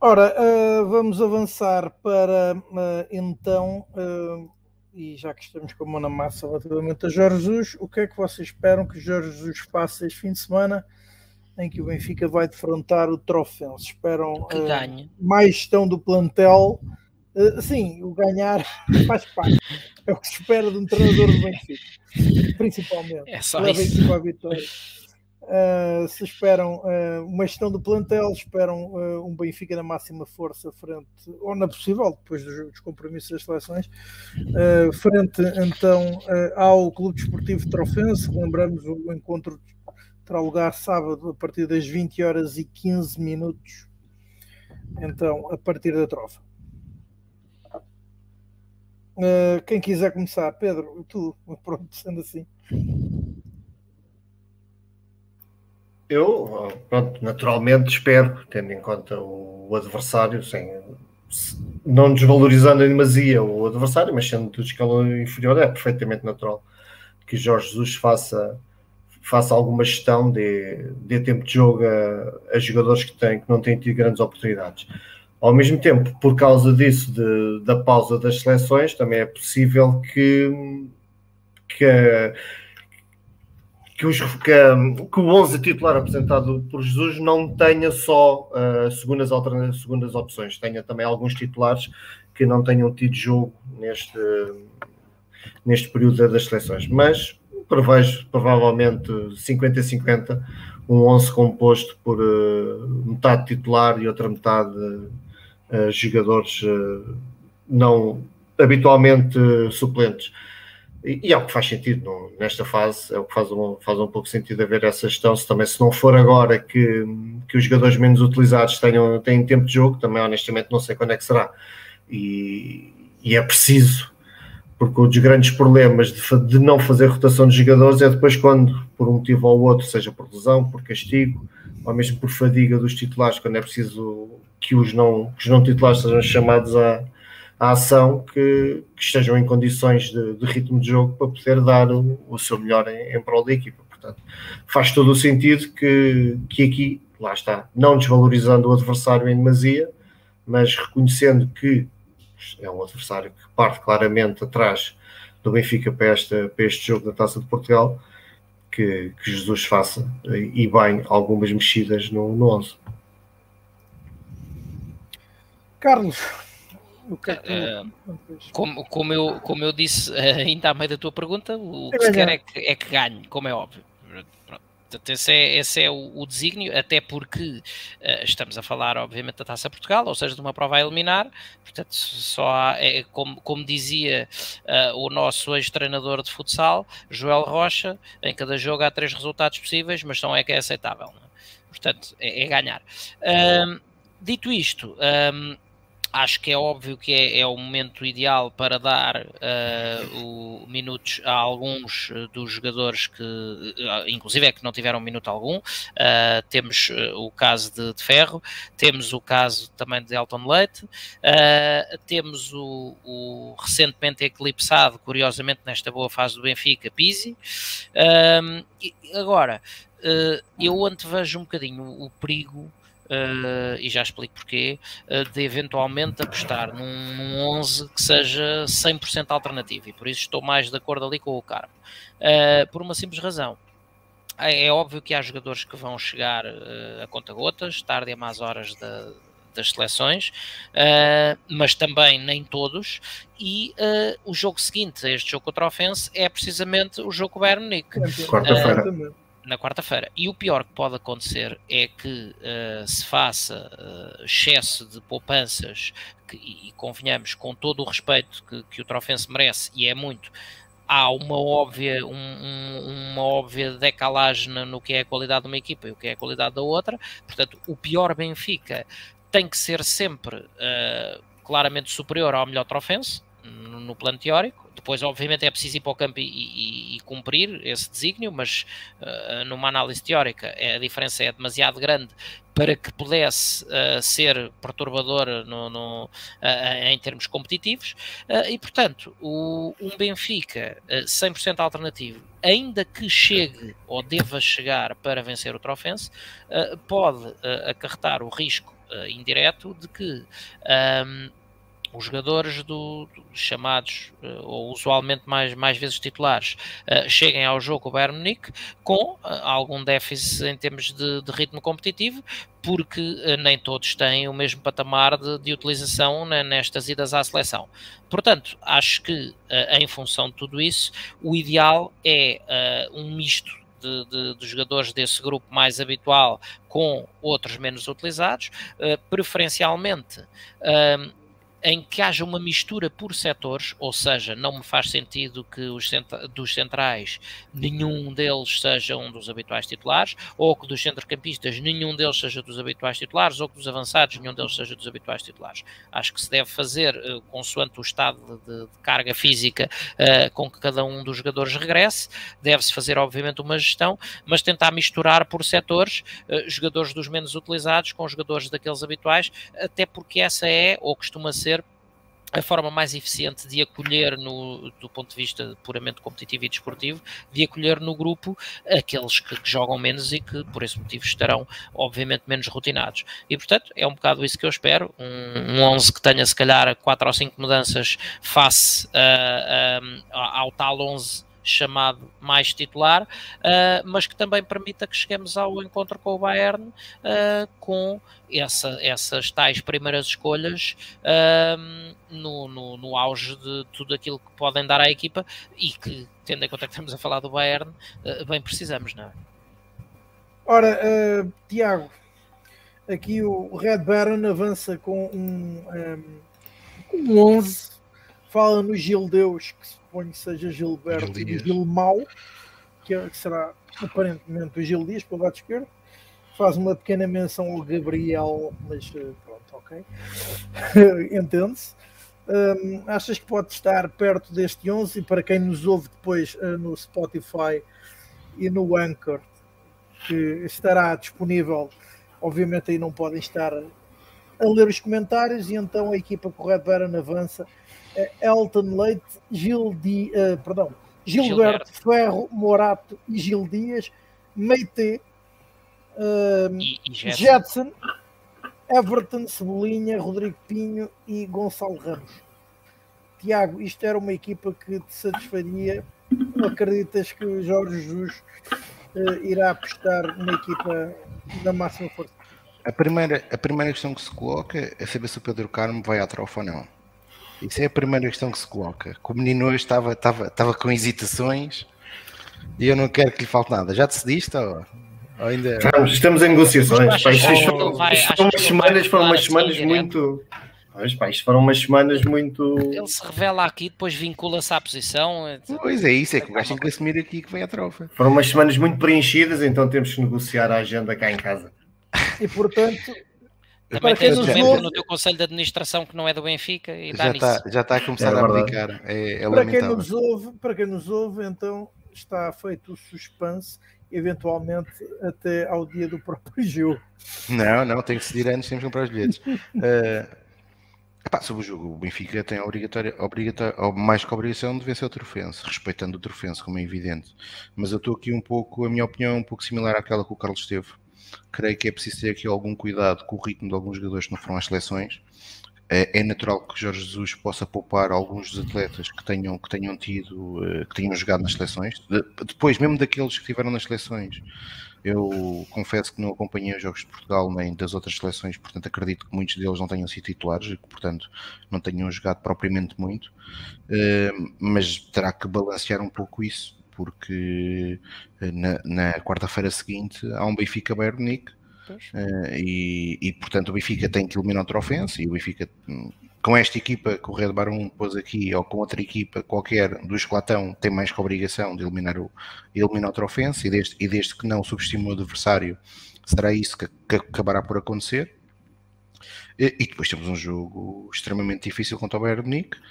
Ora, uh, vamos avançar para uh, então, uh, e já que estamos com a mão na massa relativamente a Jorge Jesus, o que é que vocês esperam que Jorge Jesus faça este fim de semana em que o Benfica vai defrontar o Trofense? Esperam que ganhe. mais gestão do plantel? Sim, o ganhar [laughs] faz parte. É o que se espera de um treinador do Benfica, principalmente. É só isso. vitória. Uh, se esperam uh, uma gestão do plantel, esperam um Benfica na máxima força frente, ou na possível, depois dos, dos compromissos das seleções, frente então ao Clube Desportivo Trofense. Lembramos o encontro terá lugar sábado a partir das 20 horas e 15 minutos. Então, a partir da trofa. Quem quiser começar, Pedro, tu, [laughs] pronto, sendo assim. Eu, pronto, naturalmente espero, tendo em conta o adversário, sem, não desvalorizando em demasia o adversário, mas sendo do escalão inferior, é perfeitamente natural que Jorge Jesus faça, faça alguma gestão, de, de tempo de jogo a, a, jogadores que, têm, que não têm tido grandes oportunidades. Ao mesmo tempo, por causa disso, de, da pausa das seleções, também é possível que, que que, os, que, que, o 11 titular apresentado por Jesus não tenha só uh, segundas, segundas opções, tenha também alguns titulares que não tenham tido jogo neste, neste período das seleções. Mas prevejo provavelmente 50-50, um 11 composto por uh, metade titular e outra metade uh, jogadores não habitualmente suplentes. E, é o que faz sentido nesta fase, é o que faz um, faz um pouco sentido haver essa gestão. Se também, se não for agora que, que os jogadores menos utilizados tenham, tenham tempo de jogo, também honestamente não sei quando é que será. E, e é preciso, porque um dos grandes problemas de, de, não fazer rotação de jogadores é depois quando, por um motivo ou outro, seja por lesão, por castigo, ou mesmo por fadiga dos titulares, quando é preciso que os não, que os não titulares sejam chamados a a ação que, que estejam em condições de, de, ritmo de jogo para poder dar o, o seu melhor em, em, prol da equipa. Portanto, faz todo o sentido que, que aqui, lá está, não desvalorizando o adversário em demasia, mas reconhecendo que é um adversário que parte claramente atrás do Benfica para, esta, para este jogo da Taça de Portugal, que, que Jesus faça e bem algumas mexidas no, no 11. Carlos, que é que... Uh, como, como, eu, como eu disse uh, [laughs] ainda à meio da tua pergunta, o que se quer é que, é que ganhe, como é óbvio. Portanto, esse é, esse é o, o desígnio, até porque uh, estamos a falar, obviamente, da Taça Portugal, ou seja, de uma prova a eliminar. Portanto, só há, é, como, como dizia uh, o nosso ex-treinador de futsal, Joel Rocha, em cada jogo há três resultados possíveis, mas não é que é aceitável. É? Portanto, é, é ganhar. dito isto, um, acho que é óbvio que é, é o momento ideal para dar uh, o, minutos a alguns eh, dos jogadores que, uh, inclusive é que não tiveram minuto algum. Uh, temos o caso de, de, Ferro, temos o caso também de Elton Leite, temos o, o, recentemente eclipsado, curiosamente nesta boa fase do Benfica, Pizzi. agora, eu antevejo um bocadinho o perigo uh, e já explico porquê, uh, de eventualmente apostar num, num 11 que seja 100% alternativo e por isso estou mais de acordo ali com o Carmo. Uh, por uma simples razão. É, é óbvio que há jogadores que vão chegar a conta-gotas, tarde a más horas da, das seleções, uh, mas também nem todos. E uh, o jogo seguinte a este jogo contra o Offense é precisamente o jogo com o Bayern Munique. Quarta-feira. Na quarta-feira. E o pior que pode acontecer é que uh, se faça uh, excesso de poupanças, que, e, convenhamos, com todo o respeito que, que o Trofense merece, e é muito, há uma óbvia, um, um, uma óbvia decalagem no que é a qualidade de uma equipa e o que é a qualidade da outra. Portanto, o pior Benfica tem que ser sempre uh, claramente superior ao melhor Trofense, no, no plano teórico, depois, obviamente, é preciso ir para o campo e, e, e cumprir esse desígnio, mas uh, numa análise teórica a diferença é demasiado grande para que pudesse uh, ser perturbador no, no, uh, em termos competitivos, uh, e portanto, o, um Benfica 100% alternativo, ainda que chegue ou deva chegar para vencer o Trofense, pode acarretar o risco indireto de que um, os jogadores do, do, chamados, uh, ou usualmente mais, mais vezes titulares, uh, cheguem ao jogo o Bayern Munique com uh, algum déficit em termos de, de ritmo competitivo, porque nem todos têm o mesmo patamar de, de utilização né, nestas idas à seleção. Portanto, acho que em função de tudo isso, o ideal é um misto de, de, de, jogadores desse grupo mais habitual com outros menos utilizados, uh, preferencialmente em que haja uma mistura por setores, ou seja, não me faz sentido que os dos centrais nenhum deles seja um dos habituais titulares, ou que dos centrocampistas nenhum deles seja dos habituais titulares, ou que dos avançados nenhum deles seja dos habituais titulares. Acho que se deve fazer uh, consoante o estado de, de carga física uh, com que cada um dos jogadores regresse, deve-se fazer obviamente uma gestão, mas tentar misturar por setores uh, jogadores dos menos utilizados com jogadores daqueles habituais, até porque essa é, ou costuma ser, a forma mais eficiente de acolher, no, do ponto de vista puramente competitivo e desportivo, de acolher no grupo aqueles que, que, jogam menos e que, por esse motivo, estarão, obviamente, menos rotinados. E, portanto, é um bocado isso que eu espero. Um, um 11 que tenha, se calhar, 4 ou 5 mudanças face uh, uh, ao tal 11 chamado mais titular, uh, mas que também permita que cheguemos ao encontro com o Bayern uh, com essa, essas tais primeiras escolhas uh, no, no, no, auge de tudo aquilo que podem dar à equipa e que, tendo em conta que estamos a falar do Bayern, bem precisamos, não é? Ora, Tiago, aqui o Red Baron avança com um, um, um 11, fala no Gil Deus, que suponho que seja Gilberto Gil e Gil Mau, que, é, que será aparentemente o Gil Dias pelo lado esquerdo. Faz uma pequena menção ao Gabriel, mas eh, pronto, ok. [laughs] Entende-se. Um, achas que pode estar perto deste 11 e para quem nos ouve depois uh, no Spotify e no Anchor que estará disponível obviamente aí não podem estar a ler os comentários e então a equipa o Red Baron avança é Elton Leite, Gil Di, uh, perdão, Gilberto, Gilberto, Ferro, Morato e Gil Dias, Meite, uh, e, e Jetson. Jetson, Everton, Cebolinha, Rodrigo Pinho e Gonçalo Ramos. Tiago, isto era uma equipa que te satisfaria? Acreditas que o Jorge Jesus uh, irá apostar numa equipa da máxima força? A primeira, a primeira questão que se coloca é saber se o Pedro Carmo vai à trofa ou não. Isso é a primeira questão que se coloca. O menino hoje estava, estava, estava com hesitações e eu não quero que lhe falte nada. Já decidiste ou, ou ainda. Estamos, estamos em negociações. Isto, foram, vai, foram umas semanas, foram umas semanas assim, muito. Pois, pá, isto foram umas semanas muito. Ele se revela aqui, depois vincula-se à posição. Pois é, isso é que o gajo tem que assumir aqui que vem a trofa. Foram umas semanas muito preenchidas, então temos que negociar a agenda cá em casa. E portanto, também tens um membro no teu conselho de administração que não é do Benfica e já está, já está a começar é a abdicar. É, é para, quem nos ouve, para quem nos ouve, então está feito o suspense, eventualmente até ao dia do próprio [laughs] jogo. Não, não, tem que decidir antes, temos que comprar os bilhetes. uh, [laughs] epá, sobre o jogo, o Benfica tem a obrigatória, obrigatória, mais que a obrigação de vencer o Trofense, respeitando o Trofense, como é evidente. Mas eu estou aqui um pouco, a minha opinião é um pouco similar àquela que o Carlos teve creio que é preciso ter aqui algum cuidado com o ritmo de alguns jogadores que não foram às seleções. É, é natural que Jorge Jesus possa poupar alguns dos atletas que tenham, que tenham tido, eh, que tenham jogado nas seleções. Depois, mesmo daqueles que estiveram nas seleções, eu confesso que não acompanhei os jogos de Portugal nem das outras seleções, portanto acredito que muitos deles não tenham sido titulares e que, portanto, não tenham jogado propriamente muito, eh, mas terá que balancear um pouco isso porque eh, na, na quarta-feira seguinte há um Benfica Bayern uh, e, e, portanto o Benfica tem que eliminar o Trofense e o Benfica hum, com esta equipa que o Red Baron pôs aqui ou com outra equipa qualquer do esclatão tem mais que a obrigação de eliminar o, eliminar o Trofense e desde, e desde que não subestime o adversário será isso que, que acabará por acontecer. E, e, depois temos um jogo extremamente difícil contra o Bayern Munique eh,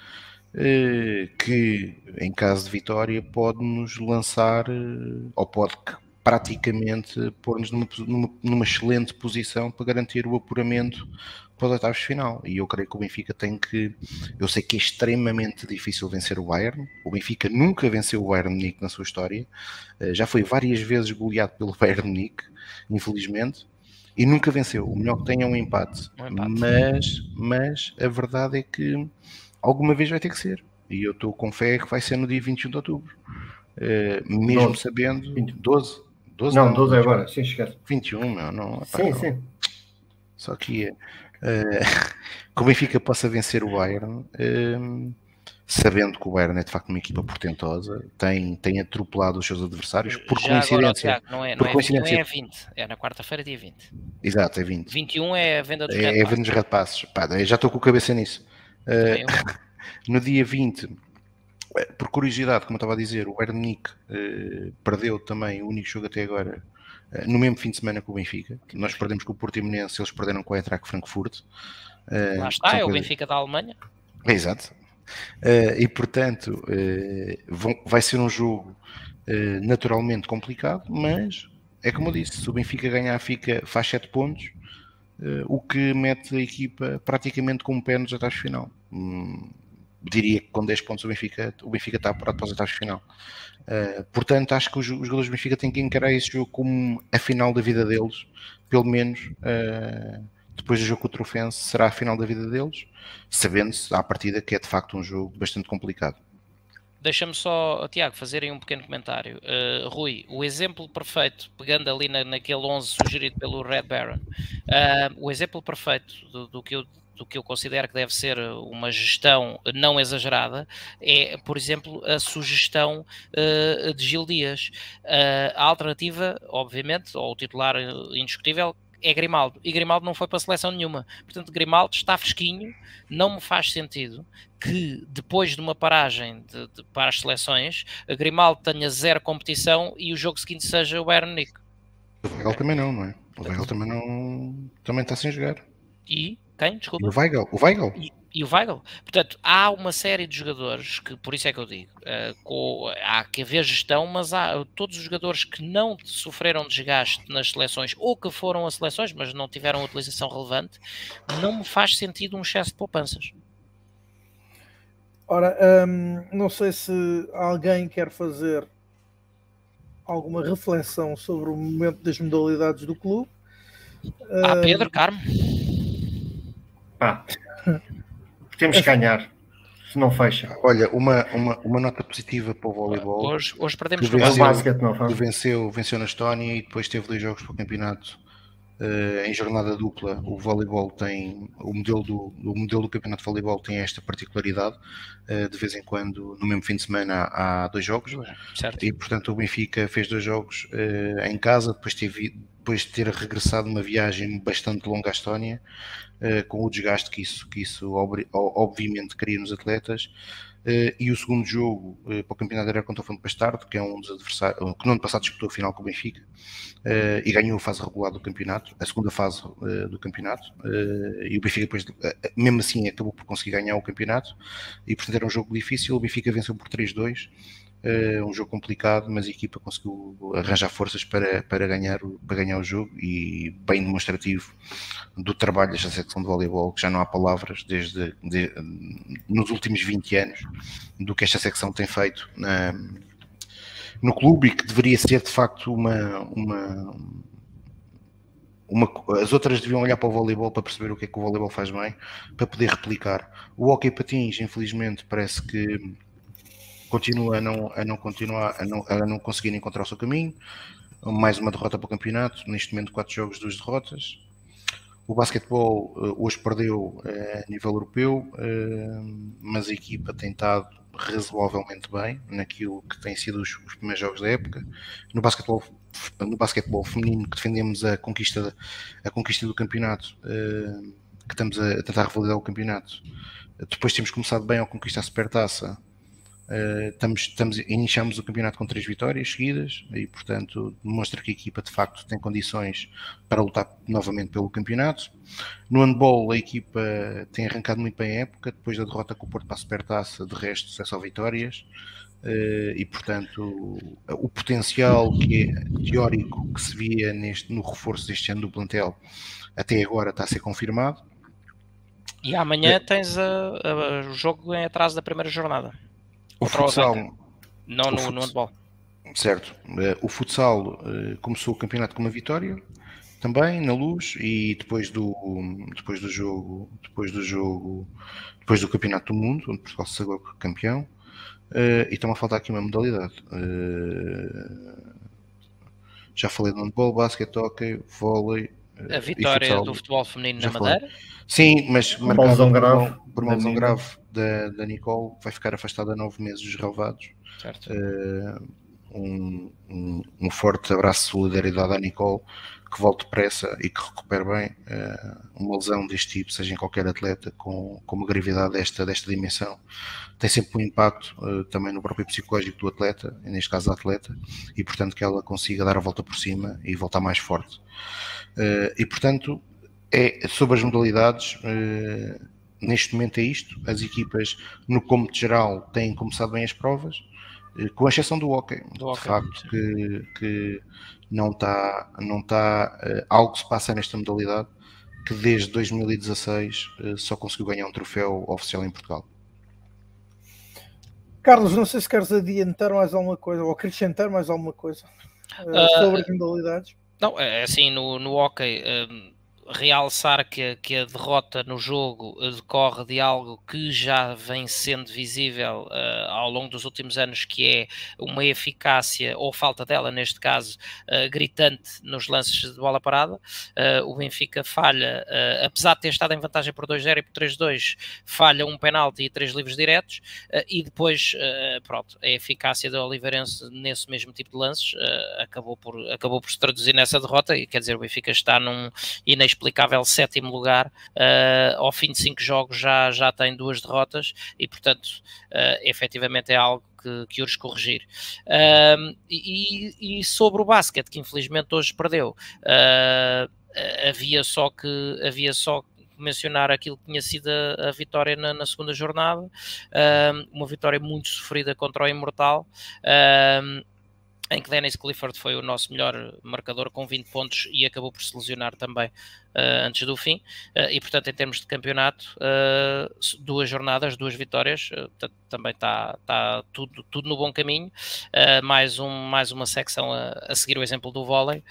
que em caso de vitória pode nos lançar eh, ou pode praticamente pôr-nos numa, numa, numa, excelente posição para garantir o apuramento para os oitavos de final. E eu creio que o Benfica tem que. Eu sei que é extremamente difícil vencer o Bayern. O Benfica nunca venceu o Bayern Munique na sua história. Eh, já foi várias vezes goleado pelo [laughs] Bayern Munique, infelizmente. E nunca venceu. O melhor que tem é um empate. Um empate. Mas, mas a verdade é que alguma vez vai ter que ser. E eu estou com fé que vai ser no dia 21 de outubro. Uh, mesmo 12. sabendo. 12? 12 não, não, 12 é agora, sim, esquece. 21, não, não. Sim, não. sim. Só que uh, [laughs] que o Benfica possa vencer o Bayern, uh, sabendo que o Bayern é de facto uma equipa portentosa, tem, tem atropelado os seus adversários por Já coincidência. Agora, Tiago, não é, não, é coincidência. não é 20, é na quarta-feira, dia 20. Exato, é 20. 21 é a venda dos é, Red É a venda dos Red Passes. Pá, já estou com a cabeça nisso. Uh, [laughs] no dia 20, eh, por curiosidade, como eu estava a dizer, o Bayern Munique uh, perdeu também o único jogo até agora no mesmo fim de semana com o Benfica. Nós perdemos com o Portimonense, eles perderam com o Eintracht Frankfurt. Uh, Lá está, é o Benfica da Alemanha. É, exato. e portanto, vão, vai ser um jogo naturalmente complicado, mas é como eu disse, se o Benfica ganhar fica, faz 7 pontos, o que mete a equipa praticamente com um pé nos oitavos final. Hum, diria que com 10 pontos o Benfica, o Benfica está apurado para os oitavos final. Uh, portanto, acho que os, os jogadores do Benfica têm que encarar esse jogo como a final da vida deles, pelo menos uh, depois do jogo contra o Trofense será a final da vida deles, sabendo-se à partida que é de facto um jogo bastante complicado. Deixa-me só, Tiago, fazer aí um pequeno comentário. Uh, Rui, o exemplo perfeito, pegando ali na, naquele 11 sugerido pelo Red Baron, uh, o exemplo perfeito do, do, que eu do que eu considero que deve ser uma gestão não exagerada é, por exemplo, a sugestão uh, de Gil Dias. Uh, a alternativa, obviamente, ou o titular indiscutível, é Grimaldo. E Grimaldo não foi para seleção nenhuma. Portanto, Grimaldo está fresquinho. Não me faz sentido que depois de uma paragem de, de, para as seleções, Grimaldo tenha zero competição e o jogo seguinte seja o Bayern Munique. O Weigl também não, não é? O Weigl também não também está sem jogar. E quem? Desculpa. O Weigl. O Weigl. E, e, o Weigl. Portanto, há uma série de jogadores que, por isso é que eu digo, uh, com, há que haver gestão, mas há todos os jogadores que não sofreram desgaste nas seleções ou que foram a seleções, mas não tiveram utilização relevante, não me faz sentido um excesso de poupanças. Ora, hum, não sei se alguém quer fazer alguma reflexão sobre o momento das modalidades do clube. Ah, Pedro, hum, Carmo. Ah, temos que ganhar. Se não fecha. Olha, uma, uma, uma nota positiva para o voleibol. Hoje, hoje perdemos que venceu, o basquete, não venceu, venceu na Estónia e depois teve dois jogos para o campeonato uh, em jornada dupla. O voleibol tem o modelo do, o modelo do campeonato de voleibol tem esta particularidade. Uh, de vez em quando, no mesmo fim de semana, há, há dois jogos. Certo. E portanto o Benfica fez dois jogos uh, em casa, depois teve depois de ter regressado uma viagem bastante longa à Estónia, com o desgaste que isso, que isso obviamente cria nos atletas. Uh, e o segundo jogo uh, para o campeonato era contra o Fundo Bastardo, que é um dos adversários que no ano passado disputou a final com o Benfica e ganhou a fase regular do campeonato, a segunda fase do campeonato. e o Benfica, depois, mesmo assim, acabou por conseguir ganhar o campeonato. E portanto era um jogo difícil. O Benfica venceu por 3-2 Uh, um jogo complicado, mas a equipa conseguiu arranjar forças para, para, ganhar, para ganhar o jogo e bem demonstrativo do trabalho desta secção de voleibol, que já não há palavras desde de, nos últimos 20 anos do que esta secção tem feito na, no clube e que deveria ser de facto uma, uma, uma, as outras deviam olhar para o voleibol para perceber o que é que o voleibol faz bem, para poder replicar. O hockey patins, infelizmente, parece que continua a não, a não continuar, a não, a não conseguir encontrar o seu caminho. Mais uma derrota para o campeonato, neste momento quatro jogos, duas derrotas. O basquetebol uh, hoje perdeu uh, a nível europeu, uh, mas a equipa tem estado razoavelmente bem naquilo que tem sido os, os primeiros jogos da época. No basquetebol, no basquetebol feminino, que defendemos a conquista, a conquista do campeonato, que estamos a, tentar revalidar o campeonato. Depois temos começado bem a conquistar a supertaça Uh, estamos, estamos, iniciamos o campeonato com três vitórias seguidas e, portanto, demonstra que a equipa de facto tem condições para lutar novamente pelo campeonato. No handball, a equipa tem arrancado muito bem a época, depois da derrota com o Porto para a Supertaça, de resto, sucesso a vitórias. Uh, e, portanto, o potencial que é teórico que se via neste, no reforço deste ano do plantel até agora está a ser confirmado. E amanhã é. tens a, a, o jogo em atraso da primeira jornada. O futsal. Não no, no handball. Certo. O futsal começou o campeonato com uma vitória também na luz e depois do depois do jogo depois do jogo depois do campeonato do mundo onde Portugal se sagrou campeão uh, e está-me a faltar aqui uma modalidade já falei do handball, basquete, hockey, vôlei a vitória do futebol feminino na Madeira falei. sim, mas marcado grave, por uma lesão grave da, da Nicole, vai ficar afastada há nove meses dos relevados. Uh, um, um, um, forte abraço de solidariedade à Nicole, que volte depressa e que recupere bem. Uh, uma lesão deste tipo, seja em qualquer atleta, com, com uma gravidade desta, desta dimensão, tem sempre um impacto uh, também no próprio psicológico do atleta, neste caso da atleta, e portanto que ela consiga dar a volta por cima e voltar mais forte. e portanto, é sobre as modalidades neste momento é isto. As equipas, no cômodo geral, têm começado bem as provas, com exceção do hockey. Do de hockey, facto, que, que, não está, não está uh, algo que se passa nesta modalidade, que desde 2016 uh, eh, só conseguiu ganhar um troféu oficial em Portugal. Carlos, não sei se queres adiantar mais alguma coisa ou acrescentar mais alguma coisa uh, sobre as modalidades. Não, é assim, no, no hockey realçar que, que a derrota no jogo decorre de algo que já vem sendo visível uh, ao longo dos últimos anos, que é uma eficácia, ou falta dela neste caso, uh, gritante nos lances de bola parada. Uh, o Benfica falha, apesar de ter estado em vantagem por 2-0 e por 3-2, falha um penalti e três livros diretos, e depois, pronto, a eficácia do Oliveirense nesse mesmo tipo de lances acabou, por, acabou por se traduzir nessa derrota, e quer dizer, o Benfica está num inexplicável inexplicável sétimo lugar, uh, ao fim de cinco jogos já, já tem duas derrotas e, portanto, uh, efetivamente é algo que, que urge corrigir. Uh, e, e, sobre o basquete, que infelizmente hoje perdeu, uh, havia só que havia só mencionar aquilo que tinha sido a, a vitória na, na, segunda jornada, uh, uma vitória muito sofrida contra o Imortal. Em que Dennis Clifford foi o nosso melhor marcador com 20 pontos e acabou por se lesionar também uh, antes do fim. Uh, e portanto, em termos de campeonato, uh, duas jornadas, duas vitórias, também está tá tudo, tudo no bom caminho. mais, um, mais uma secção a, a seguir o exemplo do vôlei.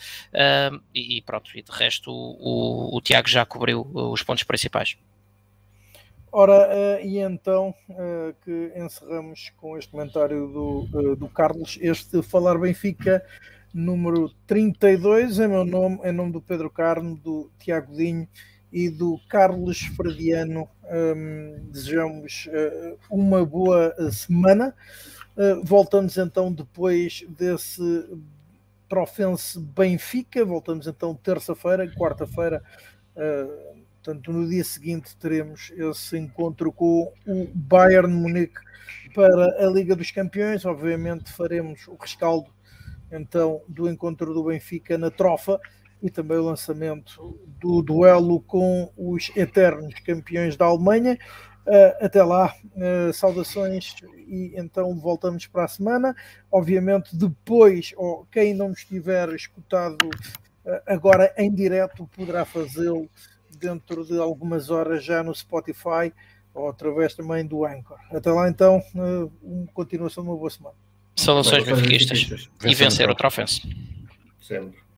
E, e, pronto, e de resto o, o, o Tiago já cobriu os pontos principais. Ora, uh, e então uh, que encerramos com este comentário do, uh, do Carlos, este Falar Benfica número 32, em meu nome, em nome do Pedro Carmo, do Tiago Dinho e do Carlos Fradiano. Ehm, desejamos uma boa semana. voltamos então depois desse Trofense Benfica, voltamos então terça-feira, quarta-feira. Portanto, no dia seguinte teremos esse encontro com o Bayern Munique para a Liga dos Campeões. Obviamente faremos o rescaldo então do encontro do Benfica na Trofa e também o lançamento do duelo com os eternos campeões da Alemanha. Uh, até lá, uh, saudações e então voltamos para a semana. Obviamente, depois, ou quem não nos tiver escutado uh, agora em direto poderá fazê-lo dentro de algumas horas já no Spotify ou através também do Anchor. Até lá então, uh, continuação de uma boa semana. Saudações benfiquistas e vencer o Trofense. Sempre.